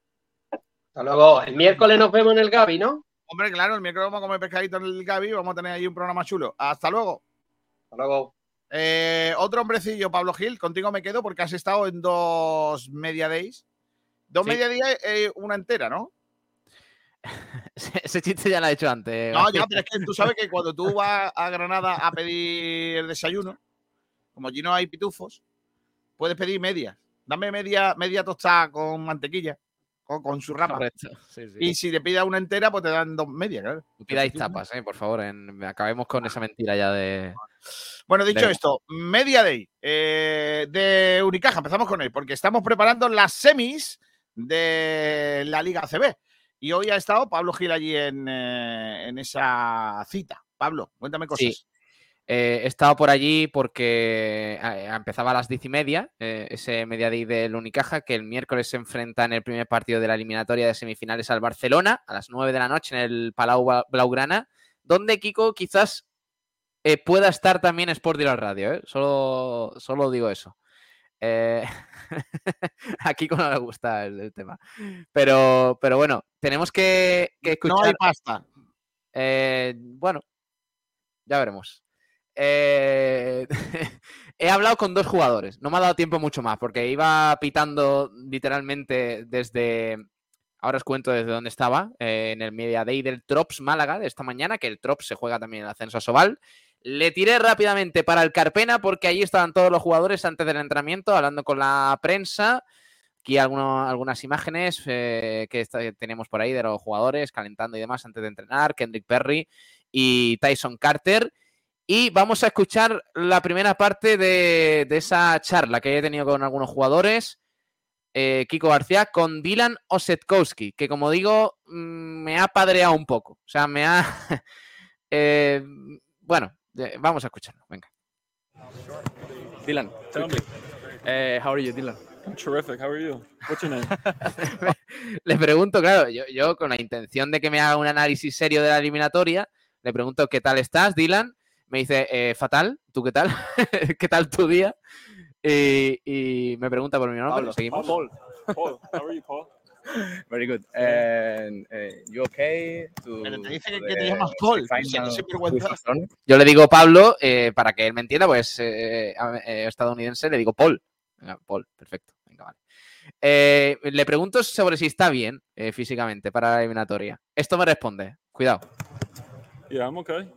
Hasta luego. El miércoles nos vemos en el Gabi, ¿no? Hombre, claro, el miércoles vamos a comer pescadito en el Gaby, vamos a tener ahí un programa chulo. Hasta luego. Hasta luego. Eh, otro hombrecillo, Pablo Gil, contigo me quedo porque has estado en dos media days. Dos Sí. media days, eh, una entera, ¿no? Ese, ese chiste ya lo he hecho antes. No, ya, pero es que tú sabes que cuando tú vas a Granada a pedir el desayuno, como allí no hay pitufos, puedes pedir media. Dame media, media tostada con mantequilla, con, con su rapa. Correcto. Sí, sí. Y si te pidas una entera, pues te dan dos medias, claro. No pidáis tapas, eh, por favor. en- acabemos con esa mentira ya de. Bueno, dicho Venga. esto, Media Day eh, de Unicaja, empezamos con él, porque estamos preparando las semis de la Liga ACB. Y hoy ha estado Pablo Gil allí en, eh, en esa cita. Pablo, cuéntame cosas. Sí. Eh, he estado por allí porque eh, empezaba a las diez y media, eh, ese media day del Unicaja, que el miércoles se enfrenta en el primer partido de la eliminatoria de semifinales al Barcelona, a las 9 de la noche en el Palau Blaugrana, donde Kiko quizás eh, pueda estar también Sport Direct Radio, ¿eh? solo, solo digo eso. Eh, a Kiko no le gusta el, el tema. Pero, pero bueno, tenemos que, que escuchar. No hay pasta. Eh, bueno, ya veremos. Eh, he hablado con dos jugadores. No me ha dado tiempo mucho más porque iba pitando literalmente desde. Ahora os cuento desde dónde estaba. eh, en el Media Day del Trops Málaga de esta mañana, que el Trops se juega también en el ascenso a Sobal. Le tiré rápidamente para el Carpena porque allí estaban todos los jugadores antes del entrenamiento hablando con la prensa. Aquí algunas imágenes eh, que está- tenemos por ahí de los jugadores calentando y demás antes de entrenar. Kendrick Perry y Tyson Carter. Y vamos a escuchar la primera parte de, de esa charla que he tenido con algunos jugadores. eh, Kiko García con Dylan Osetkowski, que como digo, mm, me ha padreado un poco. O sea, me ha. eh, bueno, eh, vamos a escucharlo. Venga. Dylan. Uh, how are you, Dylan? I'm terrific. How are you? What's your name? le pregunto, claro, yo, yo con la intención de que me haga un análisis serio de la eliminatoria, le pregunto qué tal estás, Dylan. Me dice, eh, fatal, ¿tú qué tal? ¿Qué tal tu día? Y, y me pregunta por mi nombre, Pablo, seguimos. Paul. Paul, how are you, Paul? Very good. And uh, you okay to Pero te dice que, to que te llamas Paul. final? Yo le digo Pablo, eh, para que él me entienda, pues eh, eh, estadounidense, le digo Paul. Venga, Paul, perfecto. Venga, vale. Eh, le pregunto sobre si está bien eh, físicamente para la eliminatoria. Esto me responde. Cuidado. Yeah, I'm okay.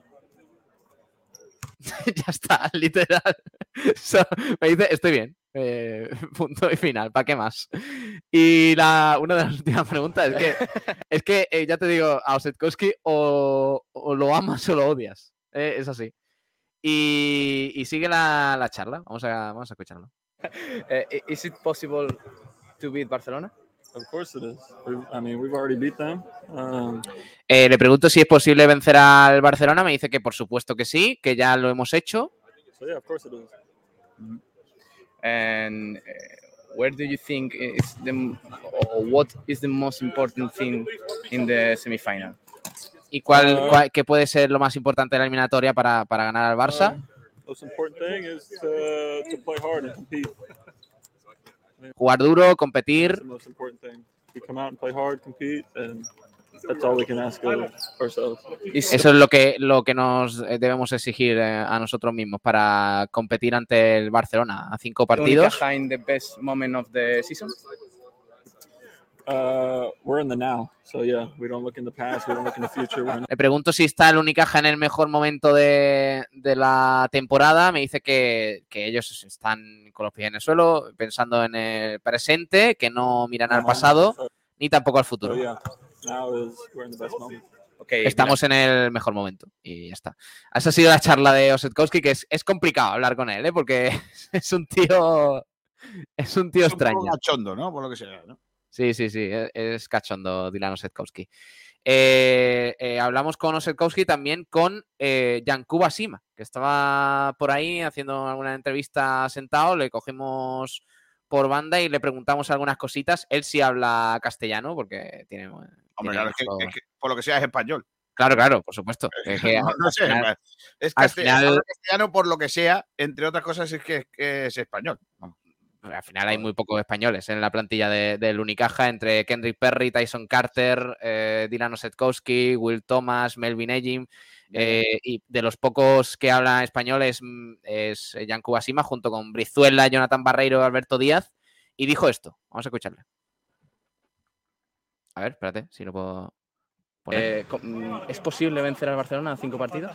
ya está, literal. So, me dice, estoy bien. Eh, punto y final, ¿para qué más? Y la, una de las últimas preguntas es que, es que eh, ya te digo, a Osetkowski o, o lo amas o lo odias. Eh, es así. Y, y sigue la, la charla. Vamos a, vamos a escucharlo. Uh, i- is it possible to beat Barcelona? Of course it is. We've- I mean, we've already beat them. Um, Eh, le pregunto si es posible vencer al Barcelona. Me dice que por supuesto que sí, que ya lo hemos hecho. so yeah, of course it is. And uh, where do you think is the m- or what is the most important thing in the semifinal? ¿Y cuál, cuál- qué puede ser lo más importante de la eliminatoria para, para ganar al Barça? Um, most important thing is to, to play hard and compete. Jugar duro, competir. That's the most important thing. We come out and play hard, compete, and that's all we can ask of ourselves. Is, Eso es lo que, lo que nos eh, debemos exigir eh, a nosotros mismos para competir ante el Barcelona a cinco partidos. Unicaja in the best moment of the season? Uh, we're in the now, so yeah, we don't look in the past, we don't look in the future. In Le pregunto si está el Unicaja en el mejor momento de, de la temporada. Me dice que, que ellos están con los pies en el suelo, pensando en el presente, que no miran al pasado ni tampoco al So futuro. yeah, now is we're in the best moment. Okay, Estamos en el mejor momento y ya está. Esa ha sido la charla de Osetkowski, que es, es complicado hablar con él, ¿eh? porque es un tío. Es un tío Es un poco extraño. ¿no? Por lo que sea, ¿no? Sí, sí, sí, e- es cachondo Dylan Osetkowski. Eh, eh, hablamos con Osetkowski también con eh, Yankuba Sima, que estaba por ahí haciendo alguna entrevista sentado, le cogimos por banda y le preguntamos algunas cositas. Él sí habla castellano porque tiene... Hombre, tiene claro, es que, mucho- es que por lo que sea es español. Claro, claro, por supuesto. Es que no, no sé, final- es al caste- final- castellano por lo que sea, entre otras cosas es que, que es español. Al final hay muy pocos españoles en la plantilla de- del Unicaja, entre Kendrick Perry, Tyson Carter, eh, Dylan Osetkowski, Will Thomas, Melvin Ejim. eh, y de los pocos que hablan español es, mm, es Jan Kubasima junto con Brizuela, Jonathan Barreiro, Alberto Díaz. Y dijo esto. Vamos a escucharle. A ver, espérate, si lo puedo poner. Eh, mm, ¿Es posible vencer al Barcelona en cinco partidos?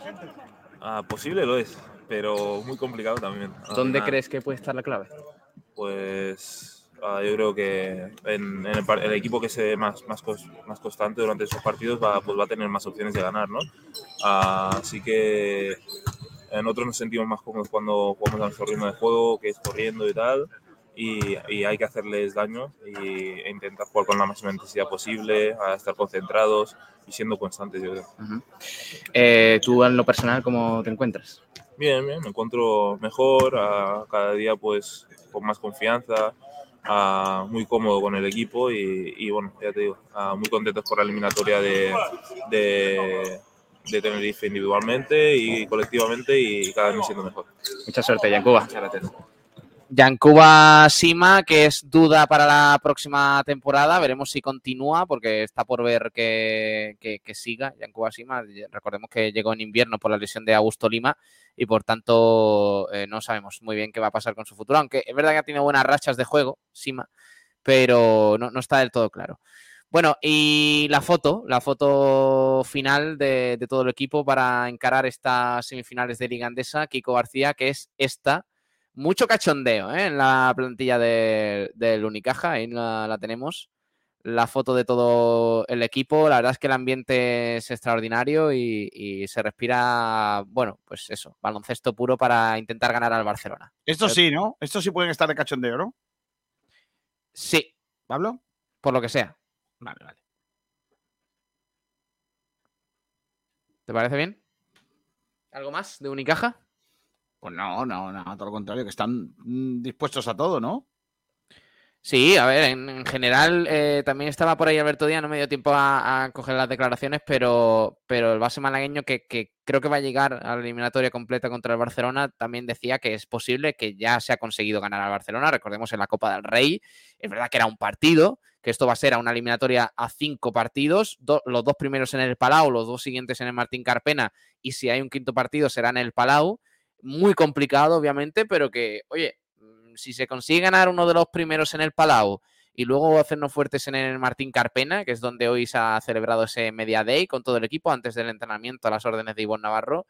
Ah, posible lo es, pero muy complicado también. ¿Dónde final, crees que puede estar la clave? Pues ah, yo creo que en, en el, el equipo que se más, más, más constante durante esos partidos va, pues va a tener más opciones de ganar, ¿no? Ah, así que nosotros nos sentimos más cómodos cuando jugamos a nuestro ritmo de juego, que es corriendo y tal. Y, hay que hacerles daño e intentar jugar con la máxima intensidad posible, estar concentrados y siendo constantes, yo creo. Eh, ¿Tú en lo personal cómo te encuentras? Bien, bien, me encuentro mejor, ah, cada día pues con más confianza, ah, muy cómodo con el equipo y, y, bueno, ya te digo, ah, muy contentos por la eliminatoria de, de, de Tenerife individualmente y colectivamente y cada vez me siento mejor. Mucha suerte. Muchas gracias. Yankuba Sima, que es duda para la próxima temporada. Veremos si continúa, porque está por ver que, que- que siga Yankuba Sima. Recordemos que llegó en invierno por la lesión de Augusto Lima y por tanto eh, no sabemos muy bien qué va a pasar con su futuro. Aunque es verdad que ha tenido buenas rachas de juego, Sima, pero no, no está del todo claro. Bueno, y la foto, la foto final de, todo el equipo para encarar estas semifinales de Liga Andesa, Kiko García, que es esta. Mucho cachondeo ¿eh? en la plantilla de- del Unicaja, ahí la, la tenemos. La foto de todo el equipo, la verdad es que el ambiente es extraordinario y, y se respira, bueno, pues eso, baloncesto puro para intentar ganar al Barcelona. Esto sí, ¿no? Esto sí pueden estar de cachondeo, ¿no? Sí, ¿Pablo? por lo que sea. Vale, vale. ¿Te parece bien? ¿Algo más de Unicaja? Pues no, no, no, todo lo contrario, que están mm, dispuestos a todo, ¿no? Sí, a ver, en, en general eh, también estaba por ahí Alberto Díaz, no me dio tiempo a, coger las declaraciones, pero, pero el base malagueño que, creo que va a llegar a la eliminatoria completa contra el Barcelona también decía que es posible que ya se ha conseguido ganar al Barcelona, recordemos en la Copa del Rey, es verdad que era un partido, que esto va a ser a una eliminatoria a cinco partidos, do- los dos primeros en el Palau, los dos siguientes en el Martín Carpena, y si hay un quinto partido será en el Palau, muy complicado obviamente, pero que, oye, si se consigue ganar uno de los primeros en el Palau y luego hacernos fuertes en el Martín Carpena, que es donde hoy se ha celebrado ese Media Day con todo el equipo antes del entrenamiento a las órdenes de Ivonne Navarro,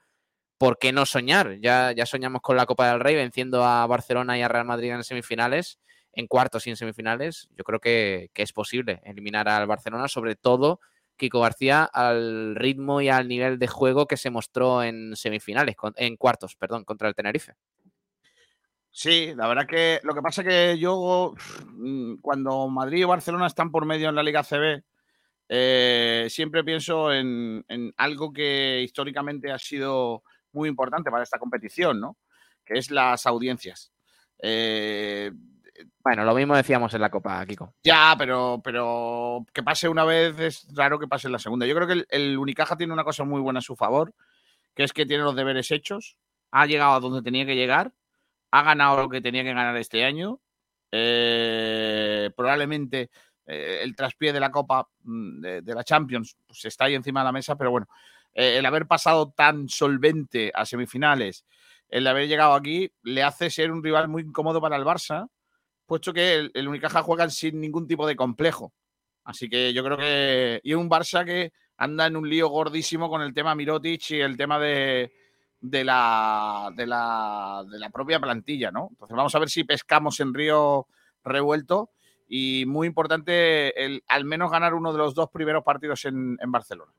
¿por qué no soñar? Ya, ya soñamos con la Copa del Rey venciendo a Barcelona y a Real Madrid en semifinales, en cuartos y en semifinales. Yo creo que, que es posible eliminar al Barcelona, sobre todo Kiko García al ritmo y al nivel de juego que se mostró en semifinales, en cuartos, perdón, contra el Tenerife. Sí, la verdad que lo que pasa es que yo, mm, cuando Madrid y Barcelona están por medio en la Liga CB, eh, siempre pienso en, en algo que históricamente ha sido muy importante para esta competición, ¿no? Que es las audiencias. Eh, Bueno, lo mismo decíamos en la Copa, Kiko. ya, pero, pero que pase una vez es raro que pase en la segunda. Yo creo que el, el Unicaja tiene una cosa muy buena a su favor, que es que tiene los deberes hechos, ha llegado a donde tenía que llegar, ha ganado lo que tenía que ganar este año. eh, probablemente eh, el traspié de la Copa mm, de, la Champions pues, está ahí encima de la mesa, pero bueno, eh, el haber pasado tan solvente a semifinales, el haber llegado aquí, le hace ser un rival muy incómodo para el Barça, puesto que el, el Unicaja juega sin ningún tipo de complejo. Así que yo creo que. Y un Barça que anda en un lío gordísimo con el tema Mirotic y el tema de, de, la, de, la, de la propia plantilla, ¿no? Entonces vamos a ver si pescamos en Río revuelto. Y muy importante el al menos ganar uno de los dos primeros partidos en, en Barcelona.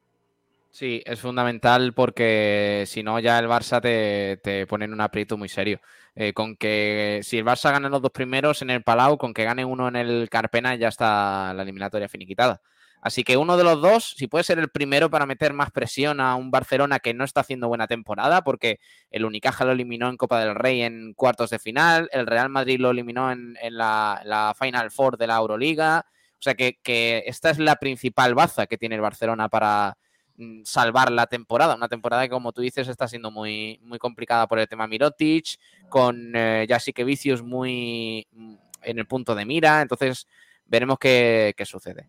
Sí, es fundamental porque si no ya el Barça te, te pone en un aprieto muy serio. Eh, con que si el Barça gana los dos primeros en el Palau, con que gane uno en el Carpena ya está la eliminatoria finiquitada. Así que uno de los dos, si puede ser el primero para meter más presión a un Barcelona que no está haciendo buena temporada, porque el Unicaja lo eliminó en Copa del Rey en cuartos de final, el Real Madrid lo eliminó en, la, Final Four de la Euroliga. O sea que, que esta es la principal baza que tiene el Barcelona para, mm, salvar la temporada. Una temporada que, como tú dices, está siendo muy, muy complicada por el tema Mirotic, con eh, Jasique Vicius muy mm, en el punto de mira. Entonces, veremos qué, qué sucede.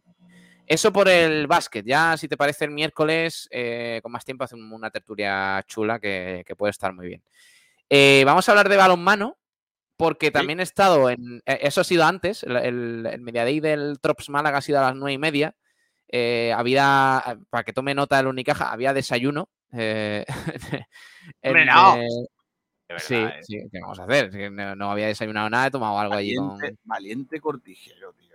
Eso por el básquet. Ya, si te parece, el miércoles, eh, con más tiempo, hace una tertulia chula que, que puede estar muy bien. Eh, vamos a hablar de balonmano, porque también he estado en. eh, Eso ha sido antes, el, el, el Media Day del Trops Málaga ha sido a las nueve y media. Eh, había, para que tome nota del Unicaja, había desayuno. eh, en, Hombre, no. eh, De sí, verdad, sí, ¿qué vamos a hacer? No, no había desayunado nada, he tomado algo allí con. Valiente cortijero, tío.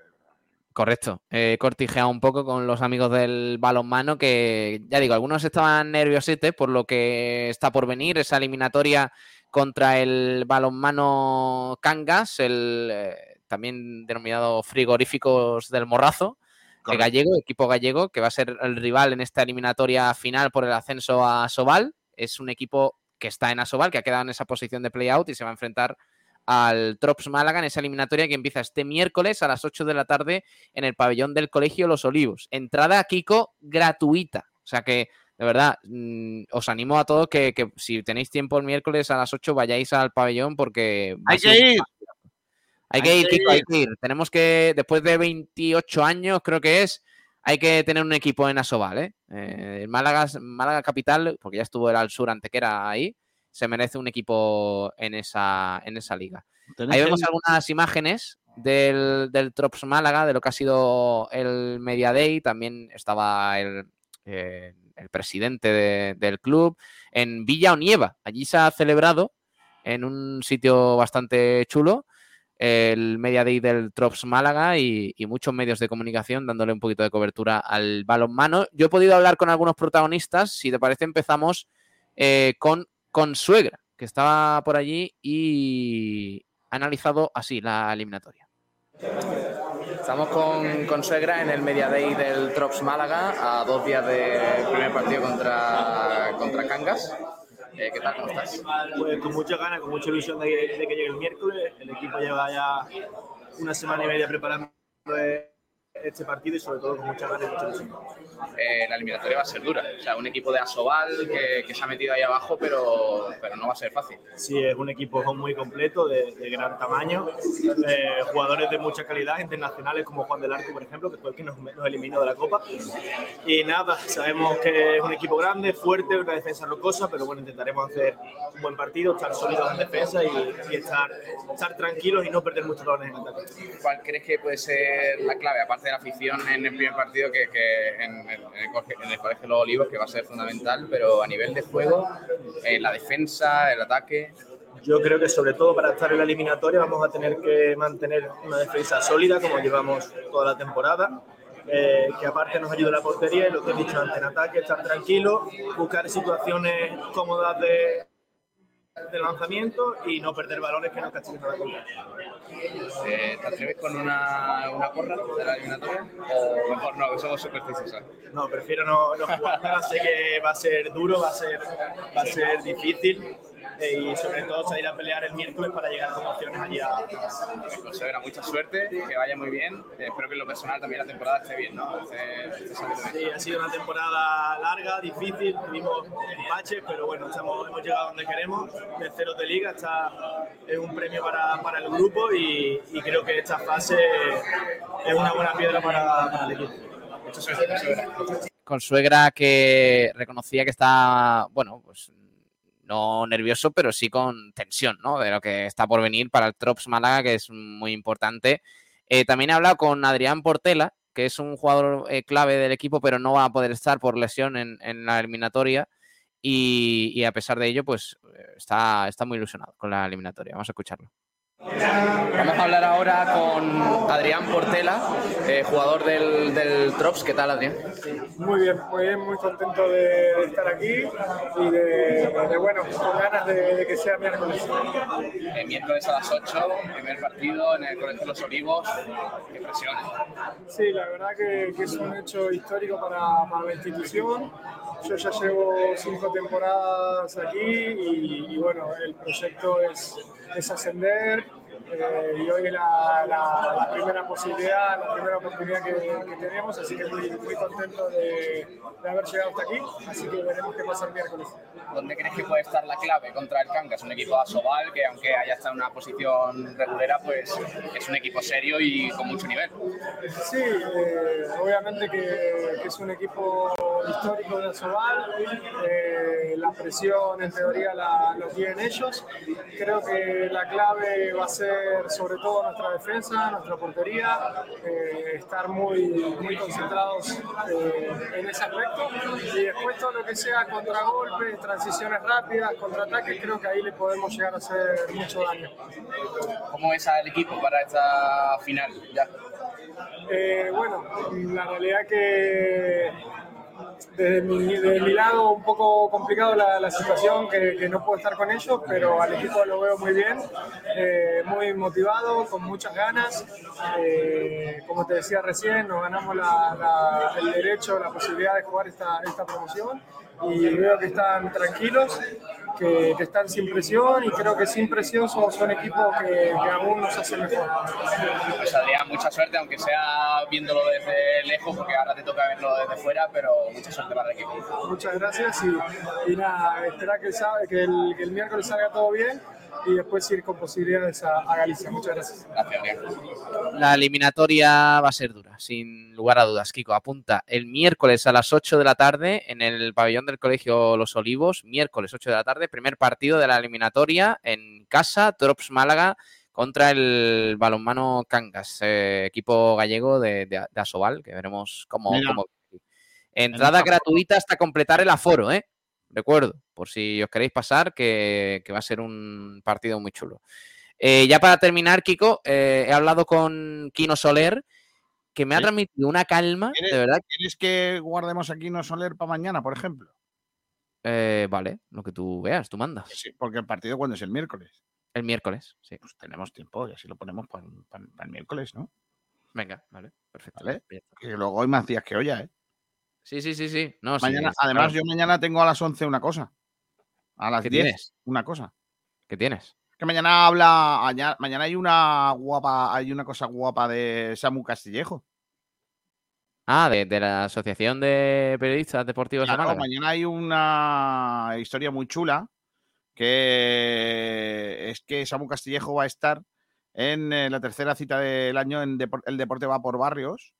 Correcto. He cortijeado un poco con los amigos del balonmano que, ya digo, algunos estaban nerviosetes por lo que está por venir, esa eliminatoria contra el balonmano Cangas, el eh, también denominado frigoríficos del Morrazo, el Correcto. gallego, equipo gallego, que va a ser el rival en esta eliminatoria final por el ascenso a Sobal. Es un equipo que está en Asobal, que ha quedado en esa posición de play-out y se va a enfrentar al Trops Málaga en esa eliminatoria que empieza este miércoles a las 8 de la tarde en el pabellón del Colegio Los Olivos. Entrada, Kiko, gratuita. O sea que, de verdad, mm, os animo a todos que, que si tenéis tiempo el miércoles a las 8 vayáis al pabellón porque... Hay que ir. Hay Hay que ir, Kiko, hay que ir. Tenemos que, después de 28 años, creo que es, hay que tener un equipo en Asobal, ¿eh? Eh, Málaga, Málaga Capital, porque ya estuvo el Al Sur Antequera ahí, se merece un equipo en esa, en esa liga. Ahí vemos algunas imágenes del, del Trops Málaga, de lo que ha sido el Media Day. También estaba el, eh, el presidente de- del club en Villa Onieva. Allí se ha celebrado en un sitio bastante chulo el Media Day del Trops Málaga y, y muchos medios de comunicación dándole un poquito de cobertura al balonmano. Yo he podido hablar con algunos protagonistas. Si te parece, empezamos eh, con Consuegra, que estaba por allí y ha analizado así la eliminatoria. Estamos con, con Suegra en el Media Day del Trops Málaga, a dos días del primer partido contra, contra Cangas. Eh, ¿Qué tal? ¿Cómo estás? Pues con muchas ganas, con mucha ilusión de, de que llegue el miércoles. El equipo lleva ya una semana y media preparando eh, este partido y sobre todo con muchas ganas y mucha. Eh, la eliminatoria va a ser dura. O sea, un equipo de Asobal que, que se ha metido ahí abajo, pero, pero no va a ser fácil. Sí, es un equipo muy completo, de, de gran tamaño, eh, jugadores de mucha calidad, internacionales como Juan del Arco, por ejemplo, que fue el que nos, nos eliminó de la Copa. Y nada, sabemos que es un equipo grande, fuerte, una defensa rocosa, pero bueno, intentaremos hacer un buen partido, estar sólidos en defensa y, y estar, estar tranquilos y no perder muchos balones en ataque. ¿Cuál crees que puede ser la clave, aparte la afición en el primer partido, que, que en, en- en el, colegio- en el Colegio los Olivos, que va a ser fundamental, pero a nivel de juego, la defensa, el ataque? Yo creo que sobre todo para estar en la eliminatoria vamos a tener que mantener una defensa sólida como llevamos toda la temporada. eh, que aparte nos ayude la portería y lo que he dicho antes en ataque, estar tranquilo, buscar situaciones cómodas de, de lanzamiento y no perder balones que nos castiguen a la contra. Eh, ¿Te atreves con una, una porra de la eliminatoria? ¿O mejor no, que somos supersticiosos? No, prefiero no, no jugar nada, sé que va a ser duro, va a ser, va a ser difícil eh, y sobre todo salir a pelear el miércoles para llegar con opciones allí a, Consagra mucha suerte, que vaya muy bien. Eh, espero que en lo personal también la temporada esté bien, ¿no? Saliendo bien. Sí, ha sido una temporada larga, difícil, tuvimos empaches, pero bueno, estamos, hemos llegado donde queremos, terceros de liga, está, es un premio para, para el grupo y, y creo que esta fase es una buena piedra para, para el equipo. Mucha suerte, Consuegra. Consuegra que reconocía que está, bueno, pues no nervioso, pero sí con tensión, ¿no? De lo que está por venir para el Trops Málaga, que es muy importante. Eh, también he hablado con Adrián Portela, que es un jugador eh, clave del equipo, pero no va a poder estar por lesión en, la eliminatoria. Y, y a pesar de ello, pues eh, está, está muy ilusionado con la eliminatoria. Vamos a escucharlo. Vamos a hablar ahora con Adrián Portela, eh, jugador del, del Trops. ¿Qué tal, Adrián? Muy bien, muy bien, muy contento de, de estar aquí y de, de, bueno, con ganas de, de que sea miércoles. El miércoles a las 8, primer partido en el Colegio de los Olivos. Qué presión. Sí, la verdad que, que es un hecho histórico para, para la institución. Yo ya llevo cinco temporadas aquí y, y bueno, el proyecto es, es ascender. Eh, y hoy es la, la- la primera posibilidad, la primera oportunidad que, que tenemos, así que muy, muy contento de, de haber llegado hasta aquí, así que veremos qué pasa el miércoles. ¿Dónde crees que puede estar la clave contra el Cangas? Un equipo de Asobal que, aunque haya estado en una posición regulera, pues es un equipo serio y con mucho nivel. Sí, eh, obviamente que, que es un equipo histórico de Asobal, eh, la presión en teoría la, lo tienen ellos. Creo que la clave va a ser sobre todo nuestra defensa, nuestra portería, eh, estar muy, muy concentrados eh, en ese aspecto y después todo lo que sea contragolpes, transiciones rápidas, contraataques, creo que ahí le podemos llegar a hacer mucho daño. ¿Cómo es al equipo para esta final? Ya. Eh, bueno, la realidad que desde mi, desde mi lado un poco complicado la, situación, que, que no puedo estar con ellos, pero al equipo lo veo muy bien, eh, muy motivado, con muchas ganas. Eh, como te decía recién, nos ganamos la- la- el derecho, la posibilidad de jugar esta, esta promoción y veo que están tranquilos, que, que están sin presión y creo que sin presión somos un equipo que, que aún nos hace mejor. Pues Adrián, mucha suerte, aunque sea viéndolo desde lejos, porque ahora te toca verlo desde fuera, pero mucha suerte para el equipo. Muchas gracias y, y nada, esperar que el, sábado- que, el, que el miércoles salga todo bien y después ir con posibilidades a, a Galicia. Muchas gracias. La eliminatoria va a ser dura, sin lugar a dudas. Kiko, apunta el miércoles a las 8 de la tarde en el pabellón del Colegio Los Olivos. Miércoles 8 de la tarde, primer partido de la eliminatoria en casa, Trops Málaga contra el balonmano Cangas, eh, equipo gallego de, de, de Asobal, que veremos cómo. Cómo- Entrada gratuita hasta completar el aforo, ¿eh? Recuerdo, por si os queréis pasar, que, que va a ser un partido muy chulo. Eh, ya para terminar, Kiko, eh, he hablado con Kino Soler, que me ha transmitido una calma, ¿Quieres, de verdad. ¿Quieres que guardemos aquí no Soler para mañana, por ejemplo? Eh, vale, lo que tú veas, tú mandas. Sí, porque el partido cuando es el miércoles. El miércoles, sí. Pues tenemos tiempo y así lo ponemos para, el miércoles, ¿no? Venga, vale, perfecto. ¿Vale? Bien. Que luego hay más días que olla, ¿eh? Sí, sí, sí, sí. No, sí, Mañana, claro. además, yo mañana tengo a las 11 una cosa. A las ¿Qué 10 tienes? una cosa. ¿Qué tienes? Que mañana habla, mañana, mañana hay una guapa, hay una cosa guapa de Samu Castillejo. Ah, de, de la Asociación de Periodistas Deportivos Claro, de mañana hay una historia muy chula que es que Samu Castillejo va a estar en eh, la tercera cita del año en Depor- El Deporte va por barrios,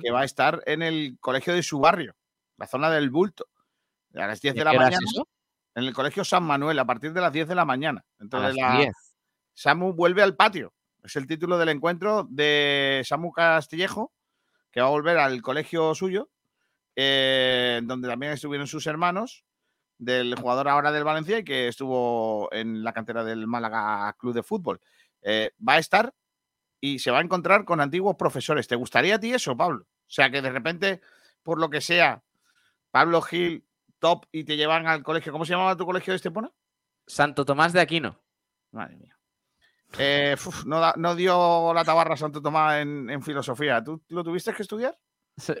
Que va a estar en el colegio de su barrio, la zona del Bulto, a las 10 ¿Y de la mañana, eso? en el colegio San Manuel, a partir de las 10 de la mañana. Entonces, las la- 10. Samu vuelve al patio. Es el título del encuentro de Samu Castillejo, que va a volver al colegio suyo, eh, donde también estuvieron sus hermanos, del jugador ahora del Valencia y que estuvo en la cantera del Málaga Club de Fútbol. Eh, va a estar y se va a encontrar con antiguos profesores. ¿Te gustaría a ti eso, Pablo? O sea, que de repente, por lo que sea, Pablo Gil, top, y te llevan al colegio. ¿Cómo se llamaba tu colegio de Estepona? Santo Tomás de Aquino. Madre mía. Eh, uf, no, da- no dio la tabarra Santo Tomás en, en filosofía. ¿Tú lo tuviste que estudiar?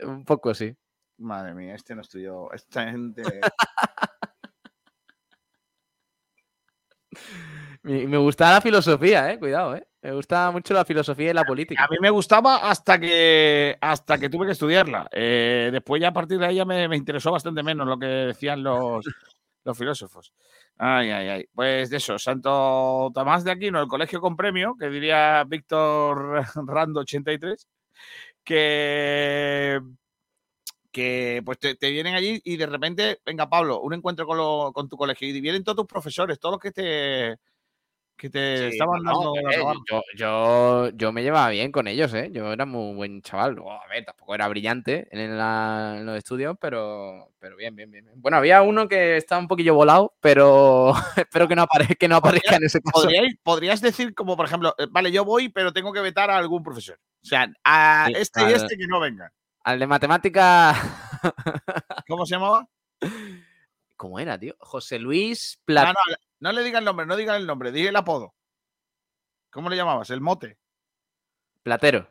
Un poco, sí. Madre mía, este no estudió. Esta gente. Me, me gusta la filosofía, eh. Cuidado, eh. Me gusta mucho la filosofía y la política. A mí me gustaba hasta que hasta que tuve que estudiarla. Eh, después ya a partir de ahí ya me, me interesó bastante menos lo que decían los, los filósofos. Ay, ay, ay. Pues de eso, Santo Tomás de Aquino, el colegio con premio, que diría Víctor Rando 83, que, que pues te, te vienen allí y de repente, venga Pablo, un encuentro con, lo- con tu colegio y vienen todos tus profesores, todos los que te, que te Sí, estaban dando no, eh, yo, yo, yo me llevaba bien con ellos, ¿eh? Yo era muy buen chaval. Luego, a ver, tampoco era brillante en, la- en los estudios, pero, pero bien, bien, bien. bien. Bueno, había uno que estaba un poquillo volado, pero espero que no, apare- que no aparezca en ese caso. ¿Podríais- podrías decir como, por ejemplo, eh, vale, yo voy, pero tengo que vetar a algún profesor. O sea, a Sí, este y este que no vengan. Al de matemática. ¿Cómo se llamaba? ¿Cómo era, tío? José Luis Plat. no, no le diga el nombre, no diga el nombre, diga el apodo. ¿Cómo le llamabas? El mote. Platero.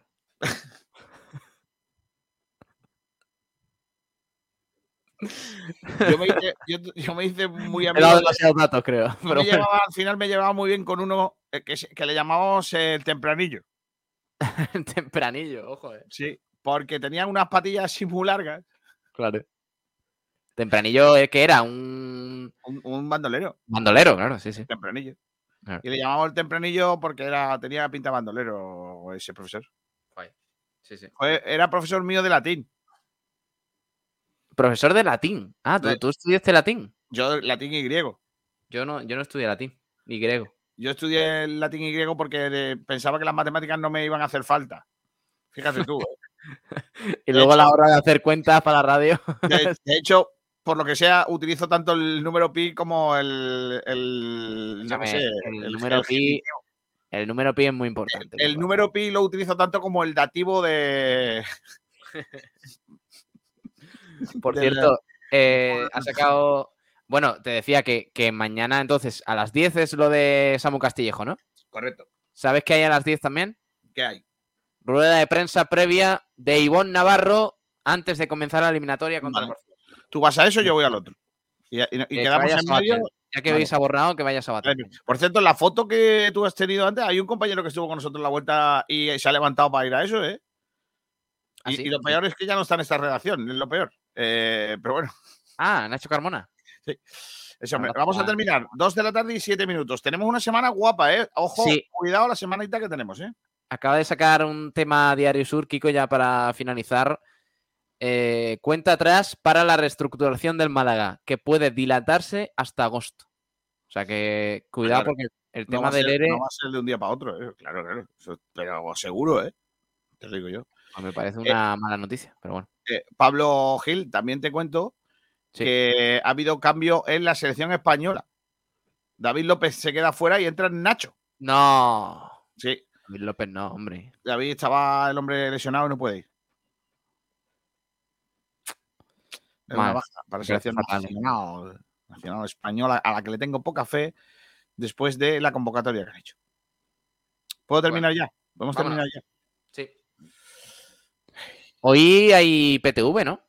Yo me hice, yo, yo me hice muy He dado de- demasiados datos, creo. pero bueno. llevaba- al final me llevaba muy bien con uno eh, que, le llamábamos el tempranillo. Tempranillo, ojo, eh. Sí, porque tenía unas patillas así muy largas. Claro. Tempranillo, eh, que era? Un Un, un bandolero. bandolero, claro, sí, sí. Tempranillo. Claro. Y le llamamos el tempranillo porque era, tenía pinta de bandolero ese profesor. Sí, sí. Fue- era profesor mío de latín. Profesor de latín. Ah, ¿tú, estudiaste latín. Yo latín y griego. Yo no, yo no estudié latín, ni griego. Yo estudié el latín y griego porque pensaba que las matemáticas no me iban a hacer falta. Fíjate tú. ¿eh? Y luego a la hora de hacer cuentas para la radio. De, de hecho, por lo que sea, utilizo tanto el número pi como el. el, yo qué Escúchame, sé, el, el- número pi. El número pi es muy importante. El número pi lo utilizo tanto como el dativo de. Por de la- cierto, eh, ha sacado. Bueno, te decía que, que mañana entonces a las 10 es lo de Samu Castillejo, ¿no? Correcto. ¿Sabes que hay a las 10 también? ¿Qué hay? Rueda de prensa previa de Ivonne Navarro antes de comenzar la eliminatoria contra Vale. Tú vas a eso, yo voy al otro. Y, y- y Que quedamos en a medio. Ya que Vale. habéis abordado, que vayas a bater. Por cierto, en la foto que tú has tenido antes, hay un compañero que estuvo con nosotros en la vuelta y se ha levantado para ir a eso, ¿eh? ¿Ah, Y, sí? y lo peor es que ya no está en esta redacción, es lo peor. Eh, pero bueno, Ah, Nacho Carmona. sí. Eso, hombre. Vamos a terminar. Dos de la tarde y siete minutos. Tenemos una semana guapa, ¿eh? Ojo, Sí. cuidado la semanita que tenemos, ¿eh? Acaba de sacar un tema Diario Sur, Kiko, ya para finalizar. Eh, cuenta atrás para la reestructuración del Málaga, que puede dilatarse hasta agosto. O sea que cuidado Claro. porque el tema del ser, ERE no va a ser de un día para otro, ¿eh? Claro, claro. Eso- pero seguro, ¿eh? Te lo digo yo. pues me parece una mala noticia, pero bueno. Eh, Pablo Gil, también te cuento Sí. que ha habido cambio en la selección española. David López se queda fuera y entra Nacho. No. Sí, David López no, hombre. David estaba el hombre lesionado y no puede ir. Es una baja para la selección nacional, nacional española, a la que le tengo poca fe después de la convocatoria que han hecho. ¿Puedo terminar ya? ¿Podemos Vámonos. terminar ya? Sí. Hoy hay PTV, ¿no?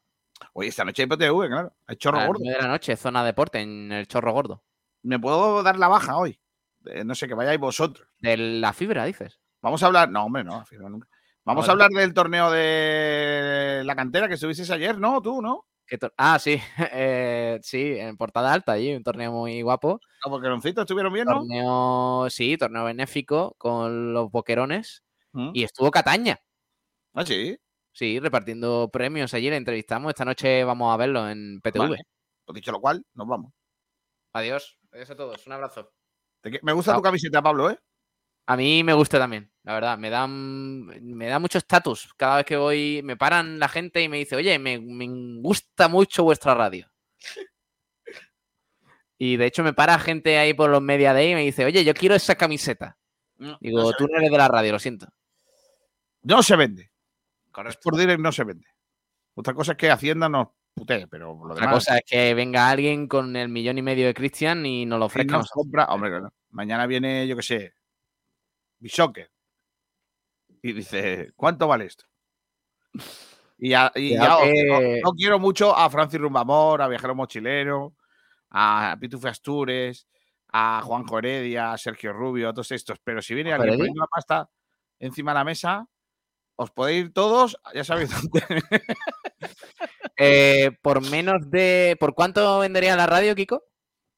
Hoy esta noche hay PTV, claro. Hay chorro A gordo. de la noche, zona deporte, en el Chorro Gordo. ¿Me puedo dar la baja hoy? eh, no sé, que vayáis vosotros. De la fibra, dices. Vamos a hablar. No, hombre, no, fibra nunca. Vamos a hablar del torneo de la cantera que estuvisteis ayer, ¿no? Tú, ¿no? ¿Qué tor- ah, sí, eh, sí, en portada alta allí, un torneo muy guapo. Los boqueroncitos estuvieron bien, ¿no? Torneo, sí, torneo benéfico con los boquerones. Mm. Y estuvo Cataña. Ah, sí. Sí, repartiendo premios allí, le entrevistamos. Esta noche vamos a verlo en PTV. Vale. Pues dicho lo cual, nos vamos. Adiós. Adiós a todos. Un abrazo. Me gusta tu camiseta, Pablo, ¿eh? A mí me gusta también, la verdad. Me dan, me da mucho estatus. Cada vez que voy, me paran la gente y me dice, oye, me, me gusta mucho vuestra radio. Y de hecho me para gente ahí por los media day y me dice, oye, yo quiero esa camiseta. Digo, no tú no eres de la radio, lo siento. No se vende. Correcto. Es por direct, no se vende. Otra cosa es que Hacienda nos putee, pero lo Otra demás. cosa es que venga alguien con el millón y medio de Christian y nos lo ofrezca. nos compra. Hombre, claro. Mañana viene, yo qué sé, Bishocker. Y dice, ¿cuánto vale esto? Y ya, y ya os- que- no, no quiero mucho a Francis Rumbamor, a Viajero Mochilero, a Pitufe Astures, a Juanjo Heredia, a Sergio Rubio, a todos estos. Pero si viene ¿Juanjo alguien poniendo la pasta encima de la mesa, os podéis ir todos, ya sabéis dónde. Eh, por menos de. ¿Por cuánto vendería la radio, Kiko?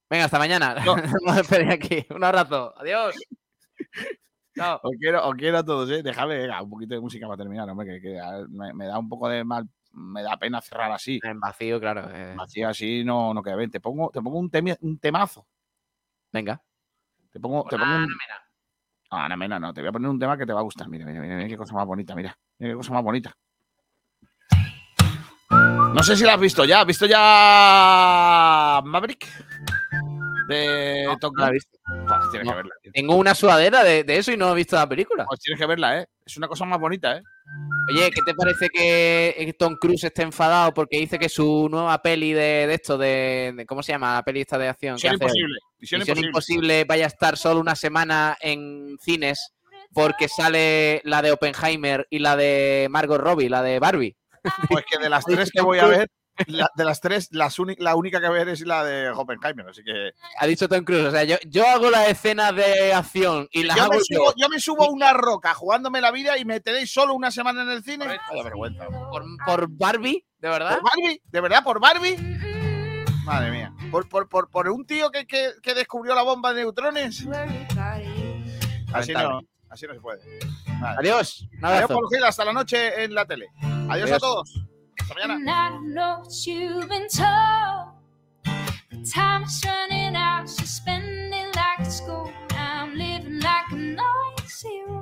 Venga, hasta mañana. No. A despedir aquí. Un abrazo. Adiós. Chao. Os quiero, os quiero a todos, ¿eh? Déjame venga, un poquito de música para terminar, hombre, que, me, me da un poco de mal, me da pena cerrar así. En vacío, claro. eh. Así, así no, no queda bien. Te pongo, te pongo un, temi- un temazo. Venga. Te pongo, te pongo un... Ah, Ana Mena, no, te voy a poner un tema que te va a gustar. Mira, mira, mira, mira qué cosa más bonita, mira. Mira qué cosa más bonita. No sé si la has visto ya. ¿Has visto ya Maverick? De no la he visto. Pues tienes No. que verla. tío. Tengo una sudadera de, de eso y no he visto la película. Pues tienes que verla, ¿eh? Es una cosa más bonita, ¿eh? Oye, ¿qué te parece que Tom Cruise esté enfadado porque dice que su nueva peli de, de esto, de, de- ¿Cómo se llama? La peli esta de acción. Misión imposible. Misión, Misión imposible. Imposible vaya a estar solo una semana en cines porque sale la de Oppenheimer y la de Margot Robbie, la de Barbie. Pues que de las tres que voy a ver, la- de las tres, las uni- la única que ver es la de Oppenheimer. Así que. Ha dicho Tom Cruise. O sea, yo, yo hago las escenas de acción y las Yo hago me, yo subo, yo me subo a una roca jugándome la vida y me tenéis solo una semana en el cine. Vaya vergüenza. por, por Barbie, ¿de verdad? ¿Por Barbie? ¿De verdad? ¿Por Barbie? Madre mía. ¿Por, por, por, por un tío que, que, que descubrió la bomba de neutrones? Así no, así no se puede. Vale. Adiós. Un Adiós, hasta la noche en la tele. Adiós, a todos. Hasta mañana.